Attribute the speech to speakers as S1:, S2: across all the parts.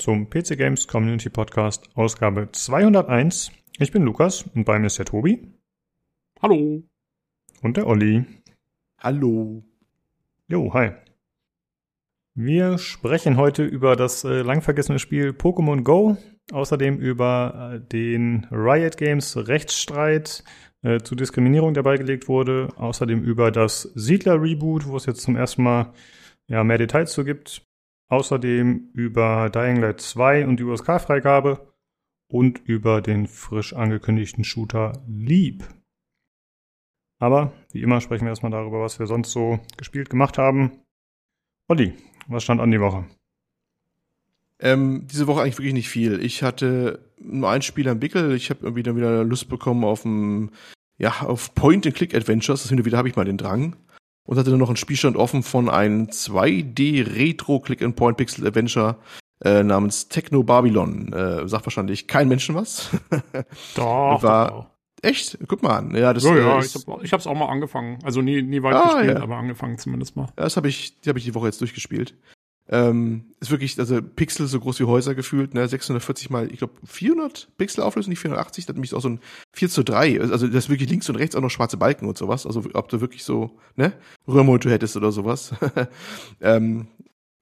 S1: zum PC Games Community Podcast Ausgabe 201. Ich bin Lukas und bei mir ist der Tobi.
S2: Hallo.
S1: Und der Olli.
S3: Hallo.
S1: Jo, hi. Wir sprechen heute über das äh, lang vergessene Spiel Pokémon Go, außerdem über äh, den Riot Games Rechtsstreit äh, zu Diskriminierung, der beigelegt wurde, außerdem über das Siedler Reboot, wo es jetzt zum ersten Mal ja, mehr Details zu gibt, außerdem über Dying Light 2 und die USK-Freigabe und über den frisch angekündigten Shooter Leap. Aber wie immer sprechen wir erstmal darüber, was wir sonst so gespielt gemacht haben. Olli, was stand an die Woche?
S3: Ähm, diese Woche eigentlich wirklich nicht viel. Ich hatte nur ein Spiel am Wickel. Ich habe irgendwie dann wieder Lust bekommen auf ein, ja, auf Point-and-Click-Adventures. Das wieder habe ich mal den Drang. Und hatte dann noch einen Spielstand offen von einem 2D-Retro-Click-and-Point-Pixel-Adventure äh, namens Techno Babylon. Äh, sagt wahrscheinlich kein Menschen was.
S2: doch,
S3: war,
S2: doch, doch.
S3: Echt? Guck mal an. Ja, das
S2: ja, ja,
S3: ist,
S2: ich, hab, ich hab's auch mal angefangen. Also nie, nie weit
S3: Ah,
S2: gespielt,
S3: ja.
S2: aber angefangen zumindest mal.
S3: Ja, das habe ich, die habe ich die Woche jetzt durchgespielt. Ähm, ist wirklich, also Pixel so groß wie Häuser gefühlt, ne, 640 mal, ich glaube 400 Pixel Auflösung, nicht 480, das hat nämlich auch so ein 4 zu 3, also das ist wirklich links und rechts auch noch schwarze Balken und sowas, also ob du wirklich so, ne, Röhrmonitor hättest oder sowas. ähm,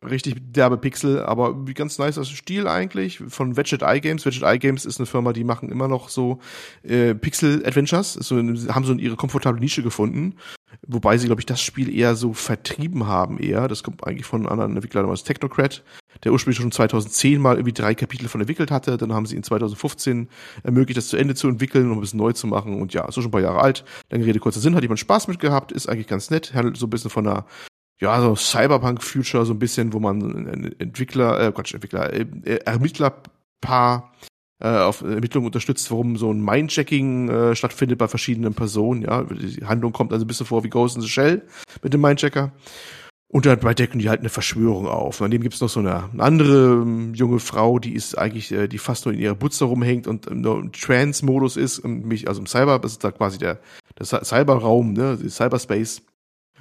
S3: richtig derbe Pixel, aber ganz nice aus Stil eigentlich von Wedget Eye Games. Wedget Eye Games ist eine Firma, die machen immer noch so äh, Pixel Adventures, so, haben so ihre komfortable Nische gefunden. Wobei sie, glaube ich, das Spiel eher so vertrieben haben eher. Das kommt eigentlich von einem anderen Entwickler namens Technocrat, der ursprünglich schon 2010 mal irgendwie drei Kapitel von entwickelt hatte. Dann haben sie in 2015 ermöglicht, das zu Ende zu entwickeln ein bisschen neu zu machen. Und ja, ist schon ein paar Jahre alt. Lange Rede, kurzer Sinn, hat jemand Spaß mit gehabt, ist eigentlich ganz nett, handelt so ein bisschen von einer ja, so Cyberpunk-Future, so ein bisschen, wo man Entwickler, äh, Quatsch, Entwickler, äh, Ermittlerpaar auf Ermittlungen unterstützt, warum so ein Mindchecking äh, stattfindet bei verschiedenen Personen. Ja, die Handlung kommt also ein bisschen vor wie Ghost in the Shell mit dem Mindchecker. Und dabei decken die halt eine Verschwörung auf. Daneben gibt's noch so eine, eine andere ähm, junge Frau, die ist eigentlich, äh, die fast nur in ihrer Butze rumhängt und ähm, nur im Trance-Modus ist, und mich, also im Cyber, das ist da quasi der, der Cy- Cyberraum, ne, Cyberspace.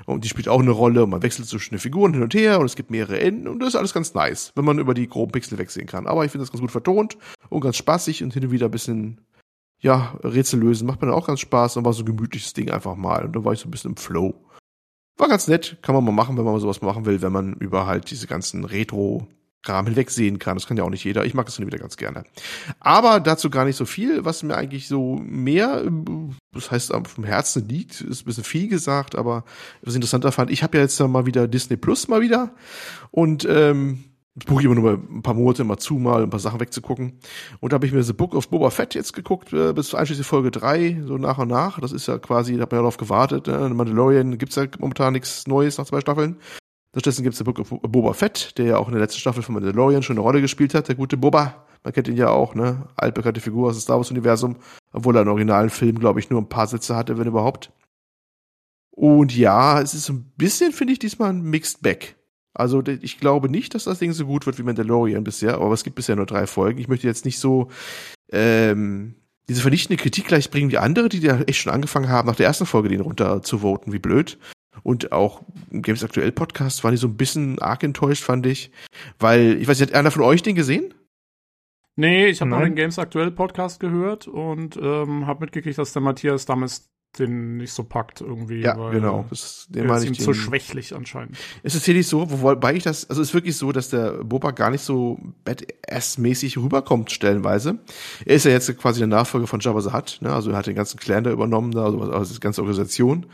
S3: Und die spielt auch eine Rolle und man wechselt zwischen den Figuren hin und her und es gibt mehrere Enden und das ist alles ganz nice, wenn man über die groben Pixel wegsehen kann. Aber ich finde das ganz gut vertont und ganz spaßig und hin und wieder ein bisschen, ja, Rätsel lösen. Macht mir dann auch ganz Spaß und war so ein gemütliches Ding einfach mal. Und da war ich so ein bisschen im Flow. War ganz nett, kann man mal machen, wenn man sowas machen will, wenn man über halt diese ganzen Retro- Kram hinwegsehen kann. Das kann ja auch nicht jeder. Ich mag das dann wieder ganz gerne. Aber dazu gar nicht so viel. Was mir eigentlich so mehr, äh, das heißt, dem Herzen liegt, ist ein bisschen viel gesagt, aber was ich interessanter fand, ich habe ja jetzt mal wieder Disney Plus mal wieder und ähm, das buche ich immer nur ein paar Monate mal zu, mal ein paar Sachen wegzugucken. Und da habe ich mir The Book of Boba Fett jetzt geguckt, äh, bis einschließlich Folge drei so nach und nach. Das ist ja quasi, da hat man ja darauf gewartet. Ne? Mandalorian gibt's ja momentan nichts Neues nach zwei Staffeln. Stattdessen Book of Boba Fett, der ja auch in der letzten Staffel von Mandalorian schon eine Rolle gespielt hat, der gute Boba. Man kennt ihn ja auch, ne? Altbekannte Figur aus dem Star Wars-Universum, obwohl er im originalen Film, glaube ich, nur ein paar Sätze hatte, wenn überhaupt. Und ja, es ist ein bisschen, finde ich, diesmal ein Mixed Bag. Also ich glaube nicht, dass das Ding so gut wird wie Mandalorian bisher, aber es gibt bisher nur drei Folgen. Ich möchte jetzt nicht so ähm, diese vernichtende Kritik gleich bringen wie andere, die da echt schon angefangen haben, nach der ersten Folge den runter zu voten, wie blöd. Und auch im Games Aktuell Podcast waren die so ein bisschen arg enttäuscht, fand ich. Weil, ich weiß nicht, hat einer von euch den gesehen?
S2: Nee, ich habe noch
S1: Nein.
S2: den Games Aktuell Podcast gehört und ähm, habe mitgekriegt, dass der Matthias damals den nicht so packt irgendwie.
S3: Ja,
S2: weil,
S3: genau. Das, den
S2: ist
S3: ich.
S2: ihm zu schwächlich anscheinend.
S3: Es ist tatsächlich so, wobei ich das, also es ist wirklich so, dass der Boba gar nicht so Badass-mäßig rüberkommt stellenweise. Er ist ja jetzt quasi der Nachfolger von Jabba the Hutt, ne? also er hat den ganzen Clan da übernommen, da, also, also die ganze Organisation.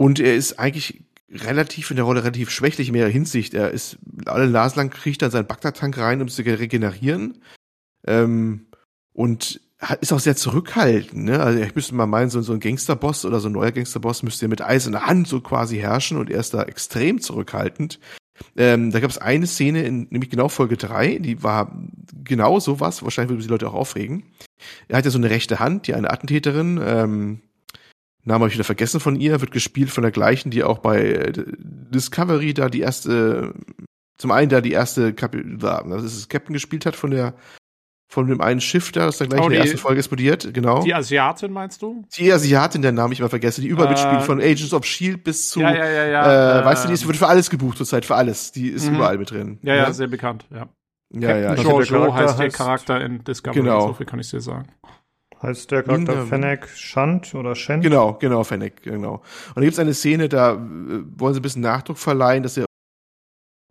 S3: Und er ist eigentlich relativ in der Rolle relativ schwächlich in mehrerer Hinsicht. Er ist alle Nase lang kriegt er seinen Bagdad-Tank rein, um zu regenerieren. Ähm, und ist auch sehr zurückhaltend, ne? Also ich müsste mal meinen, so, so ein Gangsterboss oder so ein neuer Gangsterboss müsste mit Eis in der Hand so quasi herrschen und er ist da extrem zurückhaltend. Ähm, da gab es eine Szene, in, nämlich genau Folge drei, die war genau sowas, wahrscheinlich würden die Leute auch aufregen. Er hat ja so eine rechte Hand, die eine Attentäterin, ähm, Name habe ich wieder vergessen von ihr, wird gespielt von der gleichen, die auch bei äh, Discovery da die erste, zum einen da die erste Kap das ist Captain gespielt hat von der von dem einen Schiff da, das dann gleich
S2: Oh,
S3: in der
S2: die-
S3: ersten Folge explodiert, genau.
S2: Die Asiatin meinst du?
S3: Die Asiatin, der Name ich mal vergesse, die überall
S2: Äh,
S3: mitspielt, von Agents of Shield bis zu,
S2: ja, ja, ja, ja.
S3: äh, weißt du, die ist, wird für alles gebucht zurzeit, für alles. Die ist
S2: Mhm.
S3: überall mit drin.
S2: ja, ja,
S3: ne?
S2: sehr bekannt, ja.
S3: ja, ja.
S1: Captain.
S2: Jojo
S1: der Charakter
S2: heißt der Charakter in Discovery,
S3: Genau.
S2: so viel kann ich dir sagen.
S1: Heißt der Charakter
S3: Linda-
S1: Fennec Shant oder Shant?
S3: genau, genau, Fennec, genau. Und da gibt's eine Szene, da äh, wollen sie ein bisschen Nachdruck verleihen, dass er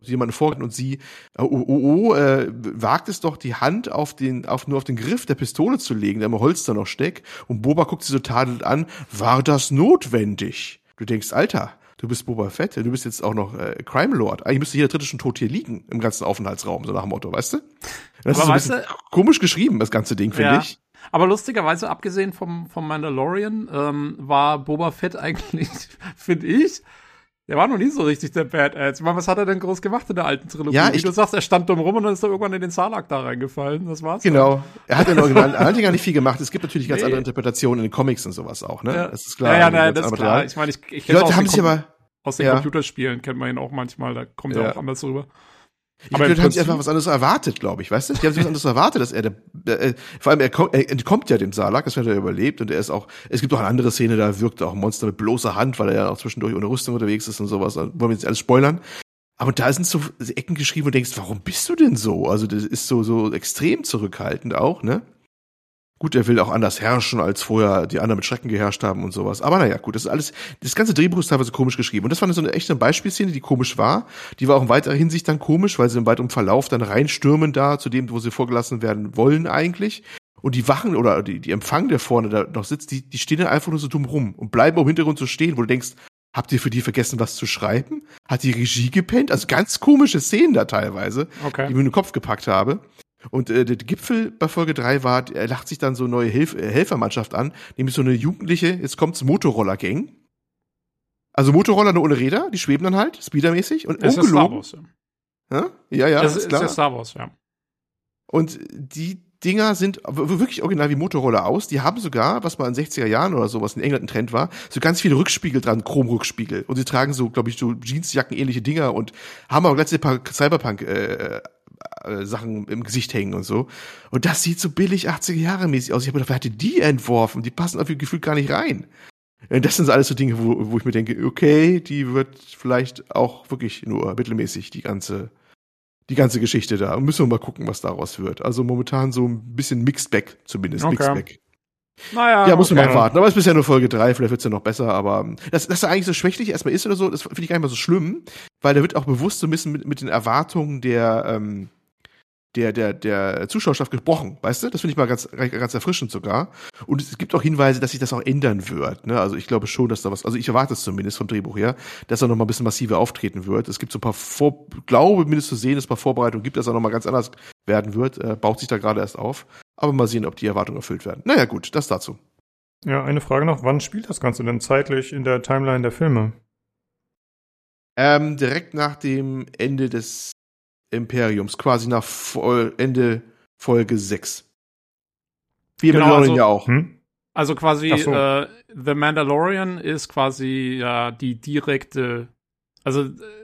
S3: jemanden vorgeht und sie, äh, oh, oh, oh, äh, wagt es doch, die Hand auf den, auf, nur auf den Griff der Pistole zu legen, der im Holster noch steckt. Und Boba guckt sie so tadelnd an. War das notwendig? Du denkst, Alter, du bist Boba Fett, du bist jetzt auch noch äh, Crime Lord. Eigentlich müsste jeder Dritte schon tot hier liegen im ganzen Aufenthaltsraum, so nach dem Motto, weißt du? Das
S2: Aber
S3: ist so ein
S2: weißt
S3: bisschen komisch geschrieben, das ganze Ding, finde
S2: Ja.
S3: ich.
S2: Aber lustigerweise, abgesehen vom, vom Mandalorian, ähm, war Boba Fett eigentlich, finde ich, der war noch nie so richtig der Badass. Ich meine, was hat er denn groß gemacht in der alten Trilogie?
S3: Ja,
S2: Wie
S3: ich-
S2: du sagst, er stand dumm rum und dann ist er irgendwann in den Salak da reingefallen. Das war's.
S3: Genau. Er hat in Original er hat ja gar nicht viel gemacht. Es gibt natürlich ganz
S2: Nee.
S3: andere Interpretationen in den Comics und sowas auch, ne?
S2: Ja.
S3: Das ist klar.
S2: Ja, ja, nein, das ist klar. Ich meine, ich, ich
S3: Die
S2: kenn's
S3: Leute
S2: aus
S3: haben
S2: den
S3: sich
S2: Com-
S3: aber,
S2: aus den
S3: ja.
S2: Computerspielen kennt man ihn auch manchmal, da kommt er
S3: Ja.
S2: auch anders rüber.
S3: Die
S2: aber
S3: Leute haben sich einfach was anderes erwartet, glaube ich, weißt du? Die haben sich was anderes erwartet, dass er der, äh, vor allem er, kommt, er entkommt ja dem Salak, das wird er überlebt und er ist auch, es gibt auch eine andere Szene, da wirkt auch ein Monster mit bloßer Hand, weil er ja auch zwischendurch ohne Rüstung unterwegs ist und sowas. Da wollen wir jetzt alles spoilern. Aber da sind so Ecken geschrieben und denkst, warum bist du denn so? Also das ist so, so extrem zurückhaltend auch, ne? Gut, er will auch anders herrschen, als vorher die anderen mit Schrecken geherrscht haben und sowas. Aber naja, gut, das ist alles, das ganze Drehbuch ist teilweise komisch geschrieben. Und das war so eine echte Beispielszene, die komisch war. Die war auch in weiterer Hinsicht dann komisch, weil sie im weiteren Verlauf dann reinstürmen da zu dem, wo sie vorgelassen werden wollen eigentlich. Und die Wachen oder die, die Empfang, der vorne da noch sitzt, die, die stehen dann einfach nur so dumm rum und bleiben im Hintergrund so stehen, wo du denkst, habt ihr für die vergessen, was zu schreiben? Hat die Regie gepennt? Also ganz komische Szenen da teilweise die
S2: Okay.
S3: mir in den Kopf gepackt habe. Und äh, der Gipfel bei Folge 3 war, er lacht sich dann so eine neue Hilf äh, Helfermannschaft an, nämlich so eine jugendliche, jetzt kommt's Motorroller-Gang. Also Motorroller nur ohne Räder, die schweben dann halt, speedermäßig und
S2: Es ist Star
S3: ungelogen.
S2: Wars.
S3: Ja, ja, ja
S2: es
S3: ist
S2: ist,
S3: klar.
S2: es ist Star Wars, ja.
S3: Und die Dinger sind wirklich original wie Motorroller aus. Die haben sogar, was mal in den 60er Jahren oder sowas in England ein Trend war, so ganz viele Rückspiegel dran, Chromrückspiegel. Und sie tragen so, glaube ich, so Jeansjacken ähnliche Dinger und haben aber gleich ein paar Cyberpunk äh, äh, Sachen im Gesicht hängen und so. Und das sieht so billig 80er Jahre mäßig aus. Ich habe gedacht, wer hatte die entworfen? Die passen auf ihr Gefühl gar nicht rein. Äh, Das sind so alles so Dinge, wo, wo ich mir denke, okay, die wird vielleicht auch wirklich nur mittelmäßig die ganze die ganze Geschichte da. Und müssen wir mal gucken, was daraus wird. Also momentan so ein bisschen Mixed Back, zumindest.
S2: Okay.
S3: Mixed Back.
S2: Naja,
S3: Ja, muss man
S2: okay.
S3: mal warten. Aber es ist bisher nur Folge drei, vielleicht wird's ja noch besser. Aber ähm, dass das eigentlich so schwächlich erstmal ist oder so, das finde ich gar nicht mal so schlimm, weil da wird auch bewusst so ein bisschen mit, mit den Erwartungen der, ähm, der, der, der Zuschauerschaft gebrochen, weißt du? Das finde ich mal ganz, ganz erfrischend sogar. Und es gibt auch Hinweise, dass sich das auch ändern wird. Ne? Also ich glaube schon, dass da was, also ich erwarte es zumindest vom Drehbuch her, dass er noch mal ein bisschen massiver auftreten wird. Es gibt so ein paar Vor, glaube mindestens zu sehen, dass es ein paar Vorbereitungen gibt, dass er noch mal ganz anders werden wird. Äh, baut sich da gerade erst auf. Aber mal sehen, ob die Erwartungen erfüllt werden. Naja, gut, das dazu.
S1: Ja, eine Frage noch. Wann spielt das Ganze denn zeitlich in der Timeline der Filme?
S3: Ähm, direkt nach dem Ende des Imperiums, quasi nach Vol Ende Folge 6. Wie
S2: Genau,
S3: Mandalorian
S2: also-
S3: ja auch.
S1: Hm?
S2: Also quasi,
S1: so.
S2: äh, The Mandalorian ist quasi ja die direkte, also äh,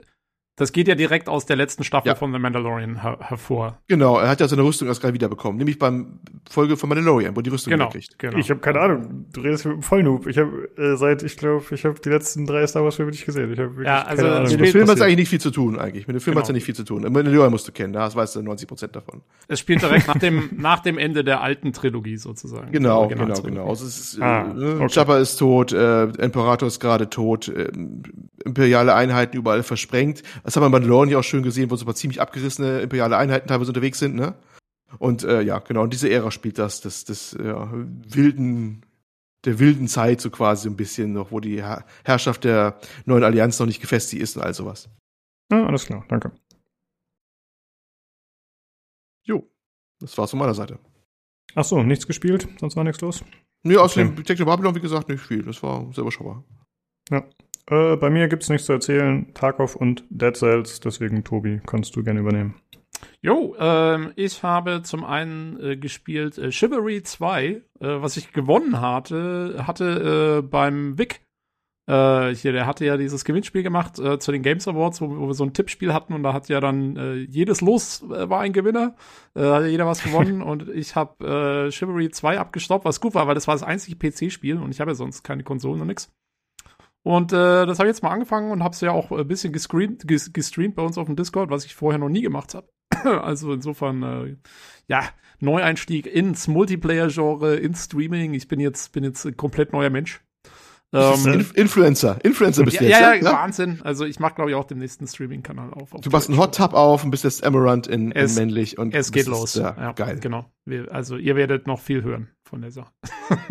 S2: das geht ja direkt aus der letzten Staffel
S3: Ja.
S2: von The Mandalorian her hervor.
S3: Genau, er hat ja seine Rüstung erst gerade wiederbekommen. Nämlich beim Folge von Mandalorian, wo er die Rüstung
S2: Genau,
S3: wiederkriegt.
S2: genau.
S1: Ich habe keine Ahnung. Du redest mit einem Vollnoob. Ich habe äh, seit, ich glaube, ich habe die letzten drei Star Wars Filme nicht gesehen. Ich habe wirklich
S2: Ja, also
S1: keine Ahnung.
S3: Mit dem Film hat eigentlich nicht viel zu tun, eigentlich. Mit dem Film
S2: Genau.
S3: hat es ja nicht viel zu tun. Mandalorian musst du kennen, da weißt du 90 Prozent davon.
S2: Es spielt direkt nach dem, nach dem Ende der alten Trilogie sozusagen.
S3: Genau, genau,
S2: Originaltrilogie.
S3: genau. Also es ist,
S1: Ah,
S3: äh,
S1: okay.
S3: Jabba ist tot, äh, Imperator ist gerade tot, äh, imperiale Einheiten überall versprengt. Das haben wir bei Mandalorian ja auch schön gesehen, wo so ein paar ziemlich abgerissene imperiale Einheiten teilweise unterwegs sind, ne? Und äh, ja, genau, und diese Ära spielt das, das, das ja, wilden, der wilden Zeit so quasi ein bisschen noch, wo die Herr- Herrschaft der neuen Allianz noch nicht gefestigt ist und all sowas.
S1: Ah, alles klar, danke.
S3: Jo, das war's von meiner Seite.
S1: Ach so, nichts gespielt, sonst war nichts los.
S3: Nee, außerdem
S1: Okay.
S3: Detective Babylon, wie gesagt, nicht viel. Das war sehr überschaubar.
S1: Äh, bei mir gibt's nichts zu erzählen. Tarkov und Dead Cells, deswegen Tobi, kannst du gerne übernehmen.
S2: Jo, ähm, ich habe zum einen äh, gespielt äh, Chivalry 2, äh, was ich gewonnen hatte, hatte äh, beim Vic äh, hier, der hatte ja dieses Gewinnspiel gemacht äh, zu den Games Awards, wo, wo wir so ein Tippspiel hatten und da hat ja dann jedes Los war ein Gewinner, hat ja jeder was gewonnen und ich habe Chivalry 2 abgestoppt, was gut war, weil das war das einzige PC-Spiel und ich habe ja sonst keine Konsolen und nix. Und äh, das habe ich jetzt mal angefangen und habe es ja auch ein bisschen gestreamt, ges gestreamt bei uns auf dem Discord, was ich vorher noch nie gemacht habe. also insofern, äh, ja, Neueinstieg ins Multiplayer-Genre, ins Streaming. Ich bin jetzt, bin jetzt ein komplett neuer Mensch.
S3: Ähm, Inf Influencer, Influencer bist
S2: ja,
S3: du jetzt.
S2: Ja,
S3: ja,
S2: ja, Wahnsinn. Also ich mache, glaube ich, auch den nächsten Streaming-Kanal auf. auf
S3: du machst einen Hot Tub auf und bist jetzt Amaranth in, in männlich und
S2: es geht los.
S3: ja, ja, geil.
S2: Genau. Wir, also ihr werdet noch viel hören von der Sache.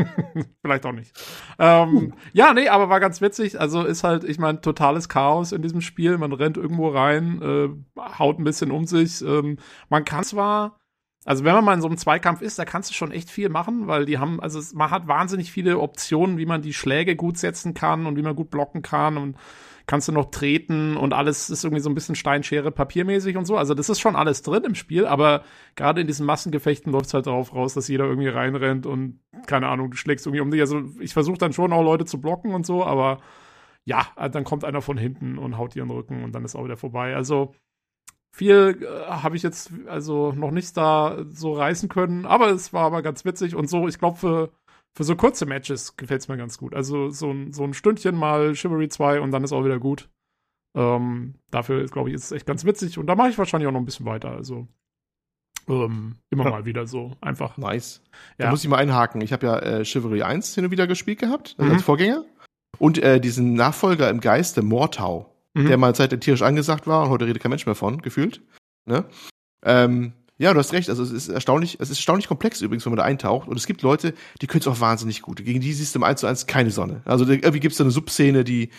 S2: Vielleicht auch nicht. Ähm, ja, nee, aber war ganz witzig. Also ist halt, ich meine, totales Chaos in diesem Spiel. Man rennt irgendwo rein, äh, haut ein bisschen um sich. Ähm, man kann zwar also wenn man mal in so einem Zweikampf ist, da kannst du schon echt viel machen, weil die haben, also man hat wahnsinnig viele Optionen, wie man die Schläge gut setzen kann und wie man gut blocken kann und kannst du noch treten und alles ist irgendwie so ein bisschen Steinschere papiermäßig und so. Also das ist schon alles drin im Spiel, aber gerade in diesen Massengefechten läuft es halt darauf raus, dass jeder irgendwie reinrennt und keine Ahnung, du schlägst irgendwie um dich. Also ich versuche dann schon auch Leute zu blocken und so, aber ja, dann kommt einer von hinten und haut dir den Rücken und dann ist auch wieder vorbei. Also viel äh, habe ich jetzt also noch nicht da so reißen können, aber es war aber ganz witzig und so, ich glaube, für, für so kurze Matches gefällt es mir ganz gut. Also so ein, so ein Stündchen mal Chivalry 2 und dann ist auch wieder gut. Ähm, dafür, glaube ich, ist es echt ganz witzig und da mache ich wahrscheinlich auch noch ein bisschen weiter. Also ähm, immer ja. mal wieder so einfach.
S3: Nice. Ja. Da muss ich mal einhaken. Ich habe ja äh, Chivalry 1 hin und wieder gespielt gehabt, also mhm. als Vorgänger. Und äh, diesen Nachfolger im Geiste, Mortau mhm. der mal Zeit tierisch angesagt war und heute redet kein Mensch mehr von, gefühlt. Ne? Ähm, ja, du hast recht. Also es ist erstaunlich, es ist erstaunlich komplex übrigens, wenn man da eintaucht. Und es gibt Leute, die können es auch wahnsinnig gut. Gegen die siehst du im 1 zu 1 keine Sonne. Also irgendwie gibt es da eine Subszene, die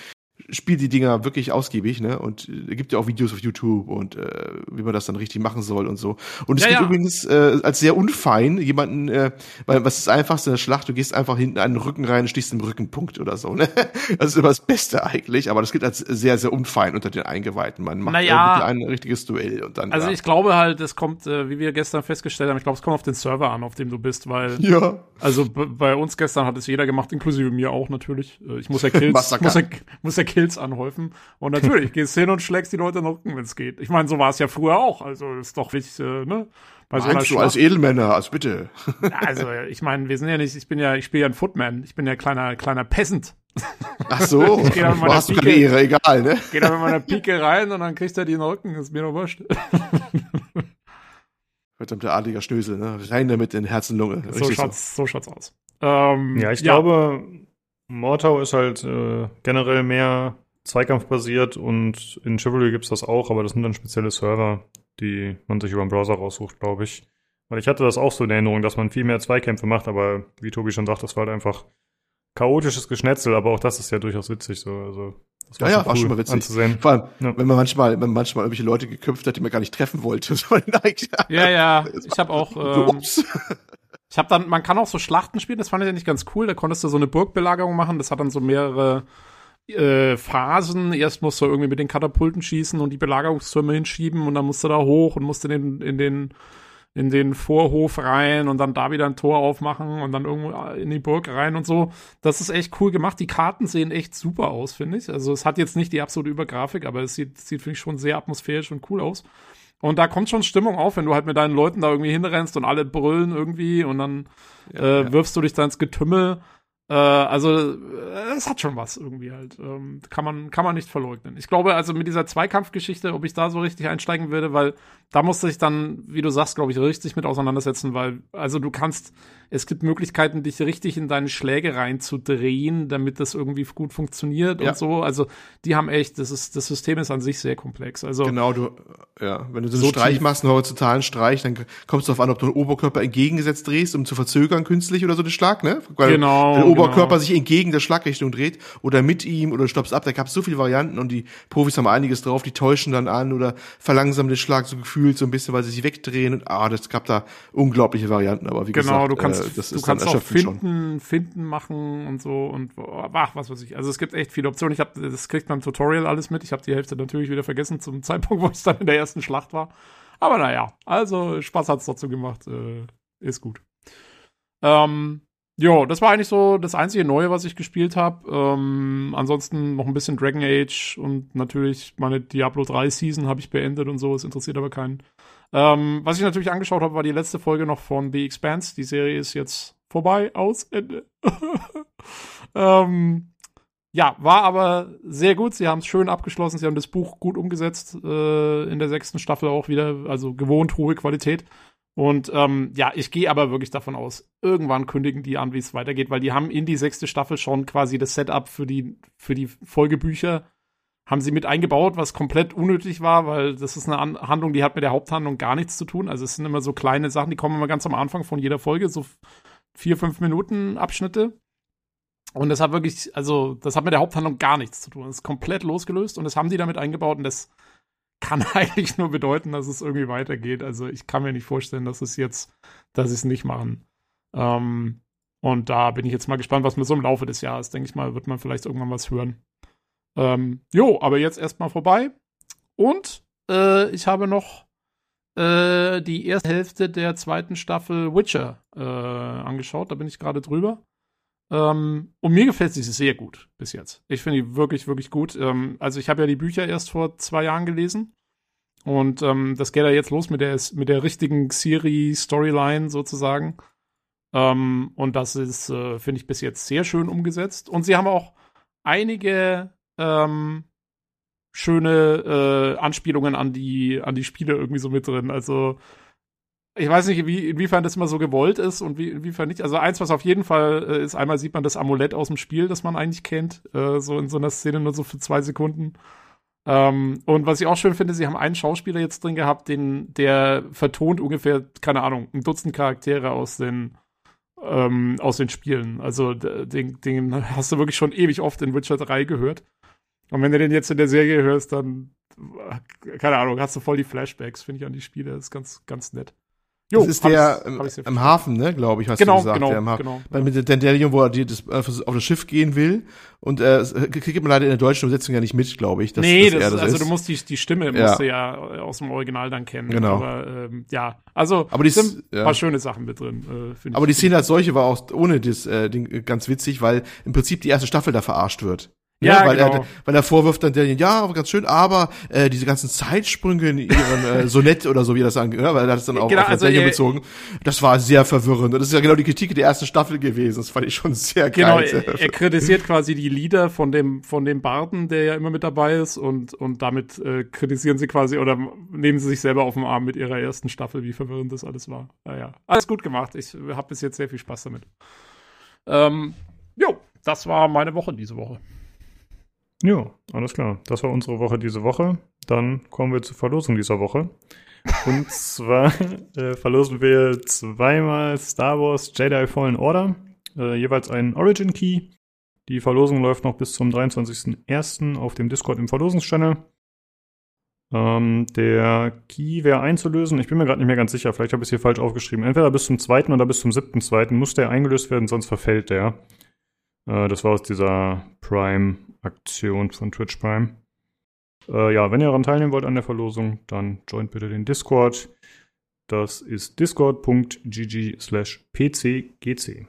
S3: spielt die Dinger wirklich ausgiebig, ne? Und äh, gibt ja auch Videos auf YouTube und äh, wie man das dann richtig machen soll und so. Und es ja, gibt ja. übrigens äh, als sehr unfein jemanden, äh, weil was ist einfachste in der Schlacht? Du gehst einfach hinten an den Rücken rein und stichst im Rückenpunkt oder so, ne? Das ist immer das Beste eigentlich, aber das gibt als sehr, sehr unfein unter den Eingeweihten. Man macht
S2: naja,
S3: ein richtiges Duell und dann.
S2: Also
S3: ja.
S2: ich glaube halt, es kommt, äh, wie wir gestern festgestellt haben, ich glaube, es kommt auf den Server an, auf dem du bist, weil
S3: ja.
S2: also bei uns gestern hat es jeder gemacht, inklusive mir auch natürlich. Äh, ich muss ja Kills, muss ja, muss ja Kills anhäufen. Und natürlich gehst du hin und schlägst die Leute in den Rücken, wenn es geht. Ich meine, so war es ja früher auch. Also ist doch wichtig, äh, ne?
S3: Bei so du als Edelmänner, also bitte.
S2: also ich meine, wir sind ja nicht, ich bin ja, ich spiele ja ein Footman, ich bin ja kleiner, kleiner Peasant.
S3: Ach so, ich da mit meiner hast Pike, du Ehre, egal, ne?
S2: Geh da mit meiner Pike rein und dann kriegst du die in den Rücken, ist mir doch wurscht.
S3: Verdammter adliger Schnösel, ne? Rein damit in Herz und Lunge.
S2: so schaut's, so. so schaut's aus.
S1: Ähm, ja, ich ja. glaube, Mortau ist halt äh, generell mehr zweikampfbasiert und in Chivalry gibt's das auch, aber das sind dann spezielle Server, die man sich über den Browser raussucht, glaube ich. Weil ich hatte das auch so in Erinnerung, dass man viel mehr Zweikämpfe macht, aber wie Tobi schon sagt, das war halt einfach chaotisches Geschnetzel, aber auch das ist ja durchaus witzig so. Also
S3: das war ja, ja, cool war schon mal witzig. Anzusehen. Vor allem, ja. wenn man manchmal, wenn man manchmal irgendwelche Leute geköpft hat, die man gar nicht treffen wollte.
S2: ja, ja. Ich habe auch. Ähm, ich habe dann, man kann auch so Schlachten spielen. Das fand ich nicht ganz cool. Da konntest du so eine Burgbelagerung machen. Das hat dann so mehrere äh, Phasen. Erst musst du irgendwie mit den Katapulten schießen und die Belagerungstürme hinschieben und dann musst du da hoch und musst in den, in den, in den Vorhof rein und dann da wieder ein Tor aufmachen und dann irgendwo in die Burg rein und so. Das ist echt cool gemacht. Die Karten sehen echt super aus, finde ich. Also es hat jetzt nicht die absolute Übergrafik, aber es sieht, sieht finde ich, schon sehr atmosphärisch und cool aus. Und da kommt schon Stimmung auf, wenn du halt mit deinen Leuten da irgendwie hinrennst und alle brüllen irgendwie und dann ja, äh, ja. wirfst du dich da ins Getümmel. Äh, also es hat schon was irgendwie halt. Ähm, kann man kann man nicht verleugnen. Ich glaube also mit dieser Zweikampfgeschichte, ob ich da so richtig einsteigen würde, weil da musste ich dann, wie du sagst, glaube ich, richtig mit auseinandersetzen, weil also du kannst es gibt Möglichkeiten, dich richtig in deine Schläge reinzudrehen, damit das irgendwie gut funktioniert ja. und so. Also die haben echt, das ist, das System ist an sich sehr komplex. Also
S3: genau, du, ja, wenn du so einen Streich machst, einen horizontalen Streich, dann kommst du darauf an, ob du den Oberkörper entgegengesetzt drehst, um zu verzögern künstlich oder so den Schlag, ne? Weil
S2: genau.
S3: Der Oberkörper genau. sich entgegen der Schlagrichtung dreht oder mit ihm oder stoppst ab. Da gab es so viele Varianten und die Profis haben einiges drauf, die täuschen dann an oder verlangsamen den Schlag so gefühlt so ein bisschen, weil sie sich wegdrehen und ah, das gab da unglaubliche Varianten. Aber wie
S2: genau,
S3: gesagt,
S2: du kannst äh, das du kannst auch finden, schon. finden machen und so und ach, was weiß ich. Also es gibt echt viele Optionen. Ich habe, das kriegt man im Tutorial alles mit. Ich habe die Hälfte natürlich wieder vergessen zum Zeitpunkt, wo ich dann in der ersten Schlacht war. Aber naja, also Spaß hat's trotzdem gemacht. Äh, ist gut. Ähm, Jo, das war eigentlich so das einzige Neue, was ich gespielt habe. Ähm, ansonsten noch ein bisschen Dragon Age und natürlich meine Diablo 3 Season habe ich beendet und so. Es interessiert aber keinen. Ähm, was ich natürlich angeschaut habe, war die letzte Folge noch von The Expanse. Die Serie ist jetzt vorbei, aus, Ende. ähm, ja, war aber sehr gut. Sie haben es schön abgeschlossen. Sie haben das Buch gut umgesetzt. Äh, in der sechsten Staffel auch wieder. Also gewohnt hohe Qualität. Und ähm, ja, ich gehe aber wirklich davon aus, irgendwann kündigen die an, wie es weitergeht, weil die haben in die sechste Staffel schon quasi das Setup für die, für die Folgebücher haben sie mit eingebaut, was komplett unnötig war, weil das ist eine An Handlung, die hat mit der Haupthandlung gar nichts zu tun. Also es sind immer so kleine Sachen, die kommen immer ganz am Anfang von jeder Folge, so vier, fünf Minuten Abschnitte. Und das hat wirklich, also das hat mit der Haupthandlung gar nichts zu tun. Das ist komplett losgelöst und das haben die damit eingebaut und das kann eigentlich nur bedeuten, dass es irgendwie weitergeht. Also ich kann mir nicht vorstellen, dass es jetzt, dass sie es nicht machen. Ähm, und da bin ich jetzt mal gespannt, was mit so im Laufe des Jahres, denke ich mal, wird man vielleicht irgendwann was hören. Ähm, jo, aber jetzt erstmal vorbei. Und äh, ich habe noch äh, die erste Hälfte der zweiten Staffel Witcher äh, angeschaut. Da bin ich gerade drüber. Ähm, und mir gefällt sie sehr gut bis jetzt. Ich finde die wirklich, wirklich gut. Ähm, also ich habe ja die Bücher erst vor zwei Jahren gelesen. Und ähm, das geht ja jetzt los mit der, mit der richtigen Siri-Storyline sozusagen. Ähm, und das ist, äh, finde ich, bis jetzt sehr schön umgesetzt. Und sie haben auch einige ähm, schöne äh, Anspielungen an die, an die Spiele irgendwie so mit drin. Also ich weiß nicht, wie, inwiefern das immer so gewollt ist und wie, inwiefern nicht. Also eins, was auf jeden Fall äh, ist, einmal sieht man das Amulett aus dem Spiel, das man eigentlich kennt, äh, so in so einer Szene nur so für zwei Sekunden. Ähm, und was ich auch schön finde, sie haben einen Schauspieler jetzt drin gehabt, den, der vertont ungefähr, keine Ahnung, ein Dutzend Charaktere aus den, ähm, aus den Spielen. Also den, den hast du wirklich schon ewig oft in Witcher 3 gehört. Und wenn du den jetzt in der Serie hörst, dann, keine Ahnung, hast du voll die Flashbacks, finde ich, an die Spiele. Das ist ganz, ganz nett.
S3: Jo, das ist der im, im, Hafen, ne, glaube ich, hast
S2: genau,
S3: du gesagt.
S2: Genau,
S3: der im
S2: Hafen. genau.
S3: Bei, mit der Daniel, wo er die, das, auf das Schiff gehen will. Und äh, kriegt man leider in der deutschen Übersetzung ja nicht mit, glaube ich.
S2: Dass, nee, dass das, das, also ist. du musst die, die Stimme ja. musst du ja aus dem Original dann kennen.
S3: Genau.
S2: Aber ähm, ja, also
S3: aber die,
S2: sind
S3: ja.
S2: ein paar schöne Sachen mit drin.
S3: Äh, aber die Szene als solche war auch ohne das äh, Ding ganz witzig, weil im Prinzip die erste Staffel da verarscht wird. Ja, ja weil, genau. er, weil er vorwirft dann der, ja, ganz schön, aber äh, diese ganzen Zeitsprünge in ihren äh, Sonett oder so, wie er das angeht, ja, weil er hat es dann auch
S2: genau,
S3: auf
S2: also
S3: er, bezogen. Das war sehr verwirrend. Und das ist ja genau die Kritik der ersten Staffel gewesen. Das fand ich schon sehr
S2: genau,
S3: geil.
S2: Genau, er, er kritisiert quasi die Lieder von dem, von dem Barden, der ja immer mit dabei ist und, und damit äh, kritisieren sie quasi oder nehmen sie sich selber auf den Arm mit ihrer ersten Staffel, wie verwirrend das alles war. Naja, alles gut gemacht. Ich habe bis jetzt sehr viel Spaß damit. Ähm, jo, das war meine Woche diese Woche.
S1: Ja, alles klar. Das war unsere Woche diese Woche. Dann kommen wir zur Verlosung dieser Woche. Und zwar äh, verlosen wir zweimal Star Wars Jedi Fallen Order, äh, jeweils einen Origin Key. Die Verlosung läuft noch bis zum 23.01. auf dem Discord im Verlosungschannel. Ähm, der Key wäre einzulösen. Ich bin mir gerade nicht mehr ganz sicher. Vielleicht habe ich es hier falsch aufgeschrieben. Entweder bis zum 2. oder bis zum 7.2. muss der eingelöst werden, sonst verfällt der. Äh, das war aus dieser Prime-Aktion von Twitch Prime. Äh, ja, wenn ihr daran teilnehmen wollt an der Verlosung, dann joint bitte den Discord. Das ist discord.gg slash pcgc.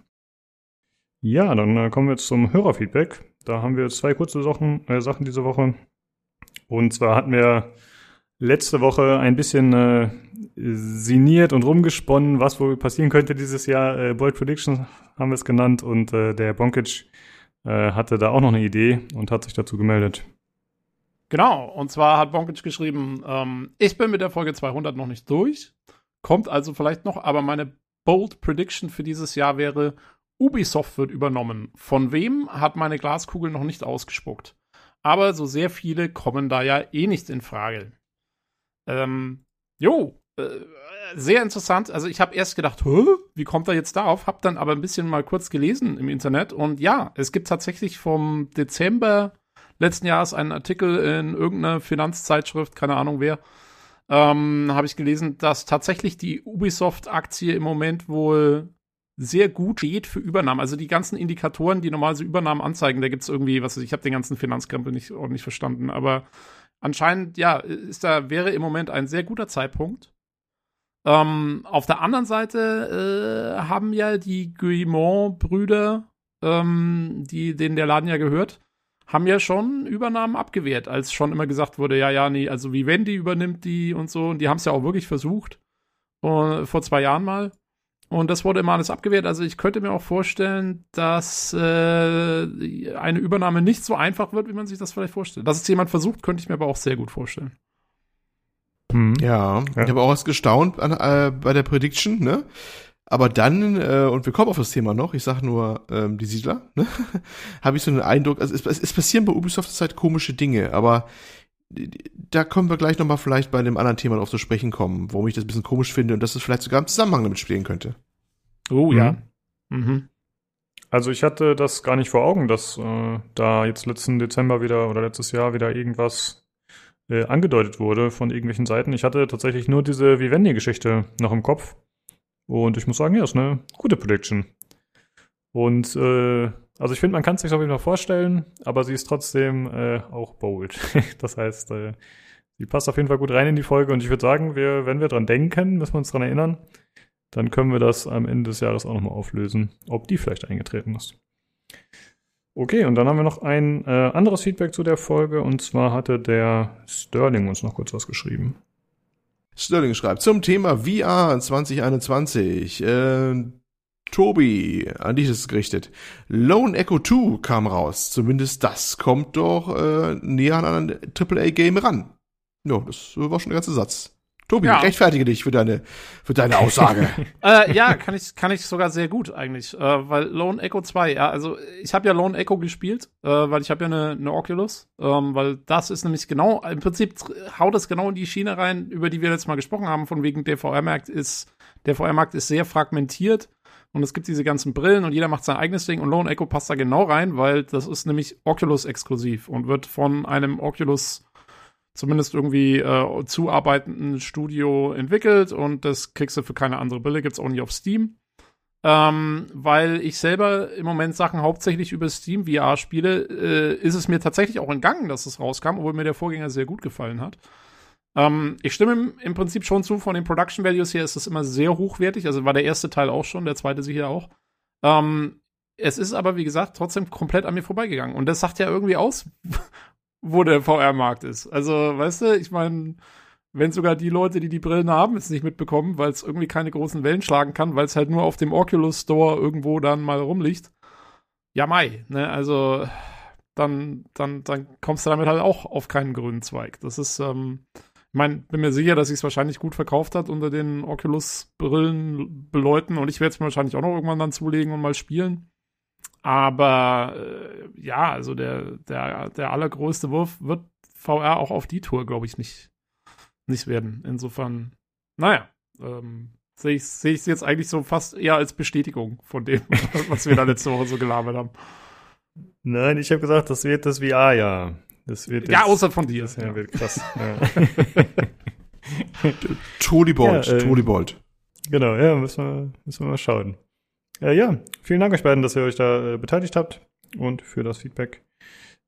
S1: Ja, dann äh, kommen wir zum Hörerfeedback. Da haben wir zwei kurze Sachen, äh, Sachen diese Woche. Und zwar hatten wir letzte Woche ein bisschen äh, sinniert und rumgesponnen, was wohl passieren könnte dieses Jahr. Äh, Bold Predictions haben wir es genannt und äh, der Bonkic äh, hatte da auch noch eine Idee und hat sich dazu gemeldet.
S2: Genau, und zwar hat Bonkic geschrieben, ähm, ich bin mit der Folge 200 noch nicht durch, kommt also vielleicht noch, aber meine Bold Prediction für dieses Jahr wäre, Ubisoft wird übernommen. Von wem hat meine Glaskugel noch nicht ausgespuckt. Aber so sehr viele kommen da ja eh nicht in Frage. Ähm, jo, sehr interessant. Also ich habe erst gedacht, wie kommt er jetzt darauf? Hab dann aber ein bisschen mal kurz gelesen im Internet und ja, es gibt tatsächlich vom Dezember letzten Jahres einen Artikel in irgendeiner Finanzzeitschrift, keine Ahnung wer, ähm, habe ich gelesen, dass tatsächlich die Ubisoft-Aktie im Moment wohl sehr gut steht für Übernahmen. Also die ganzen Indikatoren, die normalerweise Übernahmen anzeigen, da gibt es irgendwie, was ich habe den ganzen Finanzkrempel nicht ordentlich verstanden, aber anscheinend, ja, ist da, wäre im Moment ein sehr guter Zeitpunkt. Ähm, auf der anderen Seite äh, haben ja die Guillemot-Brüder, ähm, die, denen der Laden ja gehört, haben ja schon Übernahmen abgewehrt, als schon immer gesagt wurde, ja, ja, nee, also wie Wendy übernimmt die und so. Und die haben es ja auch wirklich versucht. Uh, vor zwei Jahren mal. Und das wurde immer alles abgewehrt. Also ich könnte mir auch vorstellen, dass äh, eine Übernahme nicht so einfach wird, wie man sich das vielleicht vorstellt. Dass es jemand versucht, könnte ich mir aber auch sehr gut vorstellen.
S3: Ja, ja, ich habe auch was gestaunt an, äh, bei der Prediction, ne? Aber dann, äh, und wir kommen auf das Thema noch, ich sage nur ähm, die Siedler, ne? habe ich so einen Eindruck, also es, es passieren bei Ubisoft Zeit komische Dinge, aber da können wir gleich nochmal vielleicht bei einem anderen Thema drauf zu sprechen kommen, warum ich das ein bisschen komisch finde und dass es vielleicht sogar im Zusammenhang damit spielen könnte.
S1: Oh ja. Mhm. mhm. Also ich hatte das gar nicht vor Augen, dass äh, da jetzt letzten Dezember wieder oder letztes Jahr wieder irgendwas äh, angedeutet wurde von irgendwelchen Seiten. Ich hatte tatsächlich nur diese Vivendi-Geschichte noch im Kopf. Und ich muss sagen, ja, ist eine gute Prediction. Und äh, also ich finde, man kann es sich auf jeden Fall vorstellen, aber sie ist trotzdem äh, auch bold. das heißt, äh, sie passt auf jeden Fall gut rein in die Folge und ich würde sagen, wir, wenn wir dran denken, müssen wir uns dran erinnern, dann können wir das am Ende des Jahres auch nochmal auflösen, ob die vielleicht eingetreten ist. Okay, und dann haben wir noch ein äh, anderes Feedback zu der Folge und zwar hatte der Sterling uns noch kurz was geschrieben.
S3: Sterling schreibt zum Thema VR 2021. Äh, Tobi, an dich ist es gerichtet. Lone Echo 2 kam raus. Zumindest das kommt doch äh, näher an ein AAA-Game ran. Ja, das war schon der ganze Satz. Tobi, ja. rechtfertige dich für deine, für deine Aussage.
S2: äh, ja, kann ich, kann ich sogar sehr gut eigentlich, äh, weil Lone Echo 2, ja, also ich habe ja Lone Echo gespielt, äh, weil ich habe ja eine, eine Oculus, ähm, weil das ist nämlich genau, im Prinzip haut es genau in die Schiene rein, über die wir letztes Mal gesprochen haben, von wegen der VR-Markt ist, der VR-Markt ist sehr fragmentiert und es gibt diese ganzen Brillen und jeder macht sein eigenes Ding und Lone Echo passt da genau rein, weil das ist nämlich Oculus exklusiv und wird von einem Oculus zumindest irgendwie äh, zuarbeitenden Studio entwickelt und das kriegst du für keine andere Brille, gibt's auch nicht auf Steam. Ähm, weil ich selber im Moment Sachen hauptsächlich über Steam VR spiele, äh, ist es mir tatsächlich auch entgangen, dass es rauskam, obwohl mir der Vorgänger sehr gut gefallen hat. Ähm, ich stimme im, im, Prinzip schon zu, von den Production Values her ist das immer sehr hochwertig. Also war der erste Teil auch schon, der zweite sicher auch. Ähm, es ist aber, wie gesagt, trotzdem komplett an mir vorbeigegangen. Und das sagt ja irgendwie aus, wo der VR-Markt ist. Also, weißt du, ich meine, wenn sogar die Leute, die die Brillen haben, es nicht mitbekommen, weil es irgendwie keine großen Wellen schlagen kann, weil es halt nur auf dem Oculus Store irgendwo dann mal rumliegt. Ja, Mai, ne, also dann, dann, dann kommst du damit halt auch auf keinen grünen Zweig. Das ist, ähm, ich meine, bin mir sicher, dass sich es wahrscheinlich gut verkauft hat unter den Oculus-Brillen-Leuten und ich werde es mir wahrscheinlich auch noch irgendwann dann zulegen und mal spielen. Aber äh, ja, also der, der, der allergrößte Wurf wird VR auch auf die Tour, glaube ich, nicht, nicht werden. Insofern, naja, ähm, sehe ich es seh jetzt eigentlich so fast eher als Bestätigung von dem, was wir da letzte Woche so gelabert haben.
S1: Nein, ich habe gesagt, das wird das VR-Jahr. Das wird
S2: ja, außer von dir.
S1: Das ja. wird krass. ja.
S3: Tolibold, ja, äh, Tolibold.
S1: Genau, ja, müssen wir, müssen wir mal schauen. Äh, ja, vielen Dank euch beiden, dass ihr euch da äh, beteiligt habt und für das Feedback.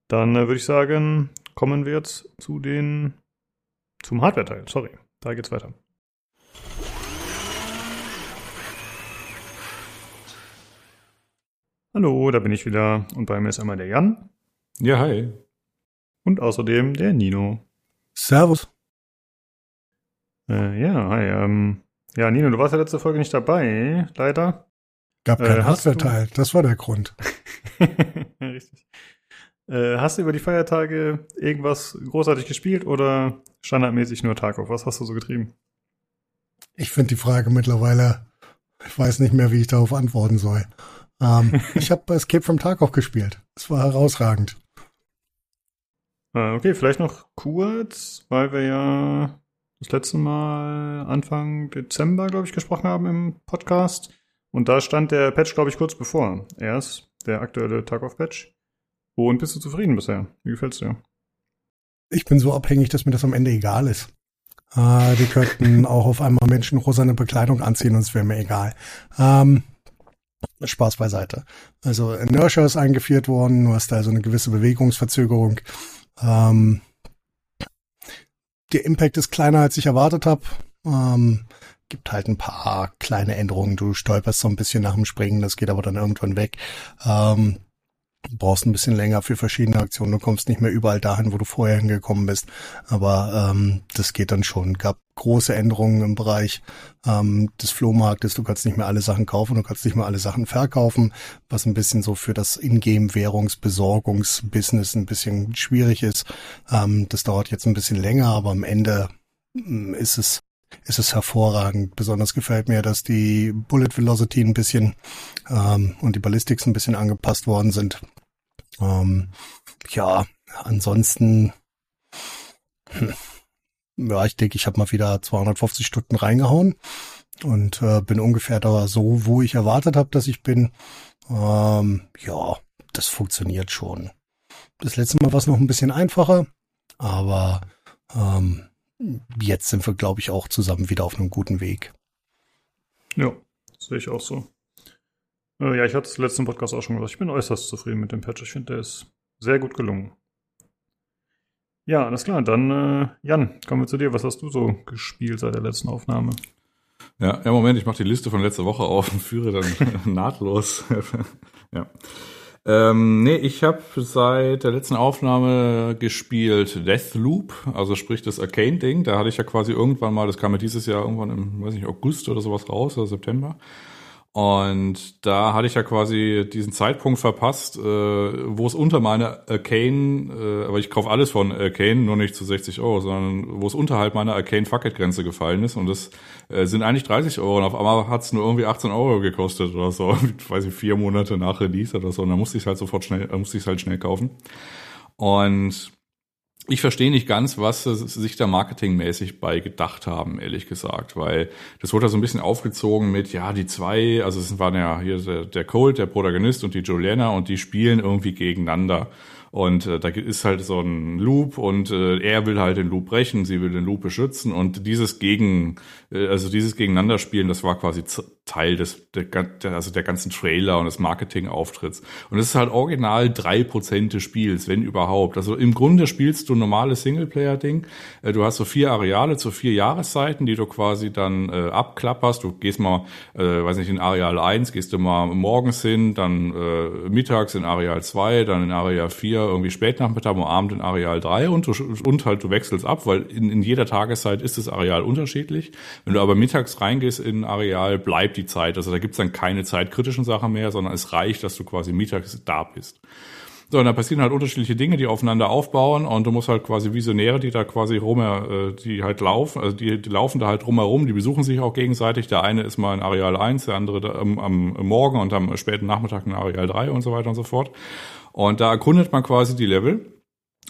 S1: Dann äh, würde ich sagen, kommen wir jetzt zu den zum Hardware-Teil. Sorry, da geht's weiter. Hallo, da bin ich wieder und bei mir ist einmal der Jan.
S4: Ja, hi.
S1: Und außerdem der Nino.
S4: Servus.
S1: Äh, ja, hi. Ähm, ja, Nino, du warst ja letzte Folge nicht dabei, leider.
S4: Gab kein äh, Hardware-Teil, das war der Grund.
S1: Richtig. Äh, hast du über die Feiertage irgendwas großartig gespielt oder standardmäßig nur Tarkov? Was hast du so getrieben?
S4: Ich finde die Frage mittlerweile, ich weiß nicht mehr, wie ich darauf antworten soll. Ähm, ich habe Escape from Tarkov gespielt. Es war herausragend.
S1: Äh, okay, vielleicht noch kurz, weil wir ja das letzte Mal Anfang Dezember, glaube ich, gesprochen haben im Podcast. Und da stand der Patch, glaube ich, kurz bevor. Erst der aktuelle Tag-Off-Patch. Und bist du zufrieden bisher? Wie gefällt's dir?
S4: Ich bin so abhängig, dass mir das am Ende egal ist. Äh, die könnten auch auf einmal Menschen rosane Bekleidung anziehen und es wäre mir egal. Ähm, Spaß beiseite. Also Inertia ist eingeführt worden, du hast da so eine gewisse Bewegungsverzögerung. Ähm, der Impact ist kleiner, als ich erwartet habe. Ähm, gibt halt ein paar kleine Änderungen. Du stolperst so ein bisschen nach dem Springen, das geht aber dann irgendwann weg. Ähm, Du brauchst ein bisschen länger für verschiedene Aktionen. Du kommst nicht mehr überall dahin, wo du vorher hingekommen bist. Aber ähm, das geht dann schon. Gab große Änderungen im Bereich ähm, des Flohmarktes. Du kannst nicht mehr alle Sachen kaufen, du kannst nicht mehr alle Sachen verkaufen, was ein bisschen so für das Ingame-Währungsbesorgungsbusiness ein bisschen schwierig ist. Ähm, das dauert jetzt ein bisschen länger, aber am Ende mm, ist es ist es hervorragend. Besonders gefällt mir, dass die Bullet Velocity ein bisschen ähm, und die Ballistics ein bisschen angepasst worden sind. Ähm, ja, ansonsten, hm, ja, ich denke, ich habe mal wieder 250 Stunden reingehauen und äh, bin ungefähr da so, wo ich erwartet habe, dass ich bin. Ähm, ja, das funktioniert schon. Das letzte Mal war es noch ein bisschen einfacher, aber ähm, jetzt sind wir, glaube ich, auch zusammen wieder auf einem guten Weg.
S1: Ja, sehe ich auch so. Äh, ja, ich hatte es im letzten Podcast auch schon gesagt, ich bin äußerst zufrieden mit dem Patch. Ich finde, der ist sehr gut gelungen. Ja, alles klar. Dann, äh, Jan, kommen wir zu dir. Was hast du so gespielt seit der letzten Aufnahme?
S5: Ja, ja Moment, ich mache die Liste von letzter Woche auf und führe dann nahtlos. ja. Ähm, nee, ich habe seit der letzten Aufnahme gespielt Deathloop, also sprich das Arcane-Ding. Da hatte ich ja quasi irgendwann mal, das kam ja dieses Jahr irgendwann im, weiß nicht, August oder sowas raus, oder September. Und da hatte ich ja quasi diesen Zeitpunkt verpasst, äh, wo es unter meiner Arcane, äh, aber ich kaufe alles von Arcane, nur nicht zu 60 Euro, sondern wo es unterhalb meiner Arcane Fucket Grenze gefallen ist. Und das äh, sind eigentlich 30 Euro. Und auf einmal hat es nur irgendwie 18 Euro gekostet oder so. Ich weiß nicht, vier Monate nach Release oder so. Und dann musste ich es halt sofort schnell, musste ich es halt schnell kaufen. Und ich verstehe nicht ganz, was sie sich da marketingmäßig bei gedacht haben, ehrlich gesagt, weil das wurde da so ein bisschen aufgezogen mit, ja, die zwei, also es waren ja hier der, der Colt, der Protagonist und die Juliana und die spielen irgendwie gegeneinander. Und äh, da ist halt so ein Loop und äh, er will halt den Loop brechen, sie will den Loop beschützen und dieses gegen, äh, also dieses Gegeneinanderspielen, das war quasi Teil des, der, also der ganzen Trailer und des Marketingauftritts. Und es ist halt original drei Prozent des Spiels, wenn überhaupt. Also im Grunde spielst du normales Singleplayer-Ding. Äh, du hast so vier Areale zu vier Jahreszeiten, die du quasi dann äh, abklapperst. Du gehst mal, äh, weiß nicht, in Areal 1 gehst du mal morgens hin, dann äh, mittags in Areal 2, dann in Areal 4 wieder irgendwie Spätnachmittag am Abend in Areal 3 und, du, und halt du wechselst ab, weil in, in jeder Tageszeit ist das Areal unterschiedlich. Wenn du aber mittags reingehst in Areal, bleibt die Zeit. Also da gibt's dann keine zeitkritischen Sachen mehr, sondern es reicht, dass du quasi mittags da bist. So, und da passieren halt unterschiedliche Dinge, die aufeinander aufbauen und du musst halt quasi Visionäre, die da quasi rum, äh, die halt laufen, also die, die laufen da halt drumherum, die besuchen sich auch gegenseitig. Der eine ist mal in Areal 1, der andere da, am, am Morgen und am späten Nachmittag in Areal 3 und so weiter und so fort. Und da erkundet man quasi die Level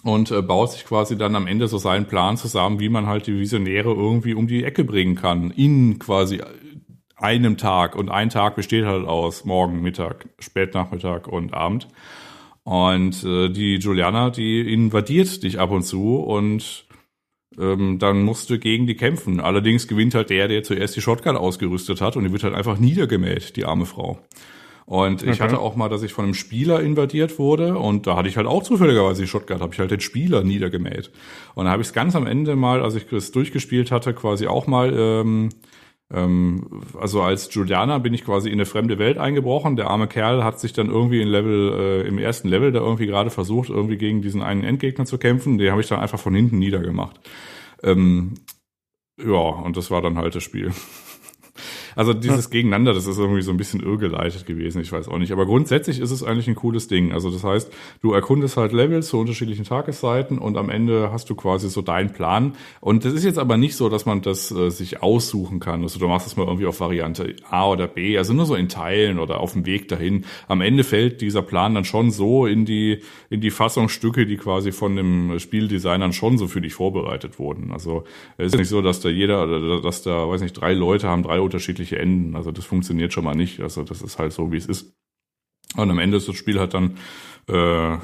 S5: und äh, baut sich quasi dann am Ende so seinen Plan zusammen, wie man halt die Visionäre irgendwie um die Ecke bringen kann. In quasi einem Tag. Und ein Tag besteht halt aus Morgen, Mittag, Spätnachmittag und Abend. Und äh, die Juliana, die invadiert dich ab und zu und ähm, dann musst du gegen die kämpfen. Allerdings gewinnt halt der, der zuerst die Shotgun ausgerüstet hat und die wird halt einfach niedergemäht, die arme Frau. Und ich okay. hatte auch mal, dass ich von einem Spieler invadiert wurde und da hatte ich halt auch zufälligerweise die Shotgun, habe ich halt den Spieler niedergemäht. Und dann habe ich es ganz am Ende mal, als ich das durchgespielt hatte, quasi auch mal, ähm, also als Juliana bin ich quasi in eine fremde Welt eingebrochen. Der arme Kerl hat sich dann irgendwie in Level, äh, im ersten Level da irgendwie gerade versucht, irgendwie gegen diesen einen Endgegner zu kämpfen. Den habe ich dann einfach von hinten niedergemacht. Ähm, ja, und das war dann halt das Spiel. Also dieses. Gegeneinander, das ist irgendwie so ein bisschen irrgeleitet gewesen, ich weiß auch nicht. Aber grundsätzlich ist es eigentlich ein cooles Ding. Also das heißt, du erkundest halt Levels zu unterschiedlichen Tageszeiten und am Ende hast du quasi so deinen Plan. Und das ist jetzt aber nicht so, dass man das äh, sich aussuchen kann. Also du machst es mal irgendwie auf Variante A oder B, also nur so in Teilen oder auf dem Weg dahin. Am Ende fällt dieser Plan dann schon so in die, in die Fassungsstücke, die quasi von dem Spieldesignern schon so für dich vorbereitet wurden. Also es ist nicht so, dass da jeder, dass da, weiß nicht, drei Leute haben drei unterschiedliche unterschiedliche Enden. Also das funktioniert schon mal nicht. Also das ist halt so, wie es ist. Und am Ende ist das Spiel halt dann äh,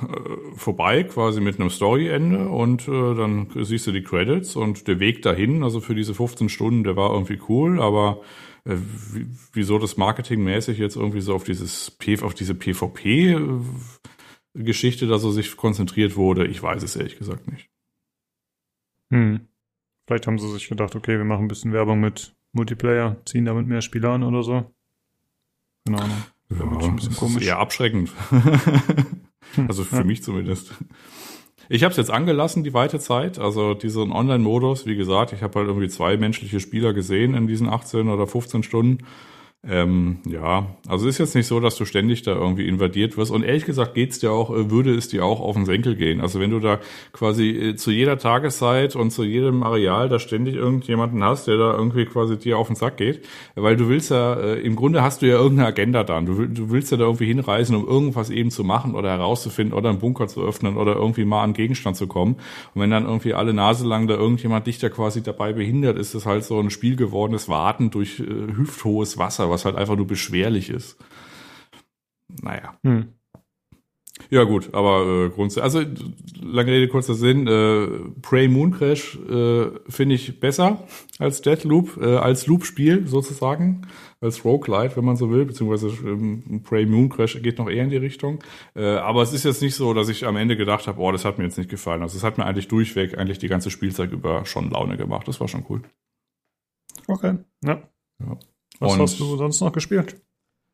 S5: vorbei, quasi mit einem Story-Ende und äh, dann siehst du die Credits und der Weg dahin, also für diese 15 Stunden, der war irgendwie cool, aber äh, wieso das marketingmäßig jetzt irgendwie so auf dieses P auf diese PvP-Geschichte da so sich konzentriert wurde, ich weiß es ehrlich gesagt nicht.
S1: Hm. Vielleicht haben sie sich gedacht, okay, wir machen ein bisschen Werbung mit Multiplayer, ziehen damit mehr Spieler an oder so. Keine Ahnung.
S5: Ja,
S1: ein bisschen komisch.
S5: ist eher abschreckend. also für
S1: Ja.
S5: mich zumindest. Ich habe es jetzt angelassen, die weite Zeit. Also diesen Online-Modus, wie gesagt, ich habe halt irgendwie zwei menschliche Spieler gesehen in diesen 18 oder 15 Stunden. Ähm, ja, also ist jetzt nicht so, dass du ständig da irgendwie invadiert wirst. Und ehrlich gesagt geht's dir auch, äh, würde es dir auch auf den Senkel gehen. Also wenn du da quasi äh, zu jeder Tageszeit und zu jedem Areal da ständig irgendjemanden hast, der da irgendwie quasi dir auf den Sack geht, weil du willst ja, äh, im Grunde hast du ja irgendeine Agenda dann. Du, du willst ja da irgendwie hinreisen, um irgendwas eben zu machen oder herauszufinden oder einen Bunker zu öffnen oder irgendwie mal an Gegenstand zu kommen. Und wenn dann irgendwie alle Nase lang da irgendjemand dich da quasi dabei behindert, ist es halt so ein Spiel gewordenes Warten durch äh, hüfthohes Wasser, was halt einfach nur beschwerlich ist. Naja.
S1: Hm.
S5: Ja gut, aber äh, grundsätzlich, also lange Rede, kurzer Sinn, äh, Prey Moon Crash äh, finde ich besser als Deathloop, äh, als Loop-Spiel sozusagen, als Roguelite, wenn man so will, beziehungsweise ähm, Prey Moon Crash geht noch eher in die Richtung. Äh, aber es ist jetzt nicht so, dass ich am Ende gedacht habe, oh, das hat mir jetzt nicht gefallen. Also es hat mir eigentlich durchweg eigentlich die ganze Spielzeit über schon Laune gemacht. Das war schon cool.
S1: Okay. Ja.
S5: Ja.
S1: Was
S5: Und-
S1: hast du sonst noch gespielt?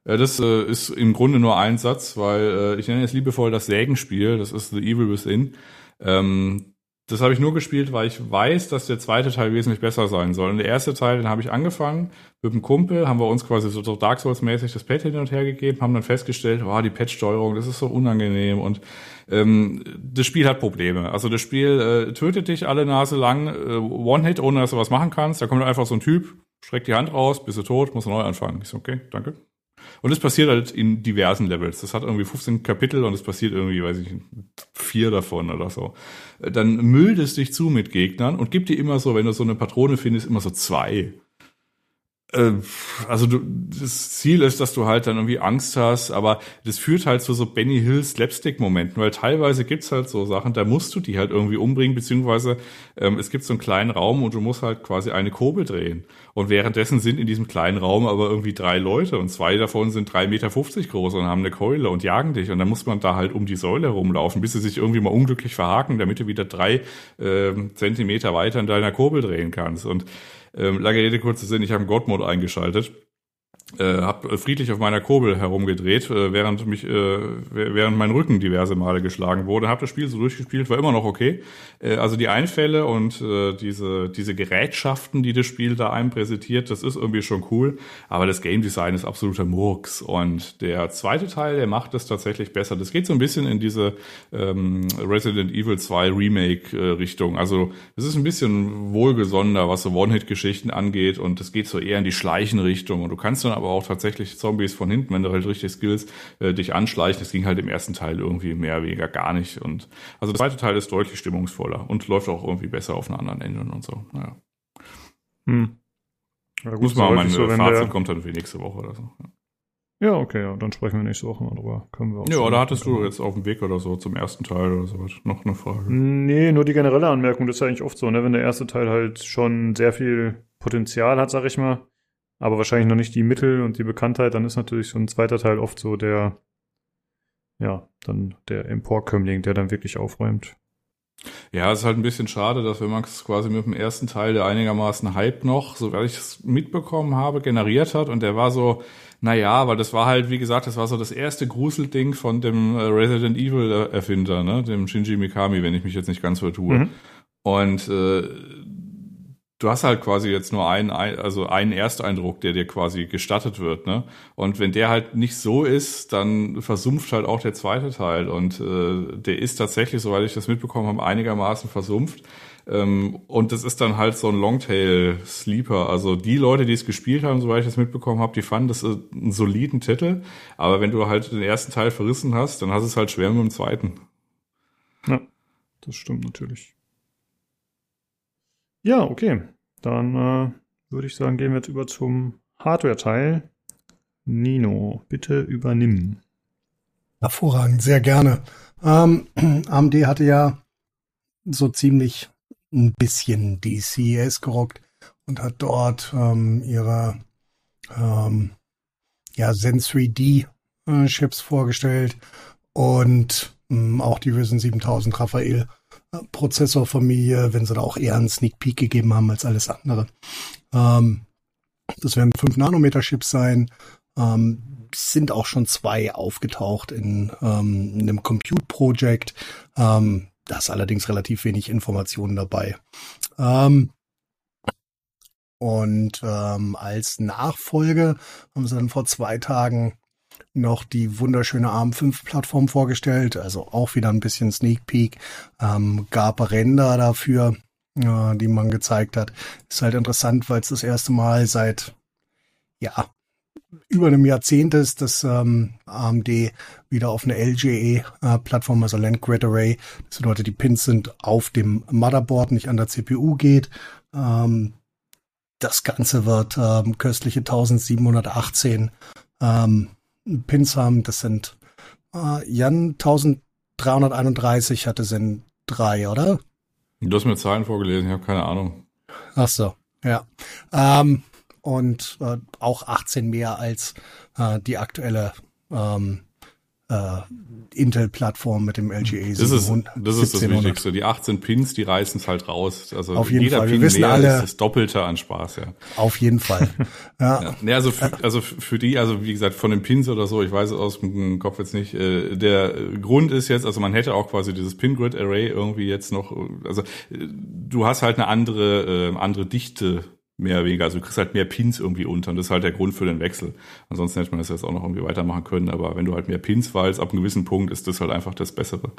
S5: Ja, das äh, ist im Grunde nur ein Satz, weil äh, ich nenne es liebevoll das Sägenspiel, das ist The Evil Within. Ähm, das habe ich nur gespielt, weil ich weiß, dass der zweite Teil wesentlich besser sein soll. Und der erste Teil, den habe ich angefangen mit einem Kumpel, haben wir uns quasi so so Dark Souls-mäßig das Pad hin und her gegeben, haben dann festgestellt, wow, die Pad-Steuerung, das ist so unangenehm und ähm, das Spiel hat Probleme. Also das Spiel äh, tötet dich alle Nase lang, äh, One-Hit, ohne dass du was machen kannst. Da kommt einfach so ein Typ, streckt die Hand raus, bist du tot, musst du neu anfangen. Ich so, okay, danke. Und es passiert halt in diversen Levels. Das hat irgendwie 15 Kapitel und es passiert irgendwie, weiß ich, vier davon oder so. Dann müllt es dich zu mit Gegnern und gibt dir immer so, wenn du so eine Patrone findest, immer so zwei. Äh, Also du, das Ziel ist, dass du halt dann irgendwie Angst hast, aber das führt halt zu so Benny Hill Slapstick-Momenten, weil teilweise gibt's halt so Sachen, da musst du die halt irgendwie umbringen, beziehungsweise ähm, es gibt so einen kleinen Raum und du musst halt quasi eine Kurbel drehen. Und währenddessen sind in diesem kleinen Raum aber irgendwie drei Leute und zwei davon sind drei Meter fünfzig groß und haben eine Keule und jagen dich. Und dann muss man da halt um die Säule herumlaufen, bis sie sich irgendwie mal unglücklich verhaken, damit du wieder drei ähm, Zentimeter weiter in deiner Kurbel drehen kannst. Und ähm, lange Rede, kurzer Sinn, ich habe einen God-Mode eingeschaltet. Äh, habe friedlich auf meiner Kurbel herumgedreht, äh, während mich, äh, während mein Rücken diverse Male geschlagen wurde. Habe das Spiel so durchgespielt, war immer noch okay. Äh, also die Einfälle und äh, diese diese Gerätschaften, die das Spiel da einem präsentiert, das ist irgendwie schon cool. Aber das Game Design ist absoluter Murks. Und der zweite Teil, der macht es tatsächlich besser. Das geht so ein bisschen in diese ähm, Resident Evil 2 Remake äh, Richtung. Also es ist ein bisschen wohlgesonnener, was so One-Hit-Geschichten angeht. Und es geht so eher in die Schleichen-Richtung. Und du kannst dann aber auch tatsächlich Zombies von hinten, wenn du halt richtig Skills äh, dich anschleichen. Das ging halt im ersten Teil irgendwie mehr oder weniger gar nicht. Und also der zweite Teil ist deutlich stimmungsvoller und läuft auch irgendwie besser auf einer anderen Engine und so. Naja.
S1: Hm. Ja, gut,
S5: Muss
S1: so
S5: mal, mein
S1: so,
S5: Fazit
S1: der,
S5: kommt dann für nächste Woche oder so.
S1: Ja, okay, ja, dann sprechen wir nächste Woche mal drüber. Können wir auch
S5: Ja, oder hattest du jetzt auf dem Weg oder so zum ersten Teil oder so noch eine Frage?
S1: Nee, nur die generelle Anmerkung, das ist ja eigentlich oft so, ne, wenn der erste Teil halt schon sehr viel Potenzial hat, sag ich mal, aber wahrscheinlich noch nicht die Mittel und die Bekanntheit, dann ist natürlich so ein zweiter Teil oft so der, ja, dann der Emporkömmling, der dann wirklich aufräumt.
S5: Ja, es ist halt ein bisschen schade, dass wenn man es quasi mit dem ersten Teil, der einigermaßen Hype noch, soweit ich es mitbekommen habe, generiert hat und der war so, naja, weil das war halt, wie gesagt, das war so das erste Gruselding von dem äh, Resident Evil Erfinder, ne, dem Shinji Mikami, wenn ich mich jetzt nicht ganz vertue.
S1: Mhm.
S5: Und äh, du hast halt quasi jetzt nur einen, ein- also einen Ersteindruck, der dir quasi gestattet wird, ne? Und wenn der halt nicht so ist, dann versumpft halt auch der zweite Teil. Und äh, der ist tatsächlich, soweit ich das mitbekommen habe, einigermaßen versumpft. Ähm, und das ist dann halt so ein Longtail-Sleeper. Also die Leute, die es gespielt haben, soweit ich das mitbekommen habe, die fanden das äh, einen soliden Titel. Aber wenn du halt den ersten Teil verrissen hast, dann hast du es halt schwer mit dem zweiten.
S1: Ja, das stimmt natürlich. Ja, okay. Dann äh, würde ich sagen, gehen wir jetzt über zum Hardware-Teil. Nino, bitte übernimm.
S4: Hervorragend, sehr gerne. Ähm, AMD hatte ja so ziemlich ein bisschen die CES gerockt und hat dort ähm, ihre ähm, ja, Zen 3D äh, vorgestellt und ähm, auch die Ryzen 7000 Raphael Prozessorfamilie, wenn sie da auch eher einen Sneak Peek gegeben haben als alles andere. Ähm, Das werden 5 Nanometer Chips sein. Ähm, sind auch schon zwei aufgetaucht in, ähm, in einem Compute Project. Ähm, da ist allerdings relativ wenig Informationen dabei. Ähm, und ähm, als Nachfolge haben sie dann vor zwei Tagen noch die wunderschöne ARM5-Plattform vorgestellt, also auch wieder ein bisschen Sneak Peek, ähm, gab Ränder dafür, äh, die man gezeigt hat. Ist halt interessant, weil es das erste Mal seit ja über einem Jahrzehnt ist, dass ähm, AMD wieder auf eine LGE-Plattform, äh, also Land Grid Array, das bedeutet, die Pins sind auf dem Motherboard, nicht an der CPU geht. Ähm, das Ganze wird ähm, köstliche 1718 ähm, Pins haben. Das sind äh, Jan 1331 hatte sind drei, oder?
S5: Du hast mir Zahlen vorgelesen, ich habe keine Ahnung.
S4: Ach so, ja. Ähm, und äh, auch 18 mehr als äh, die aktuelle ähm, äh, Intel-Plattform mit dem LGA
S5: das ist, das ist das Wichtigste. Die 18 Pins, die reißen es halt raus. Also
S4: auf jeden
S5: jeder
S4: Fall.
S5: Pin
S4: Wir wissen
S5: mehr
S4: alle,
S5: ist das Doppelte an Spaß, ja.
S4: Auf jeden Fall. ja.
S5: ja. Also, für, also für die, also wie gesagt, von den Pins oder so, ich weiß es aus dem Kopf jetzt nicht. Äh, der Grund ist jetzt, also man hätte auch quasi dieses Pin-Grid-Array irgendwie jetzt noch, also äh, du hast halt eine andere, äh, andere Dichte mehr oder weniger. Also du kriegst halt mehr Pins irgendwie unter und das ist halt der Grund für den Wechsel. Ansonsten hätte man das jetzt auch noch irgendwie weitermachen können, aber wenn du halt mehr Pins weißt, ab einem gewissen Punkt ist das halt einfach das Bessere.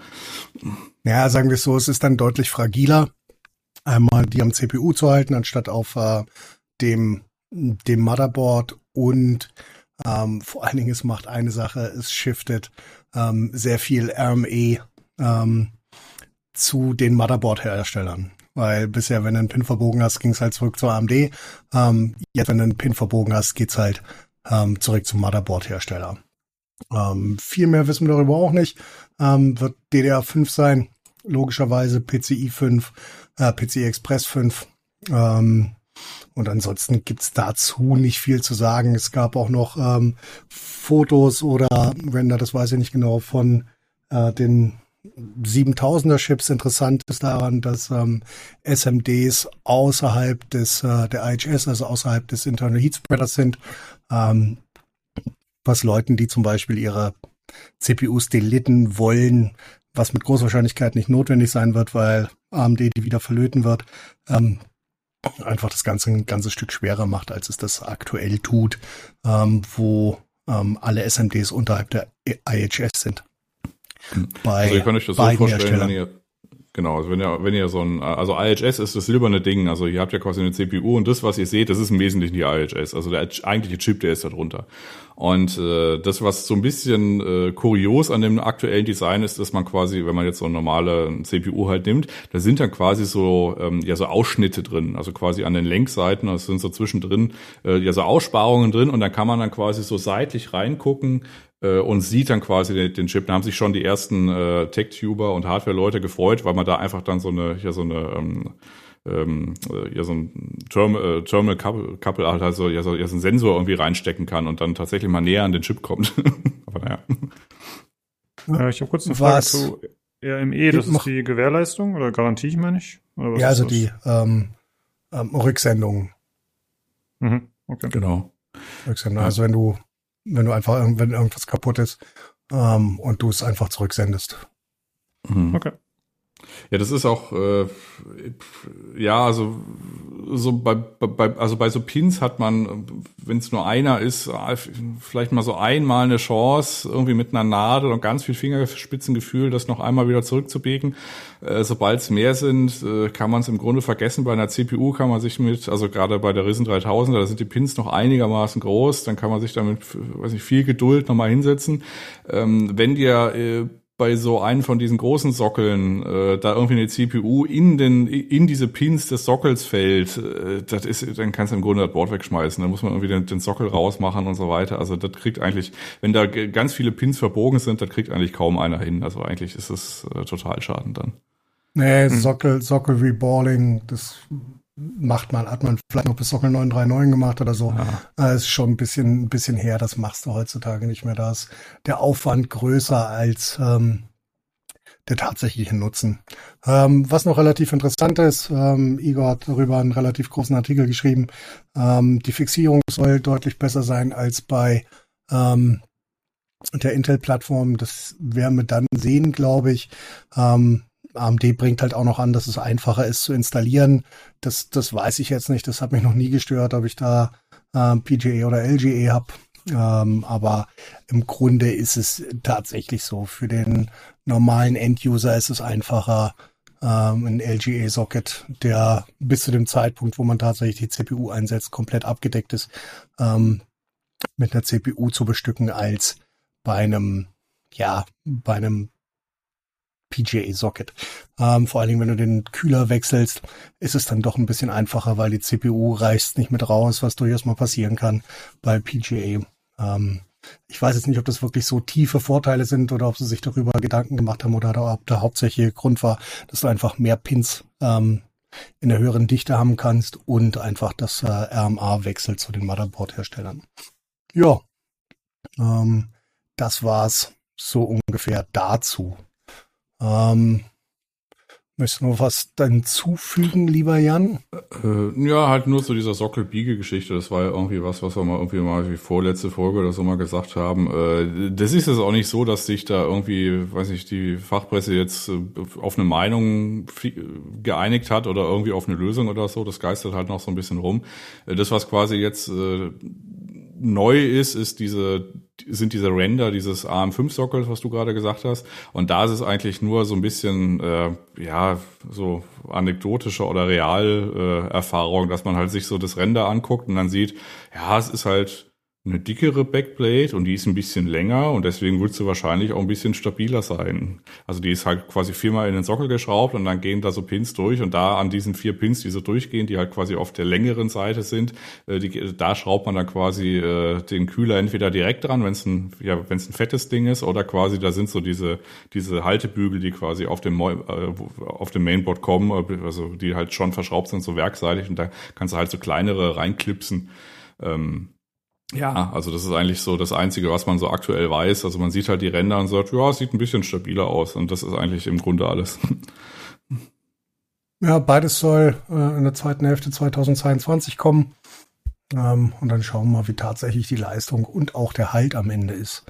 S4: Ja, sagen wir es so, es ist dann deutlich fragiler, einmal die am CPU zu halten, anstatt auf äh, dem, dem Motherboard und ähm, vor allen Dingen, es macht eine Sache, es shiftet ähm, sehr viel RME ähm, zu den Motherboard-Herstellern. Weil bisher, wenn du einen Pin verbogen hast, ging es halt zurück zur AMD. Ähm, jetzt, wenn du einen Pin verbogen hast, geht's halt ähm, zurück zum Motherboard-Hersteller. Ähm, viel mehr wissen wir darüber auch nicht. Ähm, wird DDR5 sein, logischerweise PCI 5, äh, PCI Express 5. Ähm, und ansonsten gibt's dazu nicht viel zu sagen. Es gab auch noch ähm, Fotos oder Render, das weiß ich nicht genau, von äh, den 7000er Chips interessant ist daran, dass ähm, SMDs außerhalb des äh, der IHS, also außerhalb des Internal Heat Spreaders sind, ähm, was Leuten, die zum Beispiel ihre CPUs deleten wollen, was mit großer Wahrscheinlichkeit nicht notwendig sein wird, weil AMD die wieder verlöten wird, ähm, einfach das Ganze ein ganzes Stück schwerer macht, als es das aktuell tut, ähm, wo ähm, alle SMDs unterhalb der IHS sind.
S5: Bei also ihr könnt euch das so vorstellen, wenn ihr Genau, also wenn ihr, wenn ihr so ein, also IHS ist das silberne Ding, also ihr habt ja quasi eine CPU und das, was ihr seht, das ist im Wesentlichen die IHS, also der eigentliche Chip, der ist da drunter. Und äh, das, was so ein bisschen äh, kurios an dem aktuellen Design ist, dass man quasi, wenn man jetzt so eine normale CPU halt nimmt, da sind dann quasi so ähm, ja so Ausschnitte drin, also quasi an den Lenkseiten, also sind so zwischendrin äh, ja so Aussparungen drin und dann kann man dann quasi so seitlich reingucken, äh, und sieht dann quasi den, den, Chip. Da haben sich schon die ersten äh, Tech-Tuber und Hardware-Leute gefreut, weil man da einfach dann so eine, ja so eine ähm, ähm, ja so ein Term, äh, Terminal Couple, Couple halt also ja so, ja so ein Sensor irgendwie reinstecken kann und dann tatsächlich mal näher an den Chip kommt. Aber naja.
S1: Ja, ich habe kurz eine Frage was? zu RME, das ist die Gewährleistung oder Garantie, ich meine ich?
S4: ja, also die ähm, ähm, Rücksendung.
S1: Mhm, okay.
S5: Genau.
S4: Rücksendung. Also wenn du wenn du einfach, wenn irgendwas kaputt ist ähm, und du es einfach zurücksendest.
S5: Mhm. Okay. Ja, das ist auch, äh, ja, also so bei, bei, also bei so Pins hat man, wenn es nur einer ist, vielleicht mal so einmal eine Chance, irgendwie mit einer Nadel und ganz viel Fingerspitzengefühl, das noch einmal wieder zurückzubiegen. Äh, Sobald es mehr sind, äh, kann man es im Grunde vergessen. Bei einer CPU kann man sich mit, also gerade bei der Risen 3000, da sind die Pins noch einigermaßen groß, dann kann man sich damit, weiß nicht, viel Geduld nochmal hinsetzen. Ähm, wenn dir äh, bei so einem von diesen großen Sockeln äh, da irgendwie eine CPU in den in diese Pins des Sockels fällt, äh, das ist dann kannst du im Grunde das Board wegschmeißen. Dann muss man irgendwie den, den Sockel rausmachen und so weiter. Also das kriegt eigentlich, wenn da ganz viele Pins verbogen sind, das kriegt eigentlich kaum einer hin. Also eigentlich ist es äh, total schaden dann.
S4: Nee. Sockel, Sockel Reballing, das macht man, hat man vielleicht noch bis Sockel 939 gemacht oder so. Ja. Das ist schon ein bisschen, ein bisschen her, das machst du heutzutage nicht mehr. Da ist der Aufwand größer als ähm, der tatsächliche Nutzen. Ähm, was noch relativ interessant ist, ähm, Igor hat darüber einen relativ großen Artikel geschrieben, ähm, die Fixierung soll deutlich besser sein als bei ähm, der Intel-Plattform. Das werden wir dann sehen, glaube ich. Ähm, AMD bringt halt auch noch an, dass es einfacher ist zu installieren. Das, das weiß ich jetzt nicht. Das hat mich noch nie gestört, ob ich da ähm, PGA oder LGA habe. Ähm, aber im Grunde ist es tatsächlich so. Für den normalen End-User ist es einfacher, ähm, ein LGA-Socket, der bis zu dem Zeitpunkt, wo man tatsächlich die CPU einsetzt, komplett abgedeckt ist, ähm, mit einer CPU zu bestücken, als bei einem, ja, bei einem PGA-Socket. Ähm, vor allen Dingen, wenn du den Kühler wechselst, ist es dann doch ein bisschen einfacher, weil die CPU reißt nicht mit raus, was durchaus mal passieren kann bei PGA. Ähm, ich weiß jetzt nicht, ob das wirklich so tiefe Vorteile sind oder ob sie sich darüber Gedanken gemacht haben oder ob der hauptsächliche Grund war, dass du einfach mehr Pins ähm, in der höheren Dichte haben kannst und einfach das äh, RMA wechselt zu den Motherboard-Herstellern. Ja, ähm, das war's so ungefähr dazu. Ähm, Möchtest du noch was dann zufügen, lieber Jan?
S5: Äh, ja, halt nur so dieser Sockel-Biege-Geschichte. Das war ja irgendwie was, was wir mal irgendwie mal wie vorletzte Folge oder so mal gesagt haben. Äh, das ist jetzt auch nicht so, dass sich da irgendwie, weiß ich, die Fachpresse jetzt äh, auf eine Meinung geeinigt hat oder irgendwie auf eine Lösung oder so. Das geistert halt noch so ein bisschen rum. Äh, das, was quasi jetzt äh, neu ist, ist diese, sind diese Render dieses AM5-Sockels, was du gerade gesagt hast. Und da ist es eigentlich nur so ein bisschen, äh, ja, so anekdotische oder Realerfahrung, äh, dass man halt sich so das Render anguckt und dann sieht, ja, es ist halt eine dickere Backplate und die ist ein bisschen länger und deswegen wird sie wahrscheinlich auch ein bisschen stabiler sein. Also die ist halt quasi viermal in den Sockel geschraubt und dann gehen da so Pins durch und da an diesen vier Pins, die so durchgehen, die halt quasi auf der längeren Seite sind, äh, die, da schraubt man dann quasi äh, den Kühler entweder direkt dran, wenn es ein, ja, wenn es ein fettes Ding ist, oder quasi da sind so diese diese Haltebügel, die quasi auf dem äh, auf dem Mainboard kommen, also die halt schon verschraubt sind so werkseitig und da kannst du halt so kleinere reinklipsen. Ähm, ja, also das ist eigentlich so das Einzige, was man so aktuell weiß. Also man sieht halt die Ränder und sagt, ja, es sieht ein bisschen stabiler aus. Und das ist eigentlich im Grunde alles.
S4: Ja, beides soll äh, in der zweiten Hälfte 2022 kommen. Ähm, und dann schauen wir mal, wie tatsächlich die Leistung und auch der Halt am Ende ist.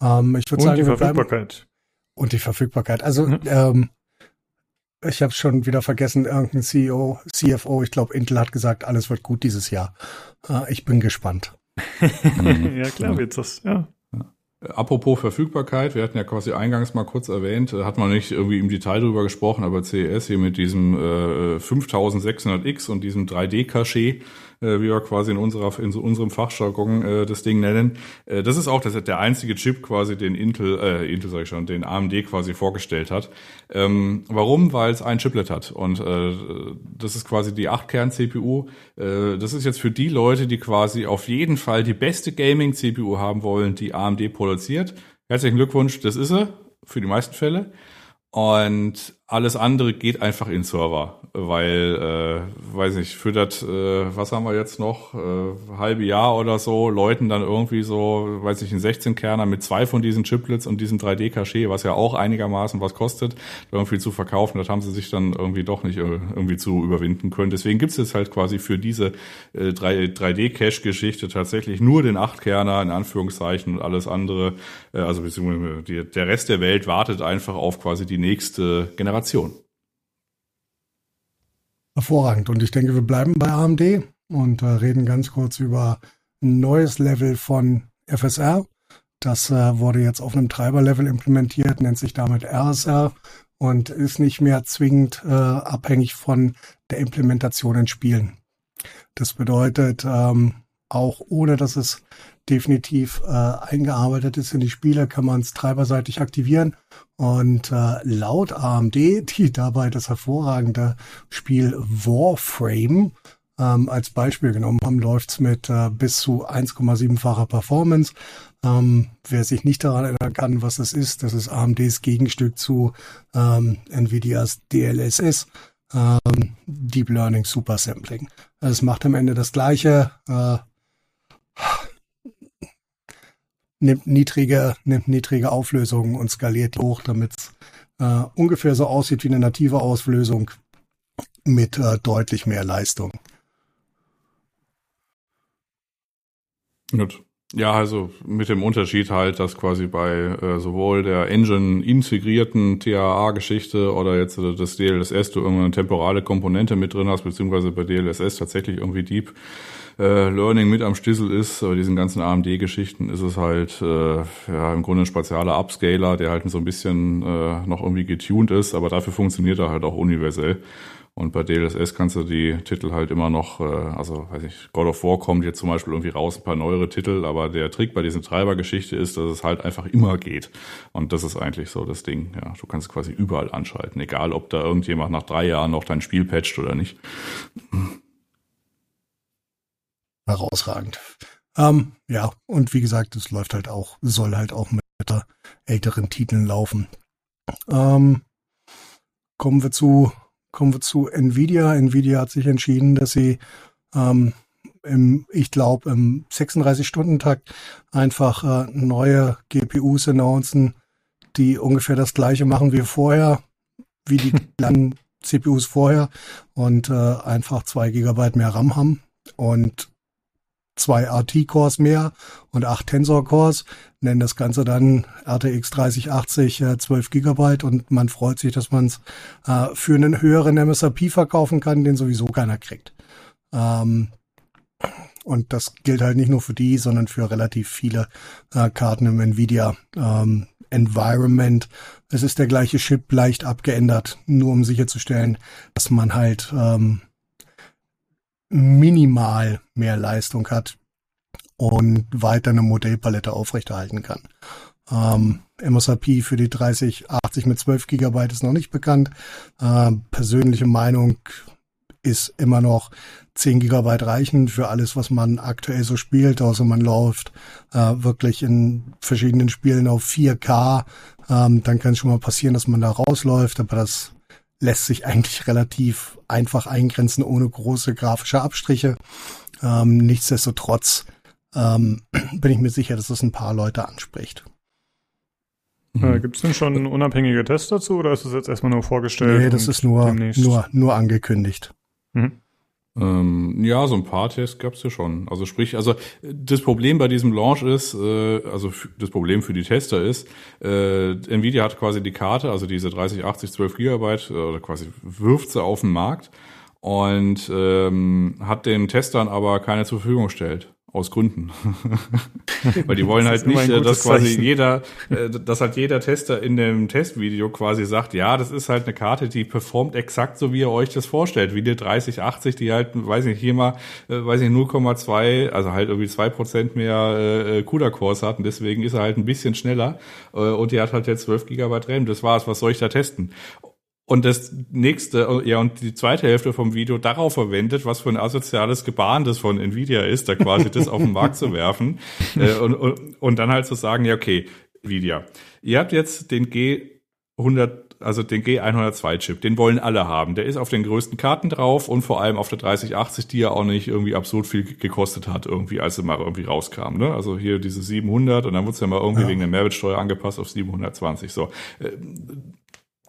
S4: Ähm, ich würde sagen,
S1: die Verfügbarkeit.
S4: Und die Verfügbarkeit. Also mhm. ähm, ich habe schon wieder vergessen, irgendein CEO, CFO, ich glaube, Intel hat gesagt, alles wird gut dieses Jahr. Äh, ich bin gespannt.
S1: ja, klar wird das, ja.
S5: Apropos Verfügbarkeit, wir hatten ja quasi eingangs mal kurz erwähnt, äh, hat man nicht irgendwie im Detail drüber gesprochen, aber CES hier mit diesem äh, 5600X und diesem 3D-Cachet, äh, wie wir quasi in unserer in so unserem Fachjargon äh, das Ding nennen. Äh, das ist auch das, der einzige Chip quasi, den Intel, äh, Intel sag ich schon, den AMD quasi vorgestellt hat. Ähm, warum? Weil es ein Chiplet hat und äh, das ist quasi die 8-Kern-CPU. Äh, das ist jetzt für die Leute, die quasi auf jeden Fall die beste Gaming-CPU haben wollen, die AMD produziert. Herzlichen Glückwunsch, das ist sie für die meisten Fälle. Und alles andere geht einfach in Server, weil, äh, weiß nicht, für das, äh, was haben wir jetzt noch, äh, halbe Jahr oder so, Leuten dann irgendwie so, weiß ich, ein 16-Kerner mit zwei von diesen Chiplets und diesem 3D-Cachet, was ja auch einigermaßen was kostet, irgendwie zu verkaufen, das haben sie sich dann irgendwie doch nicht äh, irgendwie zu überwinden können. Deswegen gibt's jetzt halt quasi für diese äh, 3D-Cache-Geschichte tatsächlich nur den 8-Kerner, in Anführungszeichen, und alles andere, äh, also beziehungsweise der Rest der Welt wartet einfach auf quasi die nächste Generation Generation.
S4: Hervorragend. Und ich denke, wir bleiben bei AMD und äh, reden ganz kurz über ein neues Level von FSR. Das äh, wurde jetzt auf einem Treiberlevel implementiert, nennt sich damit RSR und ist nicht mehr zwingend äh, abhängig von der Implementation in Spielen. Das bedeutet, ähm, auch ohne dass es definitiv äh, eingearbeitet ist in die Spiele, kann man es treiberseitig aktivieren. Und äh, laut AMD, die dabei das hervorragende Spiel Warframe ähm, als Beispiel genommen haben, läuft's mit äh, bis zu 1,7-facher Performance. Ähm, wer sich nicht daran erinnern kann, was das ist, das ist AMDs Gegenstück zu ähm, Nvidias DLSS, ähm, Deep Learning Super Sampling. Es macht am Ende das gleiche. Äh, nimmt niedrige, nimmt niedrige Auflösungen und skaliert hoch, damit es äh, ungefähr so aussieht wie eine native Auslösung mit äh, deutlich mehr Leistung.
S5: Gut. Ja, also mit dem Unterschied halt, dass quasi bei äh, sowohl der Engine integrierten TAA-Geschichte oder jetzt äh, das DLSS du irgendeine temporale Komponente mit drin hast, beziehungsweise bei DLSS tatsächlich irgendwie Deep äh, Learning mit am Stissel ist. Bei diesen ganzen AMD-Geschichten ist es halt äh, ja im Grunde ein spatialer Upscaler, der halt so ein bisschen äh, noch irgendwie getuned ist, aber dafür funktioniert er halt auch universell. Und bei DLSS kannst du die Titel halt immer noch, äh, also weiß ich, God of War kommt jetzt zum Beispiel irgendwie raus, ein paar neuere Titel, aber der Trick bei diesen Treibergeschichte ist, dass es halt einfach immer geht. Und das ist eigentlich so das Ding. Ja, du kannst quasi überall anschalten, egal ob da irgendjemand nach drei Jahren noch dein Spiel patcht oder nicht.
S4: Herausragend. Ähm, ja, und wie gesagt, es läuft halt auch, soll halt auch mit älteren Titeln laufen. Ähm, kommen wir zu kommen wir zu Nvidia. Nvidia hat sich entschieden, dass sie ähm, im, ich glaube, im 36-Stunden-Takt einfach äh, neue GPUs announcen, die ungefähr das gleiche machen wie vorher, wie die langen CPUs vorher und äh, einfach zwei Gigabyte mehr RAM haben. Und zwei RT-Cores mehr und acht Tensor-Cores, nennen das Ganze dann RTX 3080 äh, 12 Gigabyte und man freut sich, dass man es äh, für einen höheren MSRP verkaufen kann, den sowieso keiner kriegt. Ähm, und das gilt halt nicht nur für die, sondern für relativ viele äh, Karten im Nvidia ähm, Environment. Es ist der gleiche Chip, leicht abgeändert, nur um sicherzustellen, dass man halt ähm, minimal mehr Leistung hat und weiter eine Modellpalette aufrechterhalten kann. Ähm, MSRP für die 3080 mit 12 Gigabyte ist noch nicht bekannt. Ähm, persönliche Meinung ist immer noch 10 Gigabyte reichen für alles, was man aktuell so spielt, außer man läuft äh, wirklich in verschiedenen Spielen auf 4K. Ähm, dann kann es schon mal passieren, dass man da rausläuft, aber das lässt sich eigentlich relativ einfach eingrenzen, ohne große grafische Abstriche. Ähm, nichtsdestotrotz ähm, bin ich mir sicher, dass es ein paar Leute anspricht.
S1: Äh, Gibt es denn schon unabhängige Tests dazu oder ist es jetzt erstmal nur vorgestellt?
S4: Nee, das ist nur, nur, nur angekündigt. Mhm.
S5: Ähm, ja, so ein paar Tests gab's ja schon. Also sprich, also das Problem bei diesem Launch ist, äh, also das Problem für die Tester ist, äh, Nvidia hat quasi die Karte, also diese 3080 12 Gigabyte, äh, oder quasi wirft sie auf den Markt und ähm, hat den Testern aber keine zur Verfügung gestellt aus Gründen. Weil die wollen halt nicht, äh, dass quasi Zeichen. jeder, äh, dass halt jeder Tester in dem Testvideo quasi sagt, ja, das ist halt eine Karte, die performt exakt so, wie ihr euch das vorstellt, wie die 3080, die halt, weiß nicht, hier mal, äh, weiß nicht, 0,2, also halt irgendwie zwei Prozent mehr CUDA-Cores hat und deswegen ist er halt ein bisschen schneller und die hat halt jetzt 12 Gigabyte RAM, das war's, was soll ich da testen? Und das nächste, ja, und die zweite Hälfte vom Video darauf verwendet, was für ein asoziales Gebaren das von Nvidia ist, da quasi das auf den Markt zu werfen äh, und, und, und dann halt zu sagen, ja, okay, Nvidia, ihr habt jetzt den G100 also den G102-Chip, den wollen alle haben. Der ist auf den größten Karten drauf und vor allem auf der 3080, die ja auch nicht irgendwie absurd viel gekostet hat, irgendwie, als sie mal irgendwie rauskam. Ne? Also hier diese 700 und dann wurde es ja mal irgendwie ja. wegen der Mehrwertsteuer angepasst auf 720. So, äh,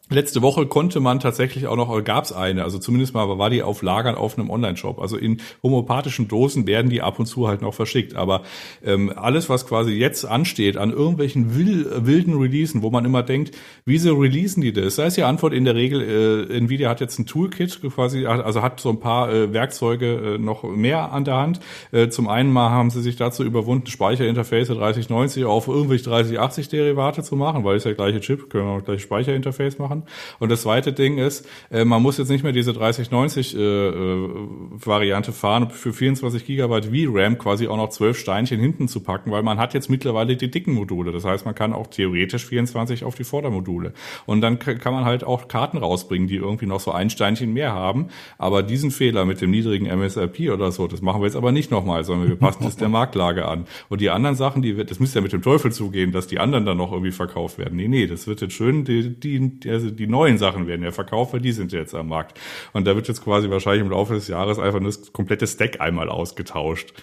S5: Letzte Woche konnte man tatsächlich auch noch, gab es eine, also zumindest mal war die auf Lagern auf einem Online-Shop. Also in homöopathischen Dosen werden die ab und zu halt noch verschickt. Aber ähm, alles, was quasi jetzt ansteht an irgendwelchen wilden Releasen, wo man immer denkt, wieso releasen die das? Da ist die Antwort in der Regel, äh, Nvidia hat jetzt ein Toolkit quasi, also hat so ein paar äh, Werkzeuge äh, noch mehr an der Hand. Äh, zum einen mal haben sie sich dazu überwunden, Speicherinterface 3090 auf irgendwelche 3080 Derivate zu machen, weil es ja gleiche Chip, können wir auch gleich Speicherinterface machen machen. Und das zweite Ding ist, äh, man muss jetzt nicht mehr diese 3090 äh, äh, Variante fahren, für 24 Gigabyte VRAM quasi auch noch 12 Steinchen hinten zu packen, weil man hat jetzt mittlerweile die dicken Module. Das heißt, man kann auch theoretisch 24 auf die Vordermodule. Und dann kann man halt auch Karten rausbringen, die irgendwie noch so ein Steinchen mehr haben. Aber diesen Fehler mit dem niedrigen MSRP oder so, das machen wir jetzt aber nicht nochmal, sondern wir passen das der Marktlage an. Und die anderen Sachen, die wird, das müsste ja mit dem Teufel zugehen, dass die anderen dann noch irgendwie verkauft werden. Nee, nee, das wird jetzt schön, die, die, die neuen Sachen werden ja verkauft, weil die sind jetzt am Markt. Und da wird jetzt quasi wahrscheinlich im Laufe des Jahres einfach nur das komplette Stack einmal ausgetauscht.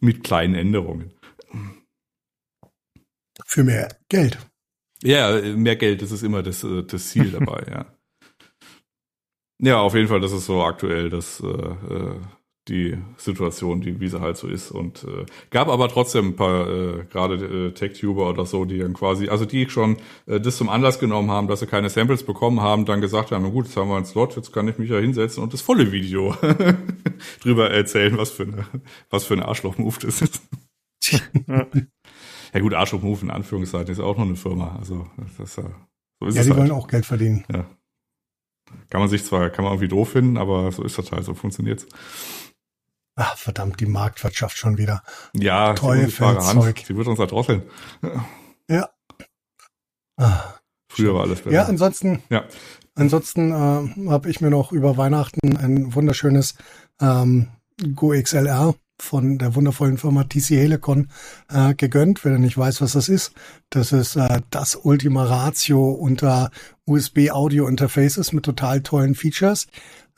S5: Mit kleinen Änderungen.
S4: Für mehr Geld.
S5: Ja, mehr Geld, das ist immer das, äh, das Ziel dabei, ja. Ja, auf jeden Fall, das ist so aktuell das, äh, äh die Situation, die wie sie halt so ist. Und äh, gab aber trotzdem ein paar, äh, gerade äh, Tech-Tuber oder so, die dann quasi, also die schon äh, das zum Anlass genommen haben, dass sie keine Samples bekommen haben, dann gesagt haben, na gut, jetzt haben wir einen Slot, jetzt kann ich mich ja hinsetzen und das volle Video drüber erzählen, was für eine, was für ein Arschloch-Move das ist. ja. gut, Arschloch-Move in Anführungszeichen ist auch noch eine Firma. Also das ist ja,
S4: so ist ja, es die halt. wollen auch Geld verdienen.
S5: Ja. Kann man sich zwar, kann man irgendwie doof finden, aber so ist das halt, so funktioniert's.
S4: Ach, verdammt, die Marktwirtschaft schon wieder.
S5: Ja,
S4: Teufelszeug.
S5: Sie wird uns erdrosseln.
S4: Ja.
S5: Ah. Früher war alles besser.
S4: Ja, ansonsten, ja. ansonsten äh, habe ich mir noch über Weihnachten ein wunderschönes ähm, Go XLR von der wundervollen Firma TC Helicon äh, gegönnt. Wer nicht weiß, was das ist, das ist äh, das Ultima Ratio unter USB Audio Interfaces mit total tollen Features.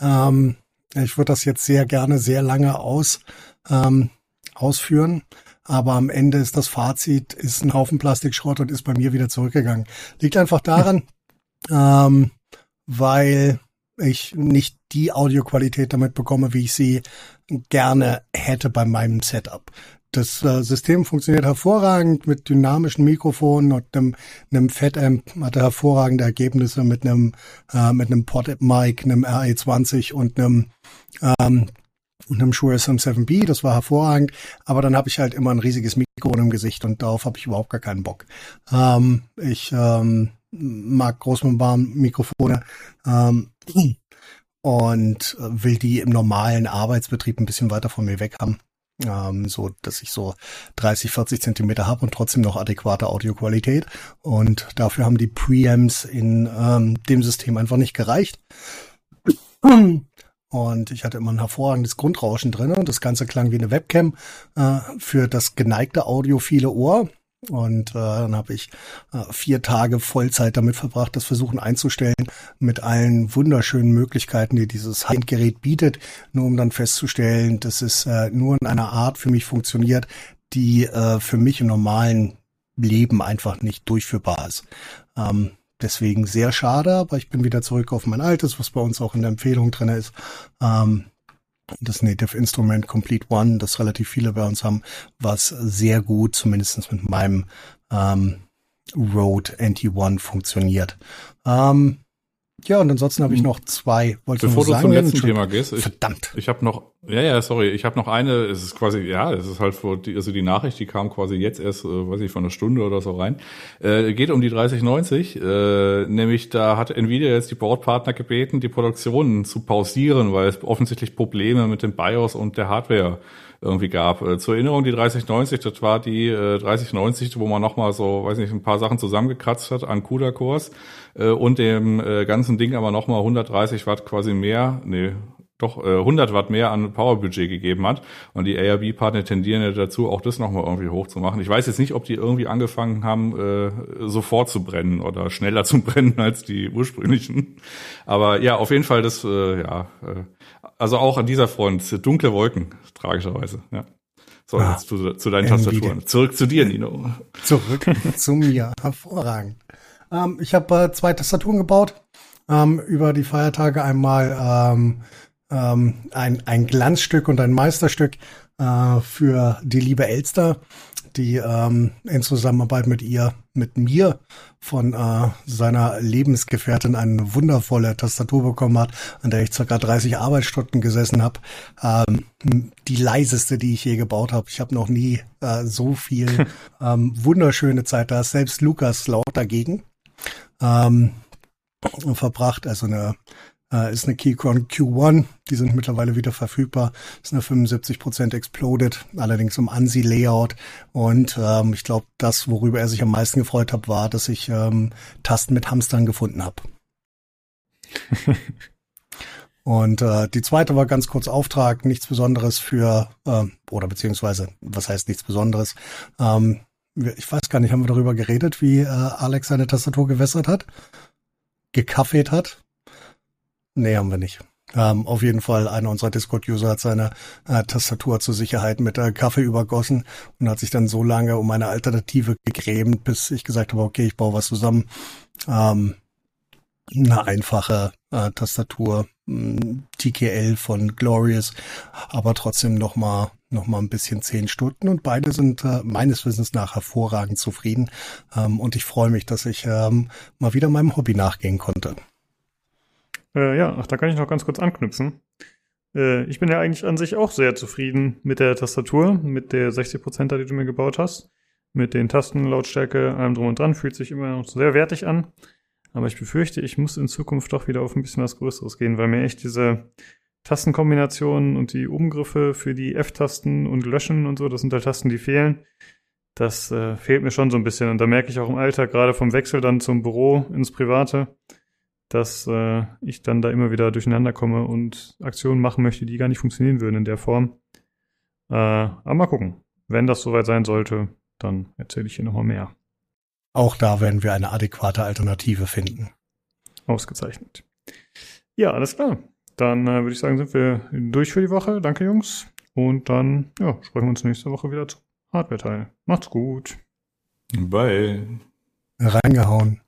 S4: Ähm, ich würde das jetzt sehr gerne sehr lange aus, ähm, ausführen. Aber am Ende ist das Fazit, ist ein Haufen Plastikschrott und ist bei mir wieder zurückgegangen. Liegt einfach daran, ähm, weil ich nicht die Audioqualität damit bekomme, wie ich sie gerne hätte bei meinem Setup. Das äh, System funktioniert hervorragend mit dynamischen Mikrofonen und einem, einem Fat-Amp, hatte hervorragende Ergebnisse mit einem, äh, mit einem Pod-Mic, einem RE20 und einem, ähm, und einem Shure SM7B, das war hervorragend, aber dann habe ich halt immer ein riesiges Mikro im Gesicht und darauf habe ich überhaupt gar keinen Bock. Ähm, ich ähm, mag Großmembran-Mikrofone ähm, und will die im normalen Arbeitsbetrieb ein bisschen weiter von mir weg haben ähm, so dass ich so 30, 40 Zentimeter habe und trotzdem noch adäquate Audioqualität. Und dafür haben die Preamps in ähm, dem System einfach nicht gereicht. Und ich hatte immer ein hervorragendes Grundrauschen drin und das Ganze klang wie eine Webcam äh, für das geneigte audiophile Ohr. Und äh, dann habe ich äh, vier Tage Vollzeit damit verbracht, das Versuchen einzustellen mit allen wunderschönen Möglichkeiten, die dieses Handgerät bietet, nur um dann festzustellen, dass es äh, nur in einer Art für mich funktioniert, die äh, für mich im normalen Leben einfach nicht durchführbar ist. Ähm, deswegen sehr schade, aber ich bin wieder zurück auf mein altes, was bei uns auch in der Empfehlung drin ist. Ähm, das Native Instrument Complete One, das relativ viele bei uns haben, was sehr gut, zumindest mit meinem ähm, Rode NT1 funktioniert. Ähm, ja, und ansonsten habe ich hm. noch zwei.
S5: Wollte Bevor du sagen, zum letzten Thema gehst,
S4: ich, verdammt.
S5: Ich habe noch, ja, ja, sorry, ich habe noch eine. Es ist quasi, ja, es ist halt vor, die, also die Nachricht, die kam quasi jetzt erst, äh, weiß ich, von einer Stunde oder so rein. Äh, geht um die 3090, äh, nämlich da hat Nvidia jetzt die Boardpartner gebeten, die Produktion zu pausieren, weil es offensichtlich Probleme mit dem BIOS und der Hardware irgendwie gab. Äh, zur Erinnerung, die 3090, das war die äh, 3090, wo man nochmal so, weiß nicht, ein paar Sachen zusammengekratzt hat an CUDA-Cores äh, und dem äh, ganzen Ding aber nochmal 130 Watt quasi mehr, nee, doch äh, 100 Watt mehr an Powerbudget gegeben hat. Und die ARB-Partner tendieren ja dazu, auch das nochmal irgendwie hochzumachen. Ich weiß jetzt nicht, ob die irgendwie angefangen haben, äh, sofort zu brennen oder schneller zu brennen als die ursprünglichen. Aber ja, auf jeden Fall das, äh, ja, äh, also auch an dieser Front dunkle Wolken, tragischerweise, ja. So, ah, jetzt zu, zu deinen Tastaturen. Zurück zu dir, Nino.
S4: Zurück zu mir. Hervorragend. Ähm, ich habe äh, zwei Tastaturen gebaut. Ähm, über die Feiertage einmal ähm, ähm, ein, ein Glanzstück und ein Meisterstück äh, für die liebe Elster, die ähm, in Zusammenarbeit mit ihr, mit mir von äh, seiner Lebensgefährtin eine wundervolle Tastatur bekommen hat, an der ich circa 30 Arbeitsstunden gesessen habe. Ähm, die leiseste, die ich je gebaut habe. Ich habe noch nie äh, so viel ähm, wunderschöne Zeit da. Selbst Lukas laut dagegen ähm, verbracht. Also eine äh, ist eine Keychron Q1, die sind mittlerweile wieder verfügbar. Ist eine 75% Exploded, allerdings im ANSI-Layout. Und ähm, ich glaube, das, worüber er sich am meisten gefreut hat, war, dass ich ähm, Tasten mit Hamstern gefunden habe. Und äh, die zweite war ganz kurz Auftrag, nichts Besonderes für, äh, oder beziehungsweise, was heißt nichts Besonderes? Ähm, ich weiß gar nicht, haben wir darüber geredet, wie äh, Alex seine Tastatur gewässert hat? Gekaffeet hat? Nee, haben wir nicht. Ähm, auf jeden Fall, einer unserer Discord-User hat seine äh, Tastatur zur Sicherheit mit äh, Kaffee übergossen und hat sich dann so lange um eine Alternative gegrämt, bis ich gesagt habe, okay, ich baue was zusammen. Ähm, eine einfache äh, Tastatur, hm, TKL von Glorious, aber trotzdem noch mal noch mal ein bisschen zehn Stunden und beide sind äh, meines Wissens nach hervorragend zufrieden ähm, und ich freue mich, dass ich ähm, mal wieder meinem Hobby nachgehen konnte.
S1: Äh, ja, ach, da kann ich noch ganz kurz anknüpfen. Äh, ich bin ja eigentlich an sich auch sehr zufrieden mit der Tastatur, mit der 60%er, die du mir gebaut hast. Mit den Tasten, Lautstärke, allem drum und dran, fühlt sich immer noch sehr wertig an. Aber ich befürchte, ich muss in Zukunft doch wieder auf ein bisschen was Größeres gehen, weil mir echt diese Tastenkombinationen und die Umgriffe für die F-Tasten und Löschen und so, das sind halt Tasten, die fehlen. Das äh, fehlt mir schon so ein bisschen. Und da merke ich auch im Alltag, gerade vom Wechsel dann zum Büro ins Private, dass äh, ich dann da immer wieder durcheinander komme und Aktionen machen möchte, die gar nicht funktionieren würden in der Form. Äh, aber mal gucken. Wenn das soweit sein sollte, dann erzähle ich hier nochmal mehr.
S4: Auch da werden wir eine adäquate Alternative finden.
S1: Ausgezeichnet. Ja, alles klar. Dann äh, würde ich sagen, sind wir durch für die Woche. Danke, Jungs. Und dann ja, sprechen wir uns nächste Woche wieder zum Hardware-Teil. Macht's gut.
S5: Bye.
S4: Reingehauen.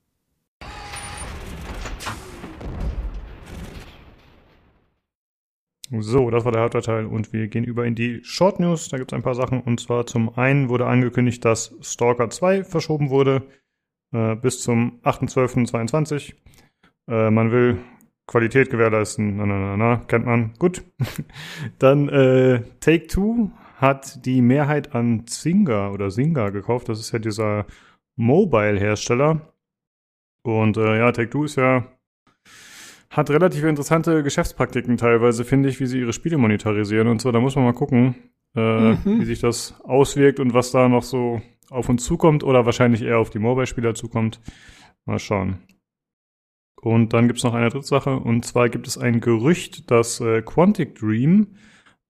S1: So, das war der Hardware-Teil und wir gehen über in die Short News. Da gibt es ein paar Sachen und zwar zum einen wurde angekündigt, dass Stalker 2 verschoben wurde äh, bis zum 8.12.22. Äh, man will Qualität gewährleisten. Na, na, na, na, kennt man. Gut. Dann äh, Take Two hat die Mehrheit an Zynga oder Zynga gekauft. Das ist ja dieser Mobile-Hersteller. Und äh, ja, Take Two ist ja hat relativ interessante Geschäftspraktiken teilweise, finde ich, wie sie ihre Spiele monetarisieren und so. Da muss man mal gucken, äh, mhm. wie sich das auswirkt und was da noch so auf uns zukommt oder wahrscheinlich eher auf die Mobile-Spieler zukommt. Mal schauen. Und dann gibt es noch eine dritte Sache, und zwar gibt es ein Gerücht, dass äh, Quantic Dream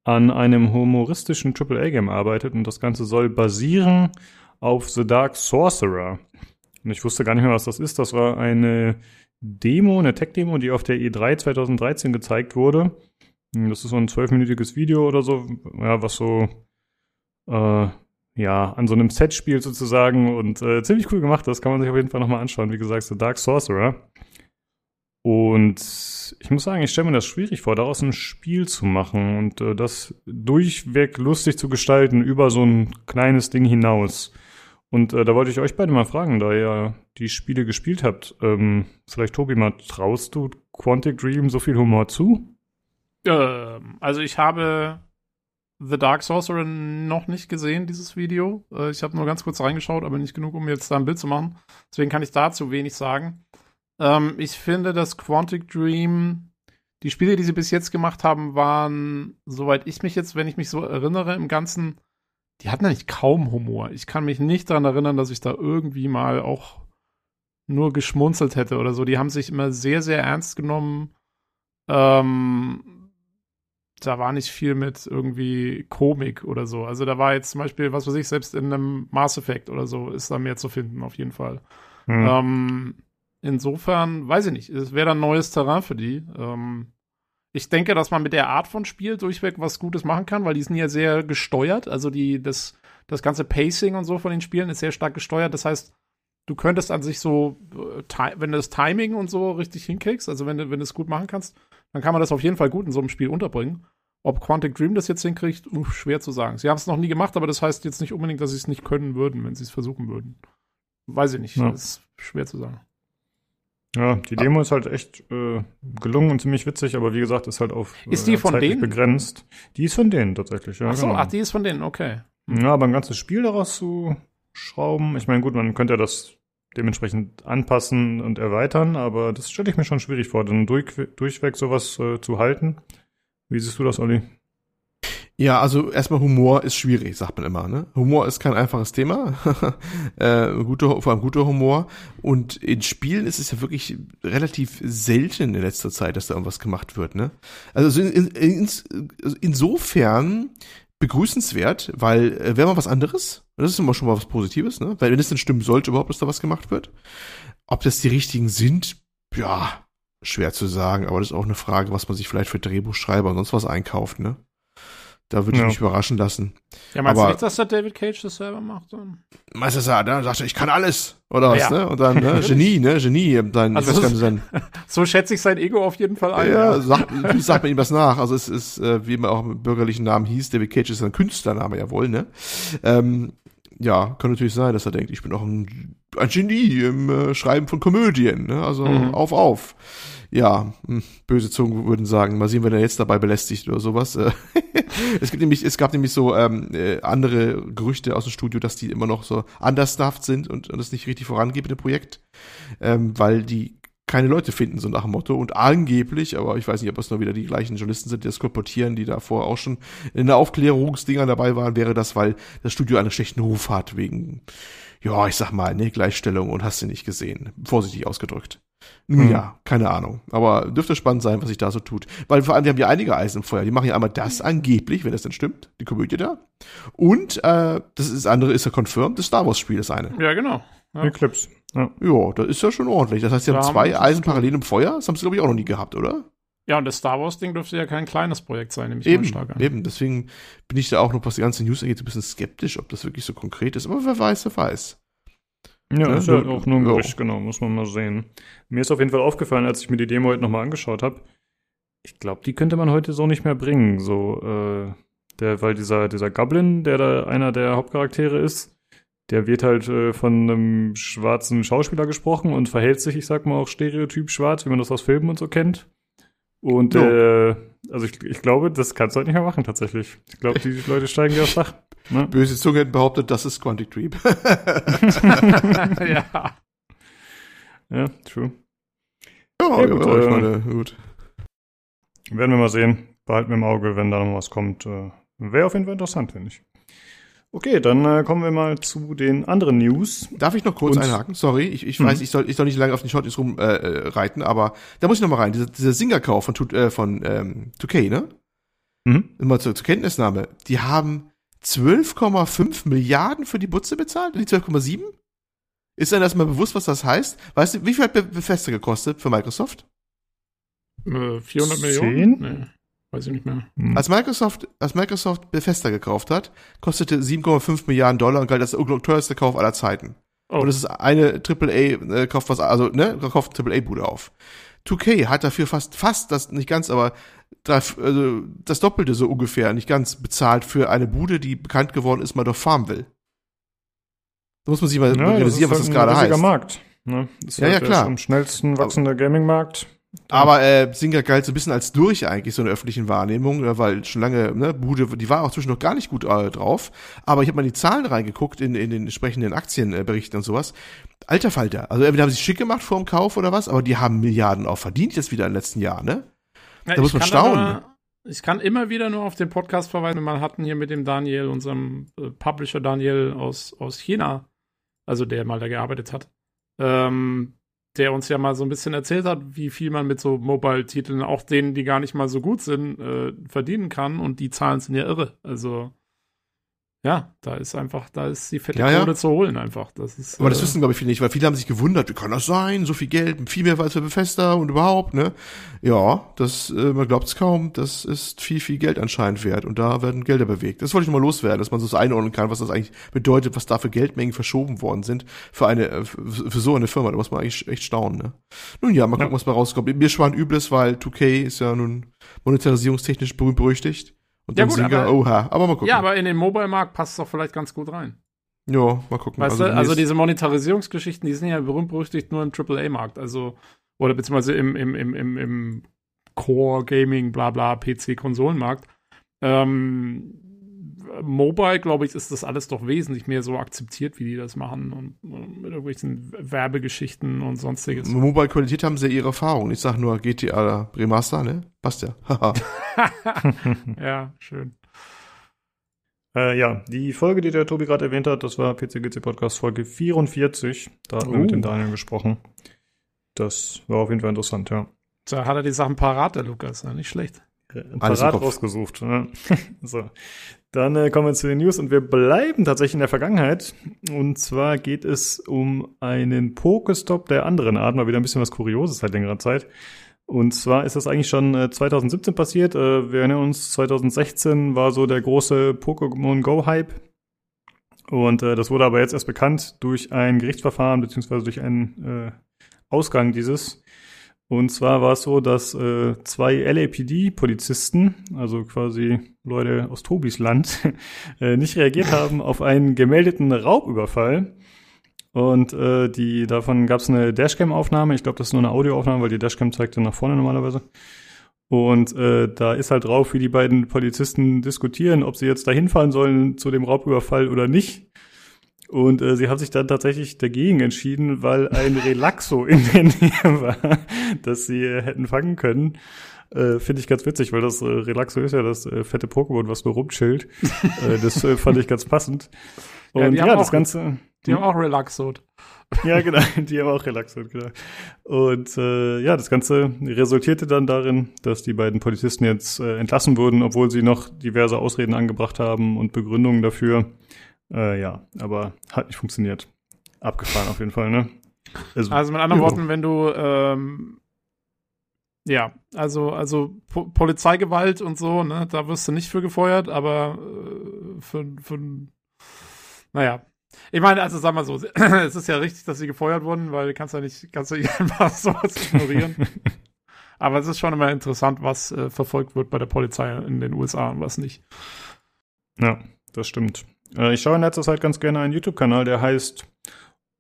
S1: an einem humoristischen AAA-Game arbeitet und das Ganze soll basieren auf The Dark Sorcerer. Und ich wusste gar nicht mehr, was das ist. Das war eine Demo, eine Tech-Demo, die auf der E3 2013 gezeigt wurde. Das ist so ein zwölfminütiges Video oder so, ja, was so äh, ja, an so einem Set spielt sozusagen und äh, ziemlich cool gemacht Das Kann man sich auf jeden Fall nochmal anschauen. Wie gesagt, The Dark Sorcerer. Und ich muss sagen, ich stelle mir das schwierig vor, daraus ein Spiel zu machen und äh, das durchweg lustig zu gestalten über so ein kleines Ding hinaus. Und äh, da wollte ich euch beide mal fragen, da ihr die Spiele gespielt habt, ähm, vielleicht Tobi mal, traust du Quantic Dream so viel Humor zu?
S2: Ähm, also ich habe The Dark Sorcerer noch nicht gesehen, dieses Video. Äh, ich habe nur ganz kurz reingeschaut, aber nicht genug, um jetzt da ein Bild zu machen. Deswegen kann ich dazu wenig sagen. Ähm, ich finde, dass Quantic Dream, die Spiele, die sie bis jetzt gemacht haben, waren, soweit ich mich jetzt, wenn ich mich so erinnere, im Ganzen die hatten eigentlich kaum Humor. Ich kann mich nicht daran erinnern, dass ich da irgendwie mal auch nur geschmunzelt hätte oder so. Die haben sich immer sehr, sehr ernst genommen. Ähm, da war nicht viel mit irgendwie Komik oder so. Also da war jetzt zum Beispiel, was weiß ich, selbst in einem Mass Effect oder so ist da mehr zu finden, auf jeden Fall. Hm. Ähm, insofern, weiß ich nicht, es wäre dann neues Terrain für die. Ähm, ich denke, dass man mit der Art von Spiel durchweg was Gutes machen kann, weil die sind ja sehr gesteuert. Also die, das, das ganze Pacing und so von den Spielen ist sehr stark gesteuert. Das heißt, du könntest an sich so, äh, wenn du das Timing und so richtig hinkriegst, also wenn du, wenn du es gut machen kannst, dann kann man das auf jeden Fall gut in so einem Spiel unterbringen. Ob Quantic Dream das jetzt hinkriegt, schwer zu sagen. Sie haben es noch nie gemacht, aber das heißt jetzt nicht unbedingt, dass sie es nicht können würden, wenn sie es versuchen würden. Weiß ich nicht. Ja. Das ist schwer zu sagen.
S1: Ja, die Demo ist halt echt äh, gelungen und ziemlich witzig, aber wie gesagt, ist halt auf
S2: ist die äh, von denen?
S1: begrenzt. Die ist von denen tatsächlich, ja.
S2: Ach so, genau. ach, die ist von denen, okay.
S1: Ja, aber ein ganzes Spiel daraus zu schrauben, ich meine, gut, man könnte ja das dementsprechend anpassen und erweitern, aber das stelle ich mir schon schwierig vor, dann durch, durchweg sowas äh, zu halten. Wie siehst du das, Olli?
S3: Ja, also erstmal Humor ist schwierig, sagt man immer. Ne? Humor ist kein einfaches Thema, äh, guter, vor allem guter Humor. Und in Spielen ist es ja wirklich relativ selten in letzter Zeit, dass da irgendwas gemacht wird. Ne? Also in, in, in, insofern begrüßenswert, weil äh, wäre mal was anderes. Das ist immer schon mal was Positives, ne? Weil wenn es denn stimmen sollte überhaupt, dass da was gemacht wird. Ob das die richtigen sind, ja, Schwer zu sagen, aber das ist auch eine Frage, was man sich vielleicht für Drehbuchschreiber und sonst was einkauft, ne? Da würde ich
S1: Ja.
S3: mich überraschen lassen.
S2: Ja, meinst
S3: Aber-
S2: du nicht, dass der David Cage das selber macht?
S3: Meister Sa, dann sagt er, ich kann alles. Oder was,
S2: Ja.
S3: ne? Und dann, ne? Genie, ne? Genie. Dann,
S2: Also
S3: ich sein,
S2: So schätze ich sein Ego auf jeden Fall ein.
S3: ja, sagt, sagt man ihm das nach. Also es ist, äh, wie man auch im bürgerlichen Namen hieß, David Cage ist ein Künstlername ja wohl, ne? Ähm, ja, kann natürlich sein, dass er denkt, ich bin auch ein, ein Genie im äh, Schreiben von Komödien, ne? Also
S2: Mhm.
S3: auf, auf. Ja, hm, böse Zungen würden sagen, mal sehen, wenn er jetzt dabei belästigt oder sowas. Äh, es gibt nämlich, es gab nämlich so ähm, äh, andere Gerüchte aus dem Studio, dass die immer noch so understaffed sind und, und es nicht richtig vorangeht mit dem Projekt, ähm, weil die keine Leute finden, so nach dem Motto. Und angeblich, aber ich weiß nicht, ob es nur wieder die gleichen Journalisten sind, die das kolportieren, die davor auch schon in der Aufklärungsdinger dabei waren, wäre das, weil das Studio einen schlechten Ruf hat, wegen, ja, ich sag mal, ne, Gleichstellung und hast du nicht gesehen. Vorsichtig ausgedrückt. Nun
S1: Hm.
S3: ja, keine Ahnung. Aber dürfte spannend sein, was sich da so tut. Weil vor allem, wir haben ja einige Eisen im Feuer. Die machen ja einmal das angeblich, wenn das denn stimmt, die Komödie da. Und äh, das, ist, das andere ist ja confirmed, das Star Wars Spiel ist eine.
S2: Ja, genau. Ja.
S1: Eclipse. Ja.
S3: Ja, das ist ja schon ordentlich. Das heißt, sie
S2: Da
S3: haben
S2: haben
S3: zwei Eisen parallel im Feuer. Das haben sie, glaube ich, auch noch nie gehabt, oder?
S2: Ja, und das Star Wars-Ding dürfte ja kein kleines Projekt sein, nehme ich mal
S3: Eben,
S2: stark an.
S3: eben. Deswegen bin ich da auch noch, was die ganze News angeht, so ein bisschen skeptisch, ob das wirklich so konkret ist. Aber wer weiß, wer weiß.
S1: Ja,
S3: Ja,
S1: ist ja
S3: ja,
S1: auch nur ein
S3: ja.
S1: Gerücht, genau, muss man mal sehen. Mir ist auf jeden Fall aufgefallen, als ich mir die Demo heute nochmal angeschaut habe, ich glaube, die könnte man heute so nicht mehr bringen. So, äh, der, weil dieser, dieser Goblin, der da einer der Hauptcharaktere ist, der wird halt äh, von einem schwarzen Schauspieler gesprochen und verhält sich, ich sag mal, auch stereotyp schwarz, wie man das aus Filmen und so kennt. Und
S3: Ja.
S1: äh, also ich, ich glaube, das kannst du halt nicht mehr machen tatsächlich. Ich glaube, die Leute steigen dir aufs Dach. Ne?
S3: Böse Zunge hätten behauptet, das ist Quantic Dream.
S2: ja.
S1: Ja, true.
S3: ja,
S1: Ja, gut,
S3: ja,
S1: äh,
S3: meine, gut.
S1: Werden wir mal sehen. Behalten wir im Auge, wenn da noch was kommt. Äh, Wäre auf jeden Fall interessant, finde ich. Okay, dann äh, kommen wir mal zu den anderen News.
S3: Darf ich noch kurz
S1: Und-
S3: einhaken? Sorry, ich, ich
S1: Mhm.
S3: weiß, ich soll, ich soll nicht lange auf den Short News rumreiten, äh, äh, reiten, aber da muss ich noch mal rein. Dieser, dieser Singer-Kauf von, äh, von ähm, 2K, ne?
S1: Mhm.
S3: Immer zur, zur Kenntnisnahme. Die haben 12,5 Milliarden für die Butze bezahlt? Die 12,7? Ist einem das mal bewusst, was das heißt? Weißt du, wie viel hat Be- Bethesda gekostet für Microsoft?
S2: Äh, 400
S1: Zehn?
S2: Millionen? Nee, weiß ich nicht mehr.
S1: Mhm.
S3: Als Microsoft, als Microsoft Bethesda gekauft hat, kostete 7,5 Milliarden Dollar und galt als der teuerste Kauf aller Zeiten.
S2: Oh.
S3: Und es ist eine AAA, äh, kauft was, also, ne, kauft eine AAA-Bude auf. 2K hat dafür fast, fast, das nicht ganz, aber drei, also das Doppelte so ungefähr, nicht ganz bezahlt für eine Bude, die bekannt geworden ist, mal durch Farmville. Da muss man sich mal realisieren, was das
S1: halt
S3: gerade
S1: ein riesiger
S3: heißt.
S1: Markt. Ne? Das ist
S3: Ja,
S1: halt
S3: ja,
S1: der
S3: klar.
S1: am schnellsten wachsende Gaming-Markt.
S3: Aber äh, Singer galt so ein bisschen als durch eigentlich so in der öffentlichen Wahrnehmung, äh, weil schon lange, ne, Bude, die war auch zwischen noch gar nicht gut äh, drauf. Aber ich habe mal in die Zahlen reingeguckt in, in den entsprechenden Aktienberichten und sowas. Alter Falter. Also entweder haben sie schick gemacht vor dem Kauf oder was, aber die haben Milliarden auch verdient jetzt wieder in den letzten Jahren, ne?
S2: Ja,
S3: Da muss man staunen.
S2: aber- ich kann immer wieder nur auf den Podcast verweisen. Wir hatten hier mit dem Daniel, unserem äh, Publisher Daniel aus, aus China, also der mal da gearbeitet hat, ähm, der uns ja mal so ein bisschen erzählt hat, wie viel man mit so Mobile-Titeln, auch denen, die gar nicht mal so gut sind, äh, verdienen kann. Und die Zahlen sind ja irre. Also, ja, da ist einfach, da ist die fette
S3: Ja, ja.
S2: Zu holen einfach. Das ist,
S3: Aber das
S2: äh,
S3: wissen, glaube ich, viele nicht, weil viele haben sich gewundert, wie kann das sein? So viel Geld, viel mehr als für Bethesda und überhaupt, ne? Ja, das, äh, man glaubt es kaum, das ist viel, viel Geld anscheinend wert und da werden Gelder bewegt. Das wollte ich mal loswerden, dass man so einordnen kann, was das eigentlich bedeutet, was da für Geldmengen verschoben worden sind für eine, äh, für, für so eine Firma. Da muss man eigentlich echt staunen, ne? Nun ja, mal gucken,
S1: Ja.
S3: was mal rauskommt. Mir schwan übles, weil 2K ist ja nun monetarisierungstechnisch berühmt berüchtigt. Und
S2: Ja
S3: dann
S2: gut,
S3: Singer,
S2: aber-
S3: oha, aber mal gucken.
S2: ja, aber in den Mobile-Markt passt es doch vielleicht ganz gut rein.
S3: ja, mal gucken.
S2: Weißt du, also diese Monetarisierungsgeschichten, die sind ja berühmt berüchtigt nur im AAA-Markt, also oder beziehungsweise im, im, im, im, im Core-Gaming, bla bla, PC-Konsolenmarkt. Ähm, Mobile, glaube ich, ist das alles doch wesentlich mehr so akzeptiert, wie die das machen und, und mit irgendwelchen Werbegeschichten und sonstiges.
S3: Mobile-Qualität haben sie ihre Erfahrung. Ich sag nur GTA Remaster, ne? Passt ja. Haha.
S2: ja, schön.
S1: Äh, ja, die Folge, die der Tobi gerade erwähnt hat, das war PCGC Podcast Folge 44. Da hatten wir
S2: Oh.
S1: mit dem Daniel gesprochen. Das war auf jeden Fall interessant, ja.
S2: Da hat er die Sachen parat, der Lukas, ja, nicht schlecht.
S3: Alles im
S1: Parat rausgesucht. Ne? so. Dann äh, kommen wir zu den News und wir bleiben tatsächlich in der Vergangenheit. Und zwar geht es um einen Pokestop der anderen Art, mal wieder ein bisschen was Kurioses seit längerer Zeit. Und zwar ist das eigentlich schon äh, 2017 passiert. Äh, wir erinnern uns, 2016 war so der große Pokémon Go-Hype. Und äh, das wurde aber jetzt erst bekannt durch ein Gerichtsverfahren beziehungsweise durch einen äh, Ausgang dieses. Und zwar war es so, dass äh, zwei LAPD-Polizisten, also quasi Leute aus Tobis Land, äh, nicht reagiert haben auf einen gemeldeten Raubüberfall. Und äh, die davon gab es eine Dashcam-Aufnahme. Ich glaube, das ist nur eine Audioaufnahme, weil die Dashcam zeigt dann nach vorne normalerweise. Und äh, da ist halt drauf, wie die beiden Polizisten diskutieren, ob sie jetzt da hinfahren sollen zu dem Raubüberfall oder nicht. Und äh, sie haben sich dann tatsächlich dagegen entschieden, weil ein Relaxo in der Nähe war, das sie äh, hätten fangen können. Äh, Finde ich ganz witzig, weil das äh, Relaxo ist ja das äh, fette Pokémon, was nur rumchillt. äh, das äh, fand ich ganz passend. Und ja,
S2: haben
S1: das
S2: auch-
S1: Ganze.
S2: Die haben auch Relaxot.
S1: Ja, genau, die haben auch Relaxot, genau. Und äh, ja, das Ganze resultierte dann darin, dass die beiden Polizisten jetzt äh, entlassen wurden, obwohl sie noch diverse Ausreden angebracht haben und Begründungen dafür. Äh, ja, aber hat nicht funktioniert. Abgefahren auf jeden Fall, ne?
S2: Also mit anderen
S1: ja.
S2: Worten, wenn du ähm, ja, also also po Polizeigewalt und so, ne, da wirst du nicht für gefeuert, aber äh, für für naja. Ich meine, also sag mal so, es ist ja richtig, dass sie gefeuert wurden, weil du kannst ja nicht, kannst ja nicht einfach sowas ignorieren. Aber es ist schon immer interessant, was äh, verfolgt wird bei der Polizei in den USA und was nicht.
S1: Ja, das stimmt. Äh, ich schaue in letzter Zeit ganz gerne einen YouTube-Kanal, der heißt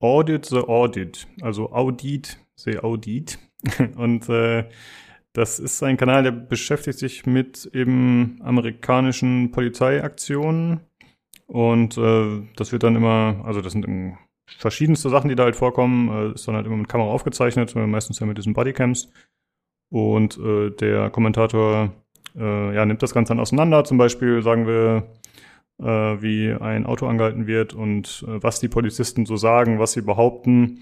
S1: Audit the Audit. Also Audit, the Audit. Und äh, das ist ein Kanal, der beschäftigt sich mit eben amerikanischen Polizeiaktionen. Und äh, das wird dann immer, also das sind verschiedenste Sachen, die da halt vorkommen. Äh, ist dann halt immer mit Kamera aufgezeichnet, äh, meistens ja mit diesen Bodycams. Und äh, der Kommentator ja, nimmt das Ganze dann auseinander. Zum Beispiel sagen wir, wie ein Auto angehalten wird und äh, was die Polizisten so sagen, was sie behaupten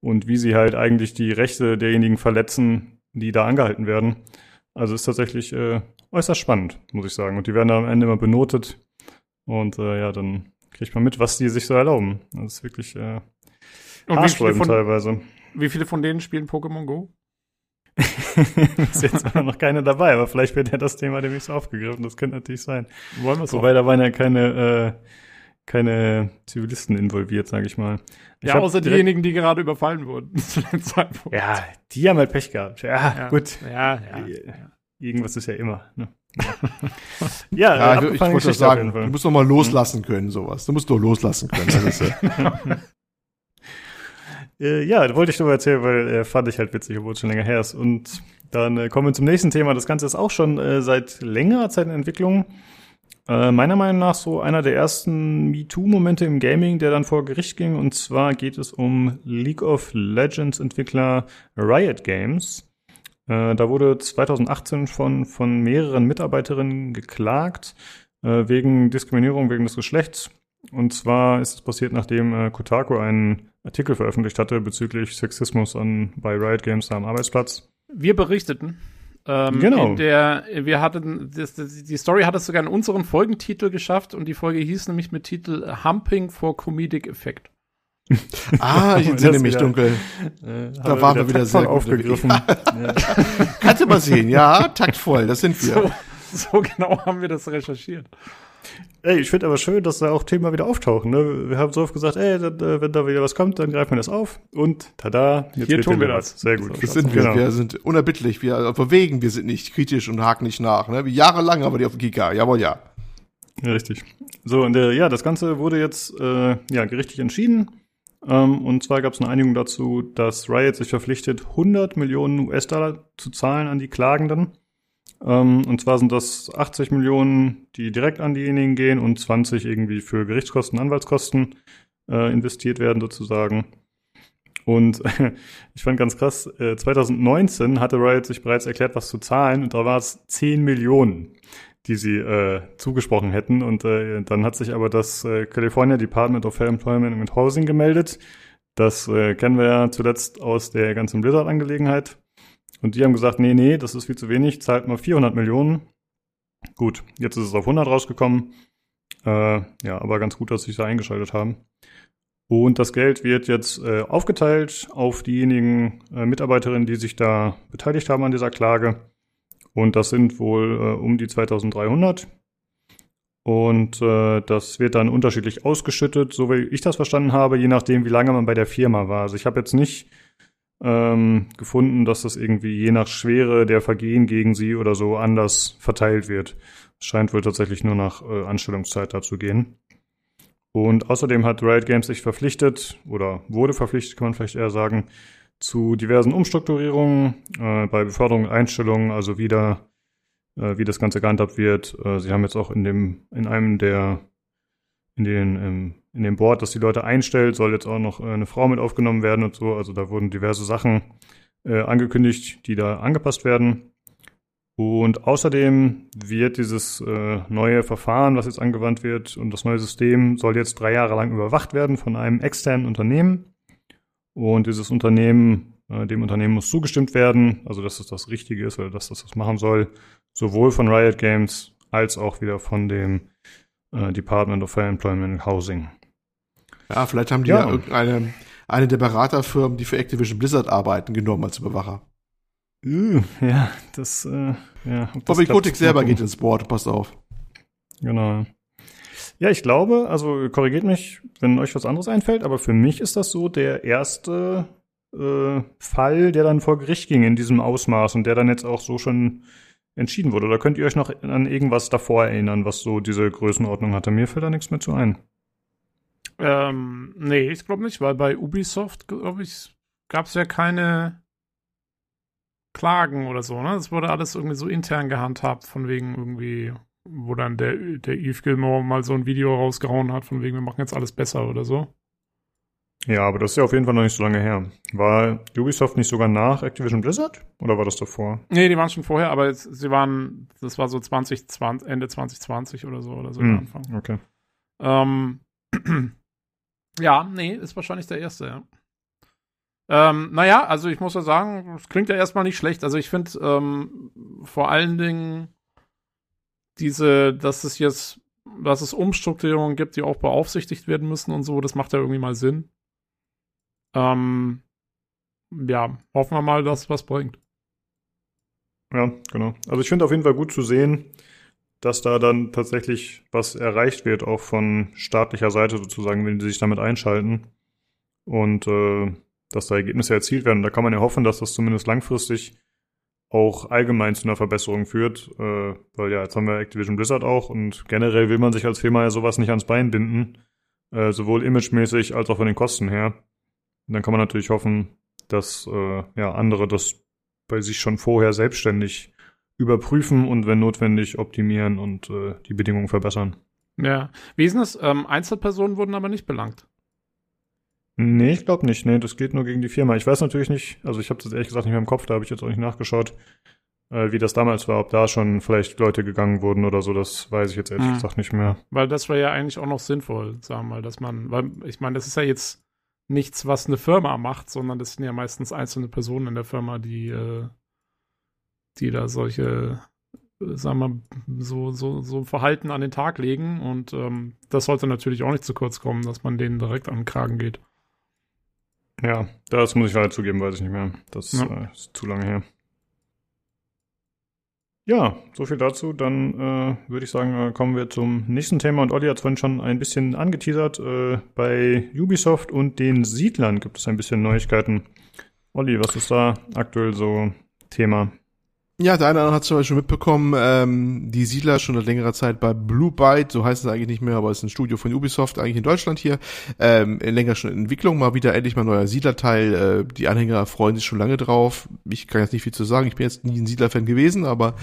S1: und wie sie halt eigentlich die Rechte derjenigen verletzen, die da angehalten werden. Also ist tatsächlich äh, äußerst spannend, muss ich sagen. Und die werden dann am Ende immer benotet. Und äh, ja, dann kriegt man mit, was die sich so erlauben. Das ist wirklich äh, haarsträubend teilweise.
S2: wie viele von denen spielen Pokémon Go?
S1: ist jetzt noch keine dabei, aber vielleicht wird ja das Thema demnächst aufgegriffen. Das könnte natürlich sein.
S2: Wollen wir
S1: Wobei da waren ja keine, äh, keine Zivilisten involviert, sage ich mal. Ich
S2: Ja, außer diejenigen, die gerade überfallen wurden zu dem Zeitpunkt.
S1: Ja, die haben halt Pech gehabt. Ja,
S2: Ja.
S1: gut.
S2: Ja, ja.
S1: Irgendwas ist ja immer. Ne? Ja,
S3: Ja,
S1: äh,
S3: ich, ich wollte das sagen, du musst doch mal loslassen können, sowas. Du musst doch loslassen können. Äh,
S1: ja, wollte ich nur erzählen, weil äh, fand ich halt witzig, obwohl es schon länger her ist. Und dann äh, kommen wir zum nächsten Thema. Das Ganze ist auch schon äh, seit längerer Zeit in Entwicklung. Äh, meiner Meinung nach so einer der ersten MeToo-Momente im Gaming, der dann vor Gericht ging. Und zwar geht es um League of Legends Entwickler Riot Games. Äh, da wurde 2018 von, von mehreren Mitarbeiterinnen geklagt äh, wegen Diskriminierung wegen des Geschlechts. Und zwar ist es passiert, nachdem äh, Kotaku einen Artikel veröffentlicht hatte bezüglich Sexismus an, bei Riot Games da am Arbeitsplatz.
S2: Wir berichteten. Ähm,
S1: Genau.
S2: In der, wir hatten, das, das, die Story hat es sogar in unseren Folgentitel geschafft und die Folge hieß nämlich mit Titel Humping for Comedic Effect.
S3: ah, ich entsinne mich
S1: wieder-
S3: dunkel.
S1: Äh,
S3: Da waren wir wieder sehr
S1: aufgegriffen. Ja.
S3: Kannst du mal sehen, ja, taktvoll, das sind wir.
S2: So, so genau haben wir das recherchiert.
S1: Ey, ich finde aber schön, dass da auch Themen wieder auftauchen. Ne? Wir haben so oft gesagt, ey, äh, wenn da wieder was kommt, dann greifen wir das auf. Und tada, jetzt
S2: Hier tun wir das.
S1: was. Sehr gut.
S3: Das sind wir.
S1: Genau.
S3: Wir sind unerbittlich, wir bewegen, wir sind nicht kritisch und haken nicht nach. Ne? Wie jahrelang haben wir die auf dem Kika. Jawohl, ja.
S1: Ja, richtig. So, und äh, ja, das Ganze wurde jetzt äh, ja, gerichtlich entschieden. Ähm, und zwar gab es eine Einigung dazu, dass Riot sich verpflichtet, 100 Millionen US-Dollar zu zahlen an die Klagenden. Ähm, und zwar sind das 80 Millionen, die direkt an diejenigen gehen und 20 irgendwie für Gerichtskosten, Anwaltskosten äh, investiert werden sozusagen. Und ich fand ganz krass, äh, 2019 hatte Riot sich bereits erklärt, was zu zahlen und da war es 10 Millionen die sie äh, zugesprochen hätten. Und äh, dann hat sich aber das äh, California Department of Fair Employment and Housing gemeldet. Das äh, kennen wir ja zuletzt aus der ganzen Blizzard-Angelegenheit. Und die haben gesagt, nee, nee, das ist viel zu wenig, zahlt mal 400 Millionen. Gut, jetzt ist es auf 100 rausgekommen. Äh, ja, aber ganz gut, dass sie sich da eingeschaltet haben. Und das Geld wird jetzt äh, aufgeteilt auf diejenigen äh, Mitarbeiterinnen, die sich da beteiligt haben an dieser Klage. Und das sind wohl äh, um die 2300. Und äh, das wird dann unterschiedlich ausgeschüttet, so wie ich das verstanden habe, je nachdem, wie lange man bei der Firma war. Also ich habe jetzt nicht ähm, gefunden, dass das irgendwie je nach Schwere der Vergehen gegen sie oder so anders verteilt wird. Es scheint wohl tatsächlich nur nach äh, Anstellungszeit dazu gehen. Und außerdem hat Riot Games sich verpflichtet oder wurde verpflichtet, kann man vielleicht eher sagen, zu diversen Umstrukturierungen äh, bei Beförderung und Einstellungen, also wieder äh, wie das Ganze gehandhabt wird. Äh, sie haben jetzt auch in dem, in einem der, in den, ähm, in dem Board, das die Leute einstellt, soll jetzt auch noch äh, eine Frau mit aufgenommen werden und so. Also da wurden diverse Sachen äh, angekündigt, die da angepasst werden. Und außerdem wird dieses äh, neue Verfahren, was jetzt angewandt wird, und das neue System soll jetzt drei Jahre lang überwacht werden von einem externen Unternehmen. Und dieses Unternehmen, äh, dem Unternehmen muss zugestimmt werden, also dass es das Richtige ist oder dass das das machen soll sowohl von Riot Games als auch wieder von dem äh, Department of Fair Employment and Housing.
S3: Ja, vielleicht haben die ja, ja irgendeine eine der Beraterfirmen, die für Activision Blizzard arbeiten, genommen als Überwacher.
S1: Uh, ja, das, äh, ja.
S3: Bobby Kotick selber geht ins Board, passt auf.
S1: Genau. Ja, ich glaube, also korrigiert mich, wenn euch was anderes einfällt, aber für mich ist das so der erste äh, Fall, der dann vor Gericht ging in diesem Ausmaß und der dann jetzt auch so schon entschieden wurde. Oder könnt ihr euch noch an irgendwas davor erinnern, was so diese Größenordnung hatte? Mir fällt da nichts mehr zu ein.
S2: Ähm, nee, ich glaube nicht, weil bei Ubisoft, glaube ich, gab es ja keine Klagen oder so, ne? Das wurde alles irgendwie so intern gehandhabt, von wegen irgendwie, wo dann der, der Eve Gilmore mal so ein Video rausgehauen hat, von wegen, wir machen jetzt alles besser oder so.
S1: Ja, aber das ist ja auf jeden Fall noch nicht so lange her. War Ubisoft nicht sogar nach Activision Blizzard? Oder war das davor?
S2: Nee, die waren schon vorher, aber jetzt, sie waren, das war so 2020, Ende 2020 oder so, oder so
S1: hm, Anfang. Okay.
S2: Ähm, ja, nee, ist wahrscheinlich der erste, ja. Ähm, naja, also ich muss ja sagen, es klingt ja erstmal nicht schlecht. Also ich finde ähm, vor allen Dingen diese, dass es jetzt, dass es Umstrukturierungen gibt, die auch beaufsichtigt werden müssen und so, das macht ja irgendwie mal Sinn. Ähm, ja, hoffen wir mal, dass was bringt.
S1: Ja, genau. Also ich finde auf jeden Fall gut zu sehen, dass da dann tatsächlich was erreicht wird, auch von staatlicher Seite sozusagen, wenn die sich damit einschalten. Und äh, dass da Ergebnisse erzielt werden. Da kann man ja hoffen, dass das zumindest langfristig auch allgemein zu einer Verbesserung führt. Äh, weil ja, jetzt haben wir Activision Blizzard auch und generell will man sich als Firma ja sowas nicht ans Bein binden. Äh, sowohl imagemäßig als auch von den Kosten her. Und dann kann man natürlich hoffen, dass äh, ja, andere das bei sich schon vorher selbstständig überprüfen und wenn notwendig optimieren und äh, die Bedingungen verbessern.
S2: Ja. Wie ist das? Ähm, Einzelpersonen wurden aber nicht belangt.
S1: Nee, ich glaube nicht. Nee, das geht nur gegen die Firma. Ich weiß natürlich nicht, also ich habe das ehrlich gesagt nicht mehr im Kopf, da habe ich jetzt auch nicht nachgeschaut, äh, wie das damals war, ob da schon vielleicht Leute gegangen wurden oder so, das weiß ich jetzt ehrlich mhm. gesagt nicht mehr.
S2: Weil das wäre ja eigentlich auch noch sinnvoll, sagen wir mal, dass man, weil ich meine, das ist ja jetzt nichts, was eine Firma macht, sondern das sind ja meistens einzelne Personen in der Firma, die, äh, die da solche, äh, sagen wir, so, so, so Verhalten an den Tag legen. Und ähm, das sollte natürlich auch nicht zu kurz kommen, dass man denen direkt an den Kragen geht.
S1: Ja, das muss ich leider zugeben, weiß ich nicht mehr. Das ja. äh, ist zu lange her. Ja, so viel dazu. Dann äh, würde ich sagen, äh, kommen wir zum nächsten Thema. Und Olli hat es vorhin schon ein bisschen angeteasert. Äh, bei Ubisoft und den Siedlern gibt es ein bisschen Neuigkeiten. Olli, was ist da aktuell so Thema?
S3: Ja, der eine oder andere hat es schon mitbekommen, ähm, die Siedler schon seit längerer Zeit bei Blue Byte, so heißt es eigentlich nicht mehr, aber es ist ein Studio von Ubisoft, eigentlich in Deutschland hier, ähm, länger schon in Entwicklung, mal wieder endlich mal neuer Siedlerteil, äh, die Anhänger freuen sich schon lange drauf, ich kann jetzt nicht viel zu sagen, ich bin jetzt nie ein Siedler-Fan gewesen, aber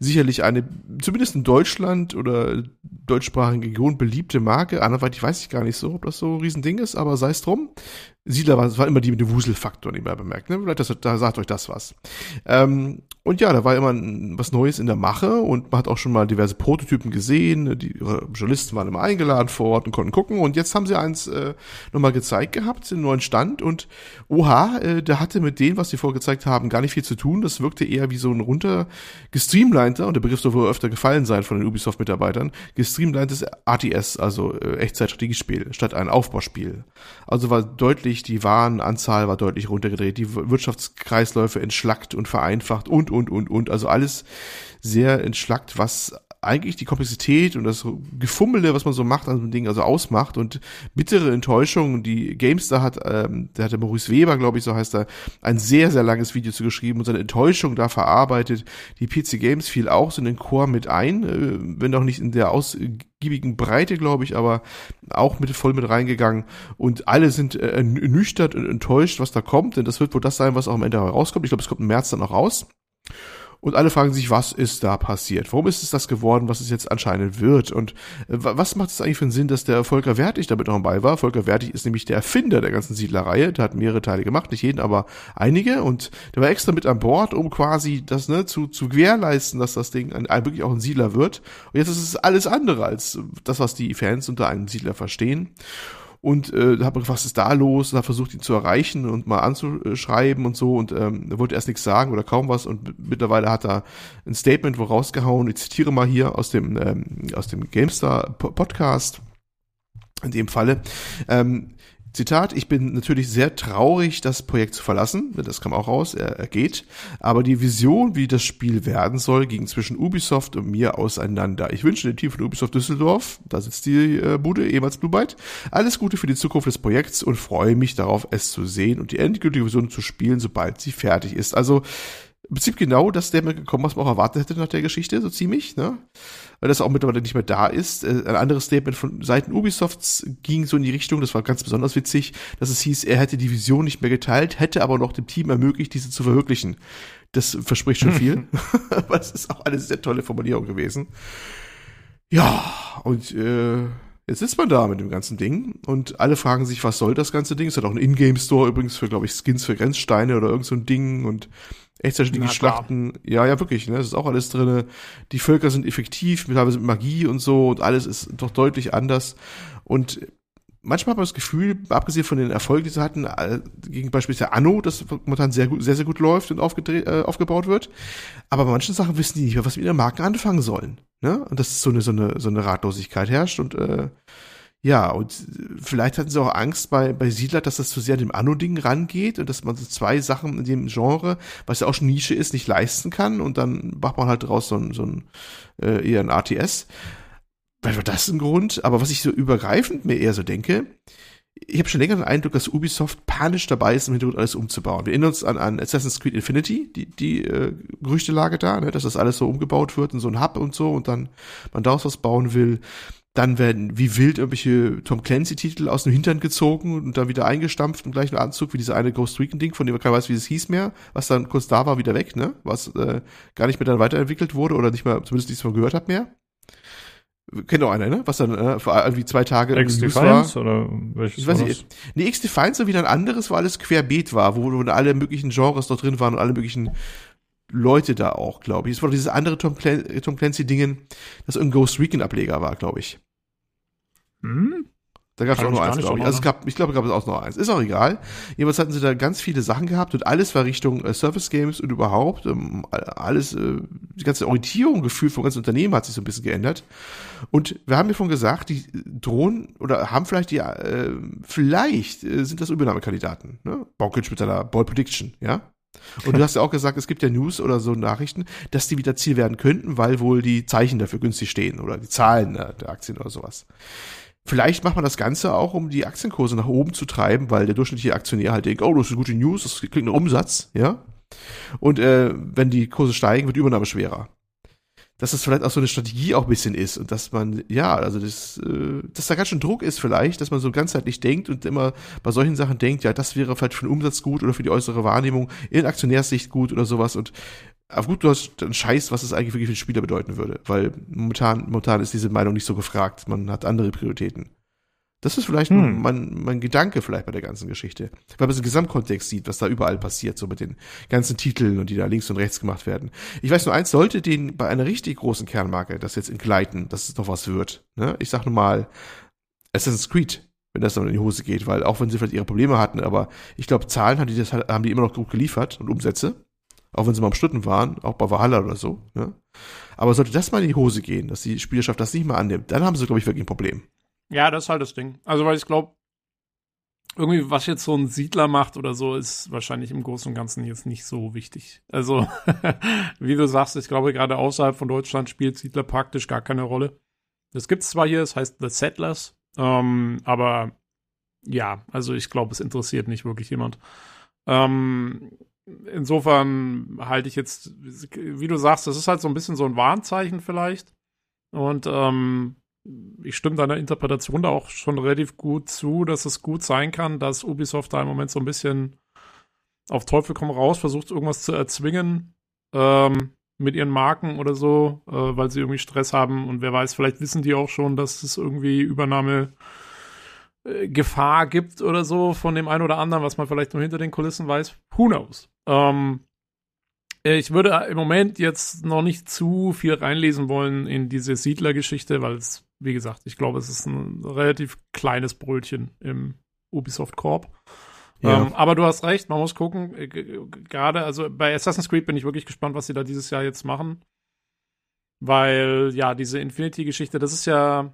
S3: sicherlich eine, zumindest in Deutschland oder deutschsprachigen Region beliebte Marke, anderweitig weiß ich gar nicht so, ob das so ein Riesending ist, aber sei es drum, Siedler war, war immer die mit dem Wuselfaktor, den man bemerkt. Ne? Vielleicht das, da sagt euch das was. Ähm, und ja, da war immer was Neues in der Mache und man hat auch schon mal diverse Prototypen gesehen. Die Journalisten waren immer eingeladen vor Ort und konnten gucken. Und jetzt haben sie eins äh, nochmal gezeigt gehabt, den neuen Stand. Und oha, äh, der hatte mit dem, was sie vorgezeigt haben, gar nicht viel zu tun. Das wirkte eher wie so ein runter gestreamliner, und der Begriff soll wohl öfter gefallen sein von den Ubisoft-Mitarbeitern, streamlinedes RTS, also äh, Echtzeitstrategiespiel, statt ein Aufbauspiel. Also war deutlich, die Warenanzahl war deutlich runtergedreht, die Wirtschaftskreisläufe entschlackt und vereinfacht und, und, und, und. Also alles sehr entschlackt, was eigentlich die Komplexität und das Gefummele, was man so macht an so einem Ding, also ausmacht und bittere Enttäuschung. Die Gamestar hat, ähm, der hatte Maurice Weber, glaube ich, so heißt er, ein sehr, sehr langes Video zu geschrieben und seine Enttäuschung da verarbeitet. Die PC Games fiel auch so in den Chor mit ein, äh, wenn auch nicht in der ausgiebigen Breite, glaube ich, aber auch mit voll mit reingegangen und alle sind äh, ernüchtert und enttäuscht, was da kommt, denn das wird wohl das sein, was auch am Ende rauskommt. Ich glaube, es kommt im März dann auch raus. Und alle fragen sich, was ist da passiert? Warum ist es das geworden, was es jetzt anscheinend wird? Und äh, was macht es eigentlich für einen Sinn, dass der Volker Wertig damit noch dabei war? Volker Wertig ist nämlich der Erfinder der ganzen Siedlerreihe. Der hat mehrere Teile gemacht, nicht jeden, aber einige. Und der war extra mit an Bord, um quasi das ne, zu, zu gewährleisten, dass das Ding ein, wirklich auch ein Siedler wird. Und jetzt ist es alles andere als das, was die Fans unter einem Siedler verstehen und äh, habe gefragt, was ist da los? Habe versucht, ihn zu erreichen und mal anzuschreiben und so und ähm, er wollte erst nichts sagen oder kaum was und mittlerweile hat er ein Statement wo rausgehauen. Ich zitiere mal hier aus dem ähm, aus dem Gamestar Podcast in dem Falle. Ähm, Zitat, ich bin natürlich sehr traurig, das Projekt zu verlassen. Das kam auch raus, er, er geht. Aber die Vision, wie das Spiel werden soll, ging zwischen Ubisoft und mir auseinander. Ich wünsche dem Team von Ubisoft Düsseldorf, da sitzt die äh, Bude, ehemals Blue Byte, alles Gute für die Zukunft des Projekts und freue mich darauf, es zu sehen und die endgültige Vision zu spielen, sobald sie fertig ist. Also, im Prinzip genau das mir gekommen, was man auch erwartet hätte nach der Geschichte, so ziemlich, ne? Weil das auch mittlerweile nicht mehr da ist. Äh, ein anderes Statement von Seiten Ubisofts ging so in die Richtung, das war ganz besonders witzig, dass es hieß, er hätte die Vision nicht mehr geteilt, hätte aber noch dem Team ermöglicht, diese zu verwirklichen. Das verspricht schon viel. aber es ist auch eine sehr tolle Formulierung gewesen. Ja, und äh, Jetzt sitzt man da mit dem ganzen Ding und alle fragen sich, was soll das ganze Ding? Es hat auch einen Ingame-Store übrigens für, glaube ich, Skins für Grenzsteine oder irgend so ein Ding und echtzeitliche Schlachten. Ja, ja, wirklich, ne? Das ist auch alles drinne. Die Völker sind effektiv, teilweise mit Magie und so und alles ist doch deutlich anders. Und manchmal hat man das Gefühl, abgesehen von den Erfolgen, die sie hatten, äh, gegen beispielsweise Anno, das momentan sehr gut, sehr, sehr gut läuft und aufgedreht, äh, aufgebaut wird. Aber bei manchen Sachen wissen die nicht mehr, was mit ihren Marken anfangen sollen. Ne? Und das ist so eine, so eine, so eine Ratlosigkeit herrscht und äh, ja, und vielleicht hatten sie auch Angst bei, bei Siedler, dass das zu sehr dem Anno-Ding rangeht und dass man so zwei Sachen in dem Genre, was ja auch schon Nische ist, nicht leisten kann und dann macht man halt draus so ein, so ein äh, eher ein ATS. Vielleicht war das ein Grund, aber was ich so übergreifend mir eher so denke, ich habe schon länger den Eindruck, dass Ubisoft panisch dabei ist, im Hintergrund alles umzubauen. Wir erinnern uns an, an Assassin's Creed Infinity, die, die äh, Gerüchtelage da, ne, dass das alles so umgebaut wird in so ein Hub und so und dann man daraus was bauen will. Dann werden wie wild irgendwelche Tom Clancy-Titel aus dem Hintern gezogen und dann wieder eingestampft im gleichen Anzug wie dieser eine Ghost Recon-Ding, von dem man keiner weiß, wie es hieß mehr, was dann kurz da war, wieder weg, ne? Was äh, gar nicht mehr dann weiterentwickelt wurde oder nicht mehr, zumindest nichts von gehört hat mehr. Kennt auch einer, ne? Was dann äh, vor irgendwie zwei Tage
S1: X Defiance oder welches
S3: ich weiß nicht. Nee, X Defiance so wieder ein anderes, wo alles querbeet war, wo, wo alle möglichen Genres dort drin waren und alle möglichen Leute da auch, glaube ich. Es war dieses andere Tom, Clan Tom Clancy-Dingen, das ein Ghost Recon-Ableger war, glaube ich. Hm? Da gab es auch noch eins, glaube ich. Also es gab, ich glaube, gab es auch noch eins. Ist auch egal. Jedenfalls hatten sie da ganz viele Sachen gehabt und alles war Richtung äh, Surface Games und überhaupt ähm, alles, äh, die ganze Orientierung, Gefühl vom ganzen Unternehmen hat sich so ein bisschen geändert. Und wir haben ja schon gesagt, die drohen oder haben vielleicht die, äh, vielleicht äh, sind das Übernahmekandidaten. Ne? Baukic mit seiner Ball Prediction, ja? Und du hast ja auch gesagt, es gibt ja News oder so Nachrichten, dass die wieder Ziel werden könnten, weil wohl die Zeichen dafür günstig stehen oder die Zahlen der Aktien oder sowas. Vielleicht macht man das Ganze auch, um die Aktienkurse nach oben zu treiben, weil der durchschnittliche Aktionär halt denkt, oh, das ist eine gute News, das klingt nach Umsatz, ja. Und äh, wenn die Kurse steigen, wird Übernahme schwerer dass das vielleicht auch so eine Strategie auch ein bisschen ist und dass man, ja, also das, äh, dass da ganz schön Druck ist vielleicht, dass man so ganzheitlich denkt und immer bei solchen Sachen denkt, ja, das wäre vielleicht für den Umsatz gut oder für die äußere Wahrnehmung in Aktionärssicht gut oder sowas und auf gut du hast dann Scheiß, was es eigentlich wirklich für den Spieler bedeuten würde, weil momentan, momentan ist diese Meinung nicht so gefragt, man hat andere Prioritäten. Das ist vielleicht hm. mein, mein Gedanke vielleicht bei der ganzen Geschichte. Weil man es im Gesamtkontext sieht, was da überall passiert, so mit den ganzen Titeln und die da links und rechts gemacht werden. Ich weiß nur eins, sollte den bei einer richtig großen Kernmarke das jetzt entgleiten, dass es noch was wird. Ne? Ich sag nur mal Assassin's Creed, wenn das dann in die Hose geht, weil auch wenn sie vielleicht ihre Probleme hatten, aber ich glaube, Zahlen haben die, das, haben die immer noch gut geliefert und Umsätze. Auch wenn sie mal umstritten waren, auch bei Valhalla oder so. Ne? Aber sollte das mal in die Hose gehen, dass die Spielerschaft das nicht mal annimmt, dann haben sie, glaube ich, wirklich ein Problem.
S2: Ja, das ist halt das Ding. Also, weil ich glaube, irgendwie, was jetzt so ein Siedler macht oder so, ist wahrscheinlich im Großen und Ganzen jetzt nicht so wichtig. Also, wie du sagst, ich glaube, gerade außerhalb von Deutschland spielt Siedler praktisch gar keine Rolle. Das gibt's zwar hier, es heißt The Settlers, ähm, aber ja, also ich glaube, es interessiert nicht wirklich jemand. Ähm, insofern halte ich jetzt, wie du sagst, das ist halt so ein bisschen so ein Warnzeichen vielleicht. Und ähm, ich stimme deiner Interpretation da auch schon relativ gut zu, dass es gut sein kann, dass Ubisoft da im Moment so ein bisschen auf Teufel komm raus versucht, irgendwas zu erzwingen ähm, mit ihren Marken oder so, äh, weil sie irgendwie Stress haben. Und wer weiß, vielleicht wissen die auch schon, dass es irgendwie Übernahme Gefahr gibt oder so von dem einen oder anderen, was man vielleicht nur hinter den Kulissen weiß. Who knows? Ähm, ich würde im Moment jetzt noch nicht zu viel reinlesen wollen in diese Siedler-Geschichte, weil es, wie gesagt, ich glaube, es ist ein relativ kleines Brötchen im Ubisoft Corp. Ja. Ähm, aber du hast recht, man muss gucken. Äh, gerade, also bei Assassin's Creed bin ich wirklich gespannt, was sie da dieses Jahr jetzt machen. Weil, ja, diese Infinity-Geschichte, das ist ja,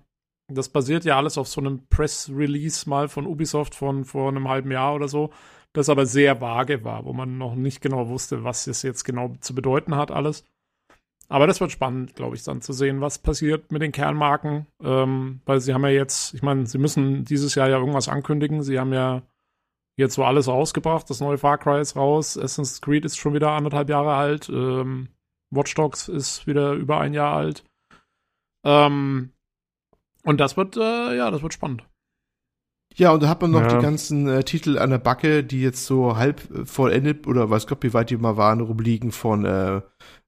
S2: das basiert ja alles auf so einem Press-Release mal von Ubisoft von vor einem halben Jahr oder so das aber sehr vage war, wo man noch nicht genau wusste, was es jetzt genau zu bedeuten hat, alles. Aber das wird spannend, glaube ich, dann zu sehen, was passiert mit den Kernmarken, ähm, weil sie haben ja jetzt, ich meine, sie müssen dieses Jahr ja irgendwas ankündigen. Sie haben ja jetzt so alles rausgebracht. Das neue Far Cry ist raus, Assassin's Creed ist schon wieder anderthalb Jahre alt, ähm, Watch Dogs ist wieder über ein Jahr alt. Ähm, und das wird, äh, ja, das wird spannend.
S3: Ja, und da hat man noch ja. die ganzen äh, Titel an der Backe, die jetzt so halb äh, vollendet oder weiß Gott, wie weit die mal waren, rumliegen von äh,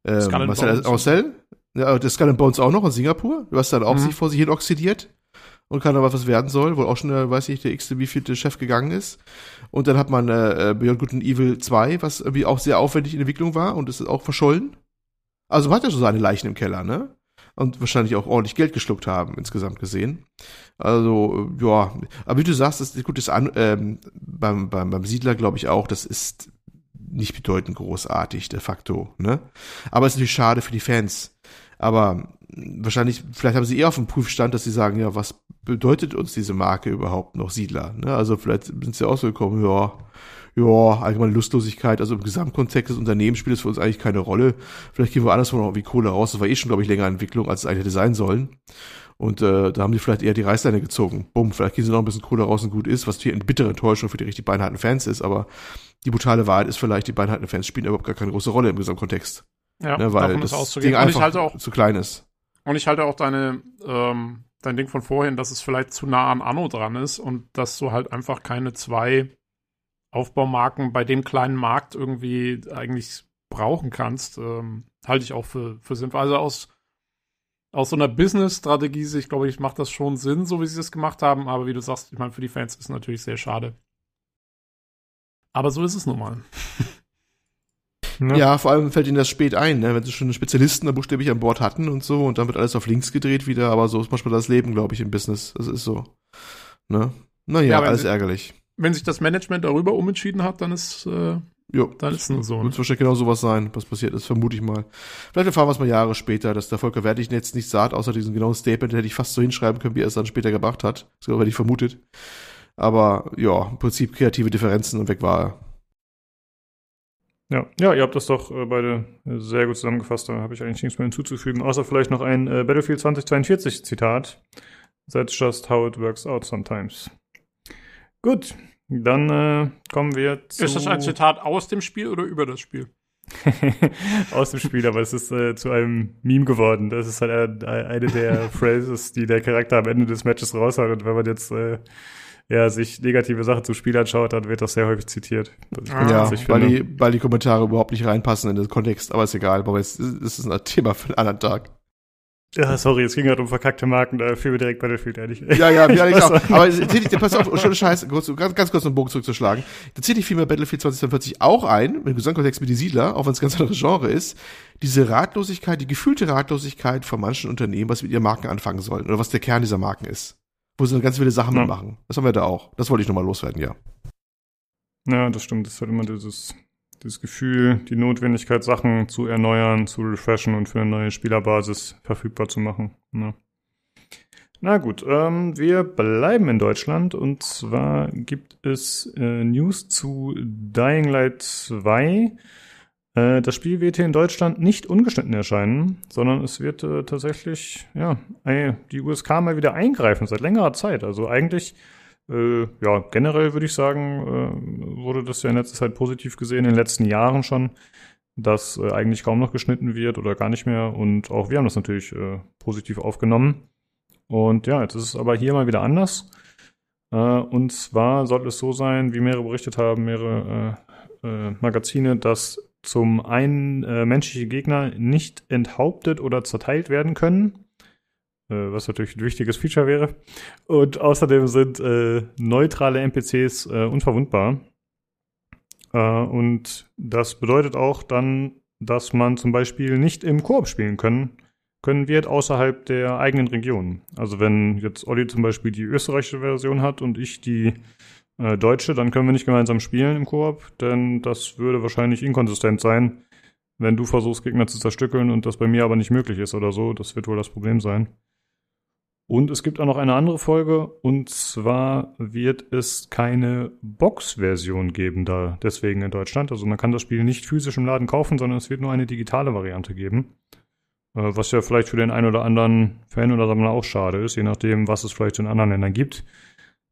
S3: äh, Marcel Ancel. Ja, das Skull Bones auch noch in Singapur, was dann auch mhm. sich vor sich hin oxidiert und kann aber was werden soll, wo auch schon, äh, weiß ich, der x wie vielte Chef gegangen ist. Und dann hat man äh, äh Beyond Good and Evil 2, was irgendwie auch sehr aufwendig in Entwicklung war und ist auch verschollen. Also man hat ja schon seine Leichen im Keller, ne? Und wahrscheinlich auch ordentlich Geld geschluckt haben, insgesamt gesehen. Also, ja, aber wie du sagst, das ist gut, das an, ähm, beim, beim, beim Siedler glaube ich auch, das ist nicht bedeutend großartig, de facto, ne? Aber es ist natürlich schade für die Fans. Aber wahrscheinlich, vielleicht haben sie eher auf dem Prüfstand, dass sie sagen, ja, was bedeutet uns diese Marke überhaupt noch Siedler? Ne? Also vielleicht sind sie auch so gekommen, ja, ja, allgemeine Lustlosigkeit, also im Gesamtkontext des Unternehmens spielt es für uns eigentlich keine Rolle. Vielleicht gehen wir anderswo noch wie Kohle raus. Das war eh schon, glaube ich, länger Entwicklung, als es eigentlich hätte sein sollen. Und äh, da haben die vielleicht eher die Reißleine gezogen. Bumm, vielleicht gehen sie noch ein bisschen Kohle raus und gut ist, was hier eine bittere Enttäuschung für die richtig beinharten Fans ist. Aber die brutale Wahrheit ist vielleicht, die beinharten Fans spielen überhaupt gar keine große Rolle im Gesamtkontext.
S2: Ja,
S3: ne, weil das Ding einfach halte auch, zu klein ist.
S2: Und ich halte auch deine, ähm, dein Ding von vorhin, dass es vielleicht zu nah an Anno dran ist und dass du halt einfach keine zwei Aufbaumarken bei dem kleinen Markt irgendwie eigentlich brauchen kannst, ähm, halte ich auch für, für sinnvoll. Also aus, aus so einer Business-Strategie, ich glaube, ich macht das schon Sinn, so wie sie es gemacht haben, aber wie du sagst, ich meine, für die Fans ist es natürlich sehr schade. Aber so ist es nun mal.
S3: Ne? Ja, vor allem fällt ihnen das spät ein, ne? wenn sie schon Spezialisten da buchstäblich an Bord hatten und so und dann wird alles auf links gedreht wieder, aber so ist manchmal das Leben, glaube ich, im Business. Das ist so. Ne? Naja, ja, alles ärgerlich
S2: wenn sich das Management darüber umentschieden hat, dann ist, äh,
S3: jo, dann ist es so. Ne? Wird wahrscheinlich genau sowas sein, was passiert ist, vermute ich mal. Vielleicht erfahren wir es mal Jahre später, dass der Volker Wertig jetzt nicht sagt, außer diesen genauen Statement, hätte ich fast so hinschreiben können, wie er es dann später gebracht hat. Das hätte ich vermutet. Aber ja, im Prinzip kreative Differenzen und weg war er.
S1: Ja, ja, ihr habt das doch äh, beide sehr gut zusammengefasst. Da habe ich eigentlich nichts mehr hinzuzufügen, außer vielleicht noch ein äh, Battlefield 2042 Zitat. That's just how it works out sometimes. Gut, dann äh, kommen wir zu.
S2: Ist das ein Zitat aus dem Spiel oder über das Spiel?
S1: aus dem Spiel, aber es ist äh, zu einem Meme geworden. Das ist halt äh, eine der Phrases, die der Charakter am Ende des Matches raushaut. Und wenn man jetzt äh, ja, sich negative Sachen zu Spiel anschaut, dann wird das sehr häufig zitiert.
S3: Ah, ja, weil die, weil die Kommentare überhaupt nicht reinpassen in den Kontext, aber ist egal, aber es, es ist ein Thema für einen anderen Tag.
S1: Ja, sorry, es ging gerade um verkackte Marken, da fiel mir direkt Battlefield ehrlich.
S3: Ja, ja, mir eigentlich auch. Aber ich, pass auf, schon Scheiß, kurz, ganz, ganz kurz einen Bogen zurückzuschlagen. Da zähle ich vielmehr Battlefield 2042 auch ein, im Gesamtkontext mit die Siedler, auch wenn es ganz anderes Genre ist. Diese Ratlosigkeit, die gefühlte Ratlosigkeit von manchen Unternehmen, was mit ihren Marken anfangen sollen, oder was der Kern dieser Marken ist. Wo sie ganz viele Sachen ja. machen. Das haben wir da auch. Das wollte ich nochmal loswerden, ja.
S1: Ja, das stimmt. Das ist halt immer dieses das Gefühl, die Notwendigkeit, Sachen zu erneuern, zu refreshen und für eine neue Spielerbasis verfügbar zu machen. Ne? Na gut, ähm, wir bleiben in Deutschland und zwar gibt es äh, News zu Dying Light 2. Äh, das Spiel wird hier in Deutschland nicht ungeschnitten erscheinen, sondern es wird äh, tatsächlich, ja, die USK mal wieder eingreifen seit längerer Zeit. Also eigentlich äh, ja, generell würde ich sagen, äh, wurde das ja in letzter Zeit positiv gesehen, in den letzten Jahren schon, dass äh, eigentlich kaum noch geschnitten wird oder gar nicht mehr. Und auch wir haben das natürlich äh, positiv aufgenommen. Und ja, jetzt ist es aber hier mal wieder anders. Äh, und zwar soll es so sein, wie mehrere berichtet haben, mehrere äh, Magazine, dass zum einen menschliche Gegner nicht enthauptet oder zerteilt werden können was natürlich ein wichtiges Feature wäre. Und außerdem sind äh, neutrale NPCs äh, unverwundbar. Äh, und das bedeutet auch dann, dass man zum Beispiel nicht im Koop spielen können, können wird außerhalb der eigenen Region. Also wenn jetzt Olli zum Beispiel die österreichische Version hat und ich die äh, deutsche, dann können wir nicht gemeinsam spielen im Koop, denn das würde wahrscheinlich inkonsistent sein, wenn du versuchst, Gegner zu zerstückeln und das bei mir aber nicht möglich ist oder so. Das wird wohl das Problem sein. Und es gibt auch noch eine andere Folge, und zwar wird es keine Box-Version geben da deswegen in Deutschland. Also man kann das Spiel nicht physisch im Laden kaufen, sondern es wird nur eine digitale Variante geben. Äh, was ja vielleicht für den einen oder anderen Fan oder Sammler auch schade ist, je nachdem, was es vielleicht in anderen Ländern gibt.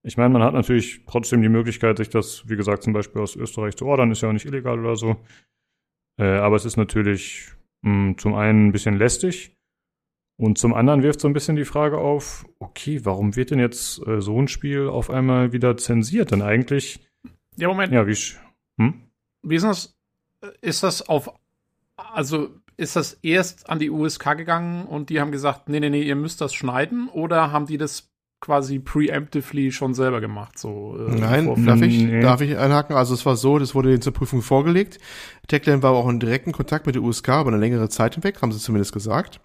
S1: Ich meine, man hat natürlich trotzdem die Möglichkeit, sich das, wie gesagt, zum Beispiel aus Österreich zu ordern, ist ja auch nicht illegal oder so. Äh, aber es ist natürlich mh, hm, zum einen ein bisschen lästig und zum anderen wirft so ein bisschen die Frage auf, okay, warum wird denn jetzt äh, so ein Spiel auf einmal wieder zensiert? Denn eigentlich.
S2: Ja, Moment.
S1: Ja, wie. Hm?
S2: Wie ist das? Ist das auf. Also, ist das erst an die USK gegangen und die haben gesagt, nee, nee, nee, ihr müsst das schneiden? Oder haben die das quasi preemptively schon selber gemacht. So,
S3: äh, Nein, darf ich, nee. darf ich einhaken? Also es war so, das wurde zur Prüfung vorgelegt. Techland war auch in direkten Kontakt mit der USK, aber eine längere Zeit hinweg, haben sie zumindest gesagt.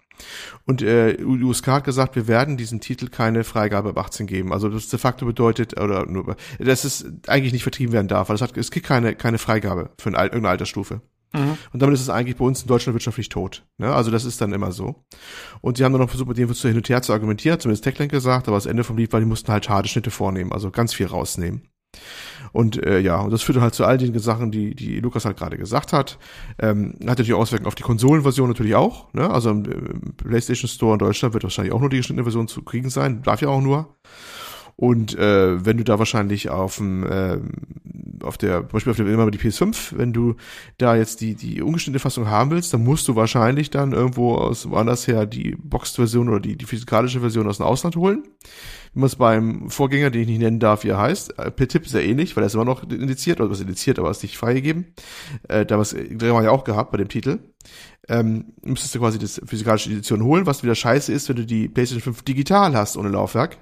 S3: Und äh, USK hat gesagt, wir werden diesem Titel keine Freigabe ab 18 geben. Also das de facto bedeutet, oder nur, dass es eigentlich nicht vertrieben werden darf, weil es, hat, es gibt keine, keine Freigabe für eine, irgendeine Altersstufe. Mhm. Und damit ist es eigentlich bei uns in Deutschland wirtschaftlich tot. Ne? Also das ist dann immer so. Und sie haben dann noch versucht, mit dem hin und her zu argumentieren, zumindest Techland gesagt, aber das Ende vom Lied war, die mussten halt harte Schnitte vornehmen, also ganz viel rausnehmen. Und äh, ja, und das führte halt zu all den Sachen, die, die Lukas halt gerade gesagt hat. Ähm, hat natürlich Auswirkungen auf die Konsolenversion natürlich auch. Ne? Also im, im PlayStation Store in Deutschland wird wahrscheinlich auch nur die geschnittene Version zu kriegen sein. Darf ja auch nur. Und äh, wenn du da wahrscheinlich auf dem, äh, auf der, zum Beispiel auf der immer die PS5, wenn du da jetzt die, die ungeschnittene Fassung haben willst, dann musst du wahrscheinlich dann irgendwo aus woanders her die Boxed-Version oder die, die physikalische Version aus dem Ausland holen. Man es beim Vorgänger, den ich nicht nennen darf, wie heißt, äh, per Tipp sehr ähnlich, weil er ist immer noch indiziert, oder was indiziert, aber ist nicht freigegeben. Äh, da was wir ja auch gehabt bei dem Titel. Ähm, müsstest du quasi das physikalische Edition holen, was wieder scheiße ist, wenn du die PlayStation 5 digital hast ohne Laufwerk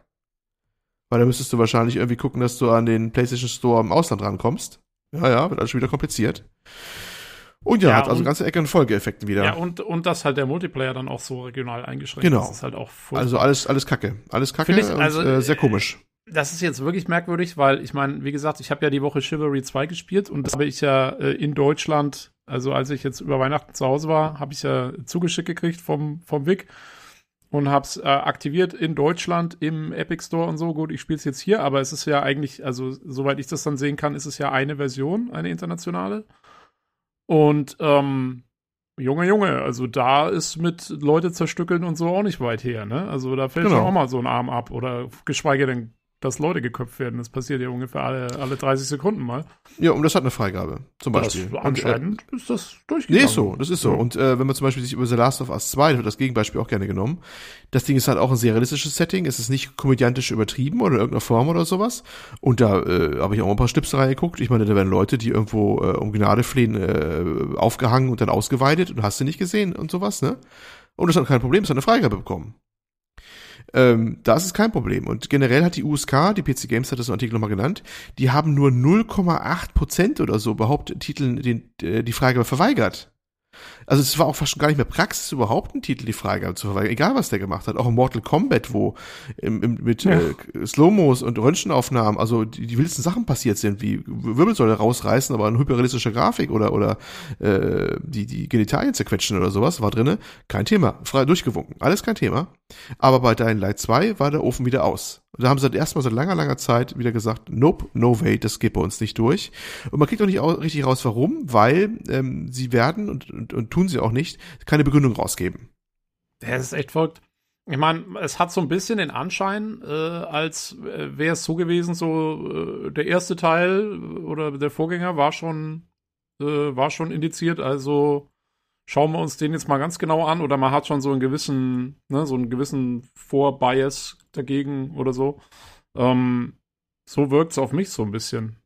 S3: weil da müsstest du wahrscheinlich irgendwie gucken, dass du an den PlayStation Store im Ausland rankommst. Ja, ja, wird alles schon wieder kompliziert. Und ja, ja hat also ganze Ecke an Folgeeffekten wieder.
S2: Ja, und, und dass halt der Multiplayer dann auch so regional eingeschränkt
S3: genau.
S2: ist, ist halt auch
S3: furchtbar. Also alles, alles Kacke. Alles Kacke
S2: ich, also,
S3: und äh, sehr komisch.
S2: Das ist jetzt wirklich merkwürdig, weil ich meine, wie gesagt, ich habe ja die Woche Chivalry 2 gespielt und das habe ich ja äh, in Deutschland, also als ich jetzt über Weihnachten zu Hause war, habe ich ja zugeschickt gekriegt vom, vom Vic und hab's äh, aktiviert in Deutschland im Epic Store und so. Gut, ich spiele es jetzt hier, aber es ist ja eigentlich, also soweit ich das dann sehen kann, ist es ja eine Version, eine internationale. Und ähm, Junge, Junge, also da ist mit Leute zerstückeln und so auch nicht weit her, ne? Also da fällt genau. auch mal so ein Arm ab oder geschweige denn dass Leute geköpft werden. Das passiert ja ungefähr alle, alle 30 Sekunden mal.
S3: Ja, und das hat eine Freigabe, zum Beispiel.
S2: Das, anscheinend und, äh, ist das durchgegangen.
S3: Nee, ist so, das ist so. Ja. Und äh, wenn man zum Beispiel sich über The Last of Us 2, wird das Gegenbeispiel auch gerne genommen, das Ding ist halt auch ein sehr realistisches Setting, es ist nicht komödiantisch übertrieben oder in irgendeiner Form oder sowas. Und da äh, habe ich auch ein paar Schnipsel reingeguckt. Ich meine, da werden Leute, die irgendwo äh, um Gnade flehen, äh, aufgehangen und dann ausgeweidet und hast du nicht gesehen und sowas, ne? Und das hat kein Problem, es hat eine Freigabe bekommen. Ähm, da ist es kein Problem. Und generell hat die USK, die PC Games hat das im Artikel nochmal genannt, die haben nur 0,8 Prozent oder so überhaupt Titeln den, äh, die Freigabe verweigert. Also es war auch fast schon gar nicht mehr Praxis, überhaupt einen Titel die Freigabe zu verweigern, egal was der gemacht hat. Auch in Mortal Kombat, wo im, im, mit
S1: Ja.
S3: äh, Slow-Mos und Röntgenaufnahmen, also die, die wildesten Sachen passiert sind, wie Wirbelsäule rausreißen, aber in hyperrealistischer Grafik oder oder äh, die die Genitalien zerquetschen oder sowas war drinne, kein Thema, frei durchgewunken, alles kein Thema. Aber bei Dying Light 2 war der Ofen wieder aus. Da haben sie dann erstmal seit langer, langer Zeit wieder gesagt, nope, no way, das geht bei uns nicht durch. Und man kriegt auch nicht richtig raus, warum, weil ähm, sie werden, und, und, und tun sie auch nicht, keine Begründung rausgeben.
S2: Das ist echt verrückt. Ich meine, es hat so ein bisschen den Anschein, äh, als äh, wäre es so gewesen, so äh, der erste Teil äh, oder der Vorgänger war schon, äh, war schon indiziert, also schauen wir uns den jetzt mal ganz genau an oder man hat schon so einen gewissen, ne, so einen gewissen Vorbias dagegen oder so. Ähm, so wirkt es auf mich so ein bisschen.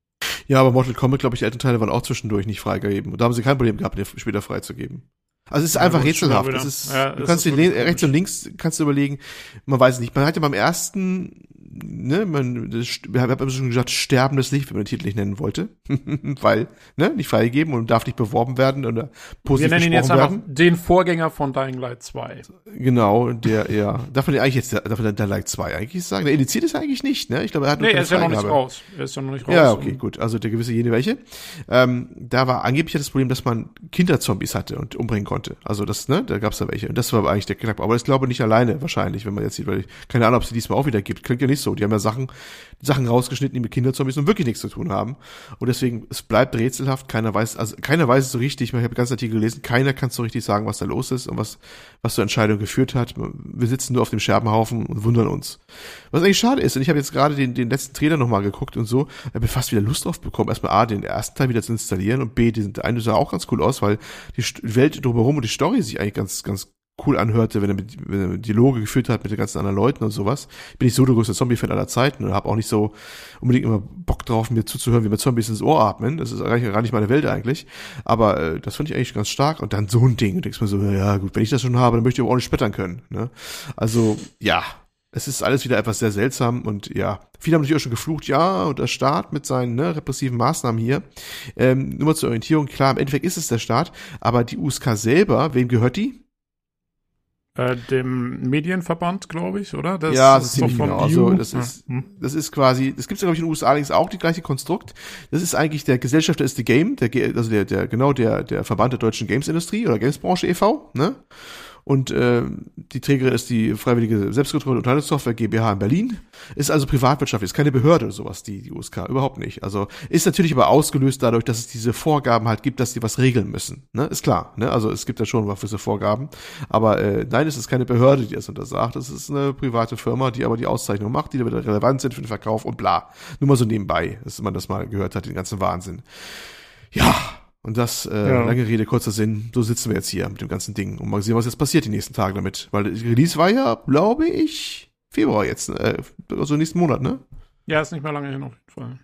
S3: Ja, aber Mortal Kombat, glaube ich, die Elternteile waren auch zwischendurch nicht freigegeben. Und da haben sie kein Problem gehabt, den später freizugeben. Also es ist einfach rätselhaft. Es ist.
S2: Ja,
S3: du kannst dir rechts und links kannst du überlegen, man weiß es nicht. Man hat ja beim ersten, ne, man, das, ich habe schon gesagt, sterbendes Licht, wenn man den Titel nicht nennen wollte, weil, ne, nicht freigegeben und darf nicht beworben werden oder
S2: Wir
S3: positiv
S2: nennen ihn jetzt
S3: besprochen
S2: einfach
S3: werden.
S2: den Vorgänger von Dying Light 2.
S3: Genau, der, ja, darf man den eigentlich jetzt, darf man der Like 2 eigentlich sagen? Der indiziert ist eigentlich nicht, ne? Ich glaube, er hat nur
S2: Nee, er ist ja noch nicht raus. Er ist ja noch nicht raus.
S3: Ja, okay, gut. Also der gewisse jene welche. Ähm, da war angeblich das Problem, dass man Kinderzombies hatte und umbringen konnte. Also das, ne, da gab's da welche. Und das war eigentlich der Knackpunkt. Aber ich glaube nicht alleine wahrscheinlich, wenn man jetzt sieht, weil ich, keine Ahnung, ob es die diesmal auch wieder gibt. Klingt ja nicht so. Die haben ja Sachen, Sachen rausgeschnitten, die mit Kinderzombies nun wirklich nichts zu tun haben. Und deswegen, es bleibt rätselhaft. Keiner weiß, also keiner weiß es so richtig. Ich habe ganz Artikel gelesen. Keiner kann so richtig sagen, was da los ist und was, was zur Entscheidung geführt hat. Wir sitzen nur auf dem Scherbenhaufen und wundern uns. Was eigentlich schade ist, und ich habe jetzt gerade den, den letzten Trailer nochmal geguckt und so, ich habe fast wieder Lust drauf bekommen, erstmal A, den ersten Teil wieder zu installieren und B, den, der eine sah auch ganz cool aus, weil die Welt drumherum und die Story sich eigentlich ganz, ganz cool anhörte, wenn er, mit, wenn er Dialoge geführt hat mit den ganzen anderen Leuten und sowas. Bin ich so der größte Zombie-Fan aller Zeiten und habe auch nicht so unbedingt immer Bock drauf, mir zuzuhören, wie mir Zombies ins Ohr atmen. Das ist nicht, gar nicht meine Welt eigentlich. Aber äh, das finde ich eigentlich ganz stark. Und dann so ein Ding. Und denkst mir so, ja gut, wenn ich das schon habe, dann möchte ich aber auch nicht spettern können. Ne? Also, ja, es ist alles wieder etwas sehr seltsam und ja, viele haben natürlich auch schon geflucht, ja, und der Staat mit seinen ne, repressiven Maßnahmen hier. Ähm, nur mal zur Orientierung, klar, im Endeffekt ist es der Staat, aber die USK selber, wem gehört die?
S2: Äh, dem Medienverband, glaube ich, oder? Das
S3: ja, das ist ziemlich
S2: von
S3: genau. Also, das
S2: Ja.
S3: ist, das ist quasi, das gibt's ja, glaube ich, in den USA allerdings auch, die gleiche Konstrukt. Das ist eigentlich der Gesellschafter ist the Game, der, also der, der, genau, der, der Verband der deutschen Gamesindustrie oder Gamesbranche e.V., ne? Und äh, die Trägerin ist die Freiwillige Selbstkontrolle und Unterhaltungssoftware GmbH in Berlin. Ist also privatwirtschaftlich, ist keine Behörde oder sowas, die, die USK, überhaupt nicht. Also ist natürlich aber ausgelöst dadurch, dass es diese Vorgaben halt gibt, dass die was regeln müssen. Ne? Ist klar, ne? Also es gibt ja schon gewisse Vorgaben. Aber äh, nein, es ist keine Behörde, die das untersagt. Es ist eine private Firma, die aber die Auszeichnung macht, die da wieder relevant sind für den Verkauf und bla. Nur mal so nebenbei, dass man das mal gehört hat, den ganzen Wahnsinn. Ja, und das, äh,
S1: Ja.
S3: lange Rede, kurzer Sinn, so sitzen wir jetzt hier mit dem ganzen Ding und mal sehen, was jetzt passiert die nächsten Tage damit. Weil Release war ja, glaube ich, Februar jetzt, äh, also nächsten Monat, ne?
S2: ja, ist nicht mehr lange hin auf jeden Fall.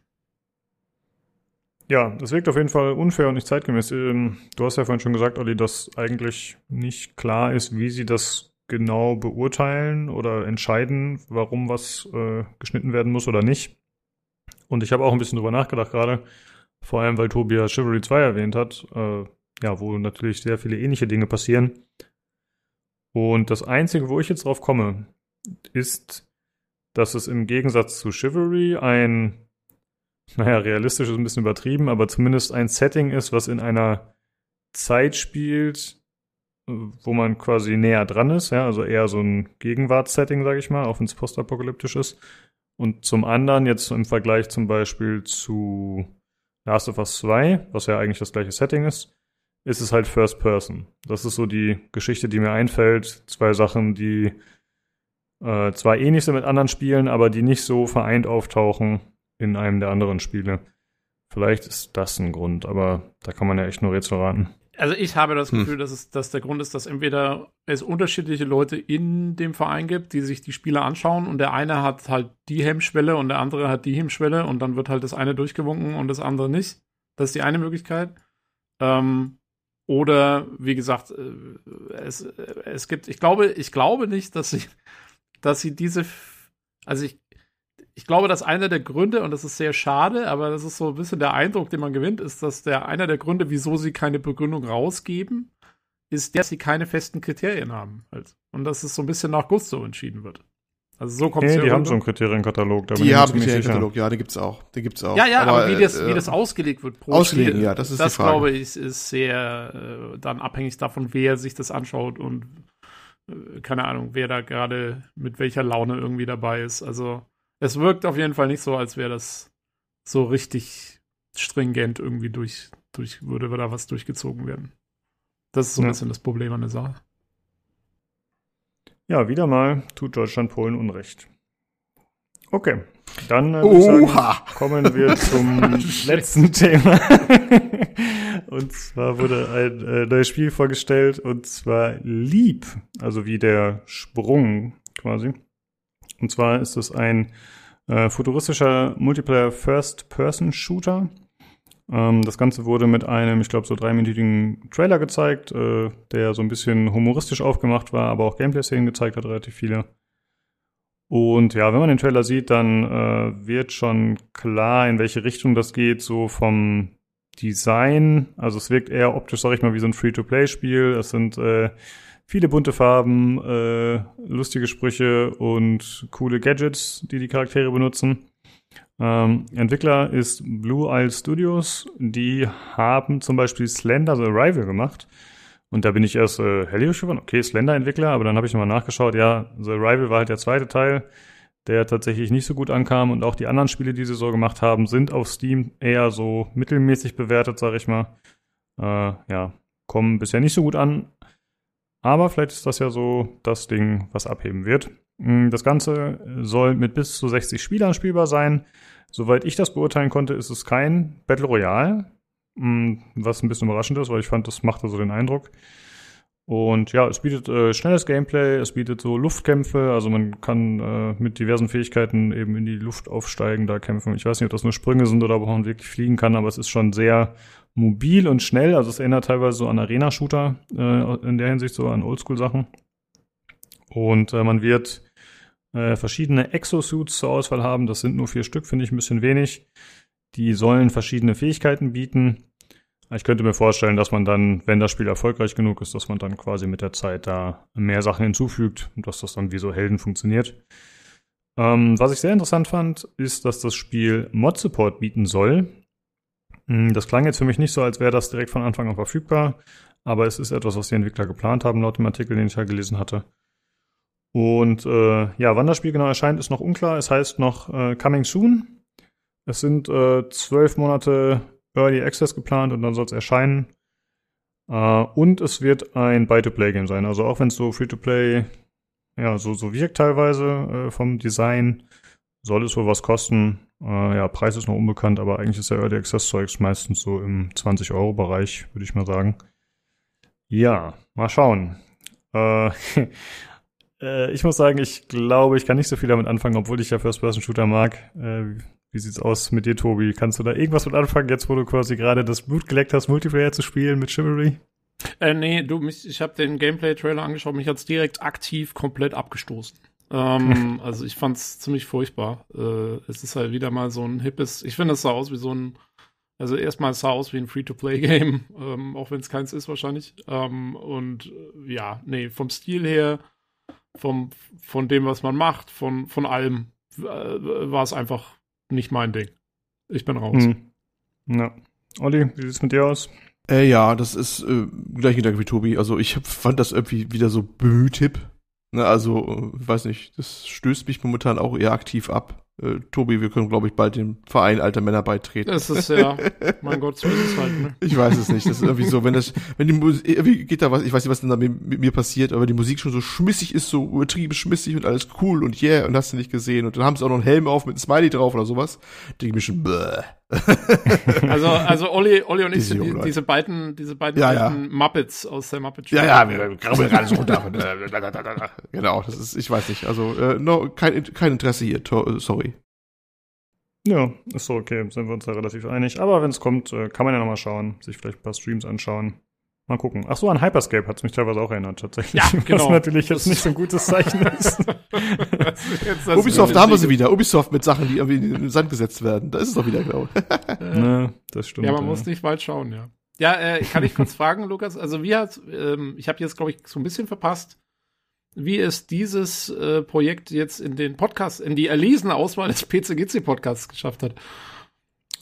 S1: Ja, das wirkt auf jeden Fall unfair und nicht zeitgemäß. Ähm, Du hast ja vorhin schon gesagt, Olli, dass eigentlich nicht klar ist, wie sie das genau beurteilen oder entscheiden, warum was äh, geschnitten werden muss oder nicht. Und ich habe auch ein bisschen drüber nachgedacht gerade, vor allem weil Tobias Chivalry 2 erwähnt hat, äh, ja, wo natürlich sehr viele ähnliche Dinge passieren. Und das Einzige, wo ich jetzt drauf komme, ist, dass es im Gegensatz zu Chivalry ein naja, realistisch ist ein bisschen übertrieben, aber zumindest ein Setting ist, was in einer Zeit spielt, wo man quasi näher dran ist, ja, also eher so ein Gegenwartssetting, sage ich mal, auch wenn es postapokalyptisch ist. Und zum anderen jetzt im Vergleich zum Beispiel zu Last of Us 2, was ja eigentlich das gleiche Setting ist, ist es halt First Person. Das ist so die Geschichte, die mir einfällt. Zwei Sachen, die äh, zwar ähnlich sind mit anderen Spielen, aber die nicht so vereint auftauchen in einem der anderen Spiele. Vielleicht ist das ein Grund, aber da kann man ja echt nur Rätsel raten.
S2: Also ich habe das
S3: Hm.
S2: Gefühl, dass, es, dass der Grund ist, dass entweder es unterschiedliche Leute in dem Verein gibt, die sich die Spiele anschauen und der eine hat halt die Hemmschwelle und der andere hat die Hemmschwelle und dann wird halt das eine durchgewunken und das andere nicht. Das ist die eine Möglichkeit. Ähm, oder wie gesagt, äh, es, äh, es gibt, ich glaube, ich glaube nicht, dass sie, dass sie diese, also ich, ich glaube, dass einer der Gründe, und das ist sehr schade, aber das ist so ein bisschen der Eindruck, den man gewinnt, ist, dass der einer der Gründe, wieso sie keine Begründung rausgeben, ist, dass sie keine festen Kriterien haben. Halt. Und dass es so ein bisschen nach Gusto entschieden wird. Also so kommt es
S1: Nee, die haben so einen Kriterienkatalog. Da bin
S3: Die haben einen
S1: sicher.
S3: Katalog, ja, den gibt's auch. Den gibt's auch.
S2: Ja, ja, aber, wie, das,
S3: äh,
S2: wie das ausgelegt wird pro
S3: auslegen,
S2: Spiel,
S3: ja, das ist die
S2: das
S3: Frage.
S2: glaube ich, ist sehr äh, dann abhängig davon, wer sich das anschaut und äh, keine Ahnung, wer da gerade mit welcher Laune irgendwie dabei ist. Also es wirkt auf jeden Fall nicht so, als wäre das so richtig stringent irgendwie durch, durch würde da was durchgezogen werden. Das ist so ein
S1: Ja.
S2: bisschen das Problem an der Sache.
S1: Ja, wieder mal tut Deutschland Polen Unrecht. Okay, dann äh, sagen, kommen wir zum letzten Thema. und zwar wurde ein äh, neues Spiel vorgestellt und zwar Leap, also wie der Sprung quasi. Und zwar ist es ein äh, futuristischer Multiplayer First-Person-Shooter. Ähm, das Ganze wurde mit einem, ich glaube, so dreiminütigen Trailer gezeigt, äh, der so ein bisschen humoristisch aufgemacht war, aber auch Gameplay-Szenen gezeigt hat, relativ viele. Und ja, wenn man den Trailer sieht, dann äh, wird schon klar, in welche Richtung das geht, so vom Design. Also es wirkt eher optisch, sag ich mal, wie so ein Free-to-Play-Spiel. Es sind äh, viele bunte Farben, äh, lustige Sprüche und coole Gadgets, die die Charaktere benutzen. Ähm, Entwickler ist Blue Isle Studios. Die haben zum Beispiel Slender The Arrival gemacht. Und da bin ich erst äh, hellhörig geworden. Okay, Slender-Entwickler, aber dann habe ich nochmal nachgeschaut. Ja, The Arrival war halt der zweite Teil, der tatsächlich nicht so gut ankam. Und auch die anderen Spiele, die sie so gemacht haben, sind auf Steam eher so mittelmäßig bewertet, sag ich mal. Äh, ja, kommen bisher nicht so gut an. Aber vielleicht ist das ja so das Ding, was abheben wird. Mm, Das Ganze soll mit bis zu 60 Spielern spielbar sein. Soweit ich das beurteilen konnte, ist es kein Battle Royale, mm, was ein bisschen überraschend ist, weil ich fand, das machte so den Eindruck. Und ja, es bietet äh, schnelles Gameplay, es bietet so Luftkämpfe, also man kann äh, mit diversen Fähigkeiten eben in die Luft aufsteigen, da kämpfen. Ich weiß nicht, ob das nur Sprünge sind oder ob man wirklich fliegen kann, aber es ist schon sehr mobil und schnell. Also es erinnert teilweise so an Arena-Shooter, äh, in der Hinsicht so an Oldschool-Sachen. Und äh, man wird äh, verschiedene Exosuits zur Auswahl haben. Das sind nur vier Stück, finde ich ein bisschen wenig. Die sollen verschiedene Fähigkeiten bieten. Ich könnte mir vorstellen, dass man dann, wenn das Spiel erfolgreich genug ist, dass man dann quasi mit der Zeit da mehr Sachen hinzufügt und dass das dann wie so Helden funktioniert. Ähm, was ich sehr interessant fand, ist, dass das Spiel Mod-Support bieten soll. Mm, Das klang jetzt für mich nicht so, als wäre das direkt von Anfang an verfügbar, aber es ist etwas, was die Entwickler geplant haben, laut dem Artikel, den ich ja gelesen hatte. Und äh, ja, wann das Spiel genau erscheint, ist noch unklar. Es heißt noch äh, Coming Soon. Es sind äh, zwölf Monate Early Access geplant und dann soll es erscheinen. Äh, und es wird ein Buy-to-Play-Game sein. Also auch wenn es so Free-to-Play ja, so, so wirkt teilweise äh, vom Design, soll es wohl was kosten. Äh, ja, Preis ist noch unbekannt, aber eigentlich ist der Early Access-Zeugs meistens so im 20-Euro-Bereich, würde ich mal sagen. Ja, mal schauen. Äh, äh, ich muss sagen, ich glaube, ich kann nicht so viel damit anfangen, obwohl ich ja First-Person-Shooter mag. Äh, wie sieht's aus mit dir, Tobi? Kannst du da irgendwas mit anfangen, jetzt wo du quasi gerade das Blut geleckt hast, Multiplayer zu spielen mit Chivalry?
S2: Äh, nee, du, ich habe den Gameplay-Trailer angeschaut, mich hat's direkt aktiv komplett abgestoßen. Ähm, also ich fand's ziemlich furchtbar. Äh, es ist halt wieder mal so ein hippes, ich finde, es sah aus wie so ein, also erstmal es sah aus wie ein Free-to-Play-Game, ähm, auch wenn es keins ist wahrscheinlich. Ähm, und äh, ja, nee, vom Stil her, vom, von dem, was man macht, von, von allem, äh, war es einfach nicht mein Ding. Ich bin raus.
S1: Hm. Ja. Olli, wie sieht's mit dir aus?
S3: Äh, ja, das ist äh, gleich Gedanke wie Tobi. Also ich hab, fand das irgendwie wieder so bemühtipp. Ne, also, äh, weiß nicht, das stößt mich momentan auch eher aktiv ab. Äh, Tobi, wir können, glaube ich, bald dem Verein alter Männer beitreten.
S2: Das ist ja, mein Gott, so ist es halt, ne?
S3: Ich weiß es nicht. Das ist irgendwie so, wenn das, wenn die Musik, irgendwie geht da was, ich weiß nicht, was denn da mit, mit mir passiert, aber die Musik schon so schmissig ist, so übertrieben schmissig und alles cool und yeah und hast du nicht gesehen und dann haben sie auch noch einen Helm auf mit einem Smiley drauf oder sowas. Denke ich mir schon, bäh.
S2: Also, also Olli, Olli und ich
S3: Diese
S2: sind die, diese beiden, diese beiden
S3: Ja, ja.
S2: Muppets aus der Muppet Show.
S3: Ja, ja, wir krabbeln alles runter. genau, das ist, ich weiß nicht. Also, äh, no, kein, kein Interesse hier, to, sorry.
S1: Ja, ist so okay, sind wir uns da relativ einig. Aber wenn es kommt, äh, kann man ja nochmal schauen, sich vielleicht ein paar Streams anschauen. Mal gucken. Ach so, an Hyperscape hat es mich teilweise auch erinnert, tatsächlich.
S2: Ja, genau.
S1: Was natürlich jetzt
S2: Das-
S1: nicht so ein gutes Zeichen ist.
S2: Jetzt das-
S3: Ubisoft, da haben wir sie wieder. Ubisoft mit Sachen, die irgendwie in den Sand gesetzt werden. Da ist es doch wieder, glaube ich.
S1: ne, das stimmt.
S2: Ja, man
S1: ja.
S2: muss nicht weit schauen, ja. Ja, äh, kann ich kurz fragen, Lukas? Also wie hat, ähm, ich habe jetzt, glaube ich, so ein bisschen verpasst, wie es dieses äh, Projekt jetzt in den Podcast, in die erlesene Auswahl des PCGC-Podcasts geschafft hat.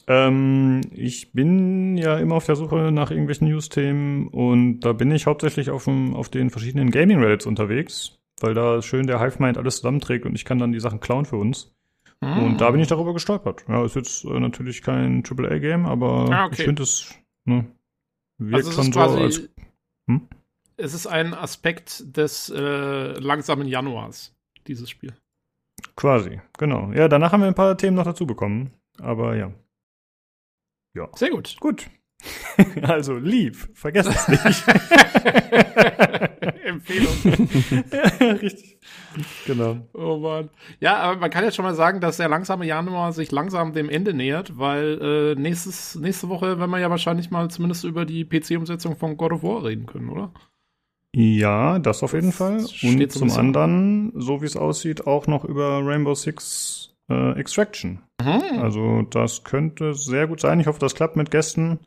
S1: Ähm, ich bin ja immer auf der Suche nach irgendwelchen News-Themen und da bin ich hauptsächlich auf, dem, auf den verschiedenen Gaming-Reddits unterwegs, weil da schön der Hive-Mind alles zusammenträgt und ich kann dann die Sachen klauen für uns.
S2: Hm.
S1: Und da bin ich darüber gestolpert. Ja, ist jetzt äh, natürlich kein AAA-Game, aber
S2: Ah, okay.
S1: ich finde es ne, wirkt
S2: Also es
S1: schon
S2: ist
S1: so als Hm?
S2: es ist ein Aspekt des äh, langsamen Januars, dieses Spiel.
S1: quasi, genau. Ja, danach haben wir ein paar Themen noch dazu bekommen, aber ja.
S2: Sehr gut.
S1: Gut. also, lieb, vergesst es nicht.
S2: Empfehlung.
S1: ja, richtig. Genau.
S2: Oh Mann. Ja, aber man kann jetzt schon mal sagen, dass der langsame Januar sich langsam dem Ende nähert, weil äh, nächstes, nächste Woche werden wir ja wahrscheinlich mal zumindest über die PC-Umsetzung von God of War reden können, oder?
S1: Ja, das auf jeden Fall. Und zum anderen, so wie es aussieht, auch noch über Rainbow Six äh, Extraction.
S2: Mhm.
S1: Also das könnte sehr gut sein. Ich hoffe, das klappt mit Gästen,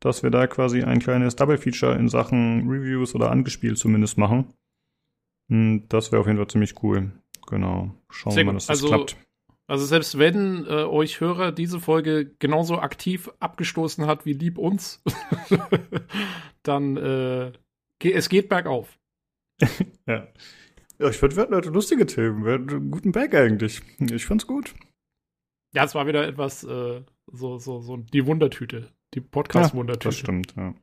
S1: dass wir da quasi ein kleines Double-Feature in Sachen Reviews oder angespielt zumindest machen. Hm, Das wäre auf jeden Fall ziemlich cool. Genau. Schauen wir mal, dass das
S2: Also-
S1: klappt.
S2: Also selbst wenn äh, euch Hörer diese Folge genauso aktiv abgestoßen hat wie lieb uns, dann äh, es geht bergauf.
S1: Ja. Ja, ich finde, wir hatten heute lustige Themen. Wir hatten einen guten Bag eigentlich. Ich fand's gut.
S2: Ja, es war wieder etwas äh, so, so, so die Wundertüte, die
S1: Das
S2: Podcast-Wundertüte.
S1: stimmt, ja.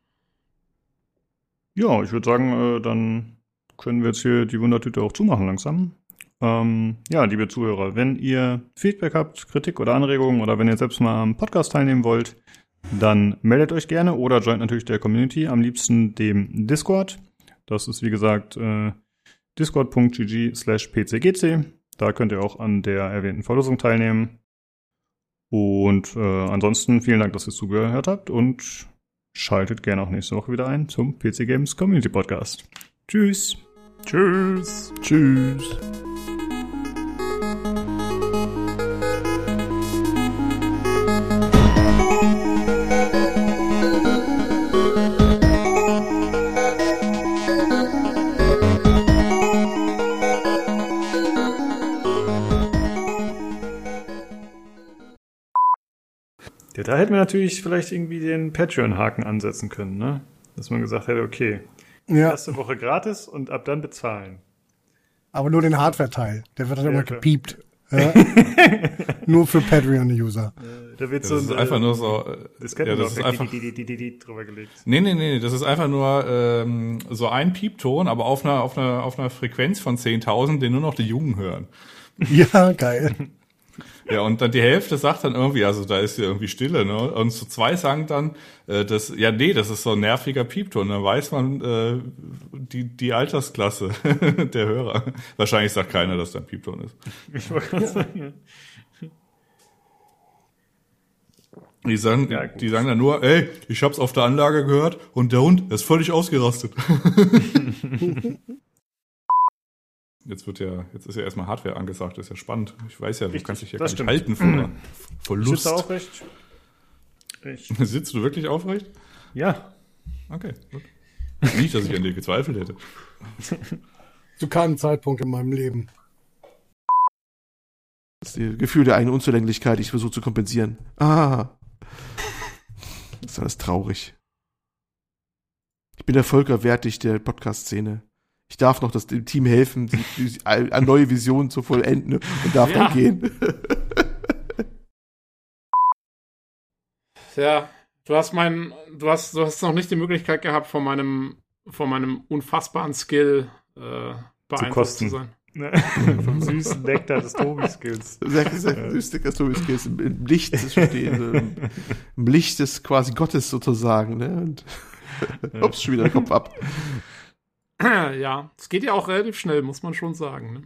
S1: Ja, ich würde sagen, äh, dann können wir jetzt hier die Wundertüte auch zumachen langsam. Ähm, ja, liebe Zuhörer, wenn ihr Feedback habt, Kritik oder Anregungen oder wenn ihr selbst mal am Podcast teilnehmen wollt, dann meldet euch gerne oder joint natürlich der Community, am liebsten dem Discord. Das ist wie gesagt äh, discord.gg slash pcgc. Da könnt ihr auch an der erwähnten Verlosung teilnehmen. Und äh, ansonsten vielen Dank, dass ihr zugehört habt und schaltet gerne auch nächste Woche wieder ein zum PC Games Community Podcast. Tschüss.
S2: Tschüss.
S3: Tschüss.
S1: Ja, da hätten wir natürlich vielleicht irgendwie den Patreon-Haken ansetzen können, ne? Dass man gesagt hätte, okay,
S4: Ja,
S1: erste Woche gratis und ab dann bezahlen.
S4: aber nur den Hardware-Teil. Der wird dann immer
S1: klar.
S4: gepiept. Ja. nur für Patreon-User.
S1: Äh, Da wird
S5: Das
S1: so
S5: ist
S1: ein
S5: einfach
S1: äh,
S5: nur so. äh,
S1: Disketten
S5: ja, das ist einfach.
S1: die, die, die, die, die drüber gelegt.
S5: Nee, nee, nee, das ist einfach nur ähm, so ein Piepton, aber auf einer, auf einer, auf einer Frequenz von 10.000, den nur noch die Jungen hören.
S4: Ja, geil.
S5: Ja, und dann die Hälfte sagt dann irgendwie, also da ist ja irgendwie Stille, ne? Und so zwei sagen dann, äh, das, ja, nee, das ist so ein nerviger Piepton. Dann weiß man äh, die, die Altersklasse der Hörer. Wahrscheinlich sagt keiner, dass da ein Piepton ist.
S1: Ich wollte gerade sagen.
S5: Die sagen,
S1: Ja,
S5: die sagen dann nur, ey, ich hab's auf der Anlage gehört und der Hund ist völlig ausgerastet. Jetzt wird ja, jetzt ist ja erstmal Hardware angesagt, das ist ja spannend. Ich weiß ja, du
S1: Richtig,
S5: kannst dich ja gar nicht
S1: stimmt.
S5: halten vor, vor
S1: Ich
S5: Lust.
S1: sitze aufrecht. Ich,
S5: Sitzt du wirklich aufrecht?
S1: ja.
S5: Okay, gut. Nicht, dass ich an dir gezweifelt hätte.
S4: Zu keinem Zeitpunkt in meinem Leben.
S3: Das Gefühl der eigenen Unzulänglichkeit, ich versuche zu kompensieren. Ah. Das ist alles traurig. Ich bin der Volker Wertig der Podcast-Szene. Ich darf noch das dem Team helfen, die, die, eine neue Vision zu vollenden und darf
S2: Ja.
S3: dann gehen.
S2: Ja, du hast mein, du hast, du hast noch nicht die Möglichkeit gehabt, von meinem, von meinem unfassbaren Skill äh, beeinflusst
S1: kosten.
S2: zu sein.
S1: Vom süßen Nektar des Tobi-Skills.
S3: Sehr, sehr lustig, dass du es gehst. Im, Im Licht des stehen, so im, im Licht des quasi Gottes sozusagen, ne? Und ups, schon wieder der Kopf ab.
S2: Ja, es geht ja auch relativ schnell, muss man schon sagen. Ne?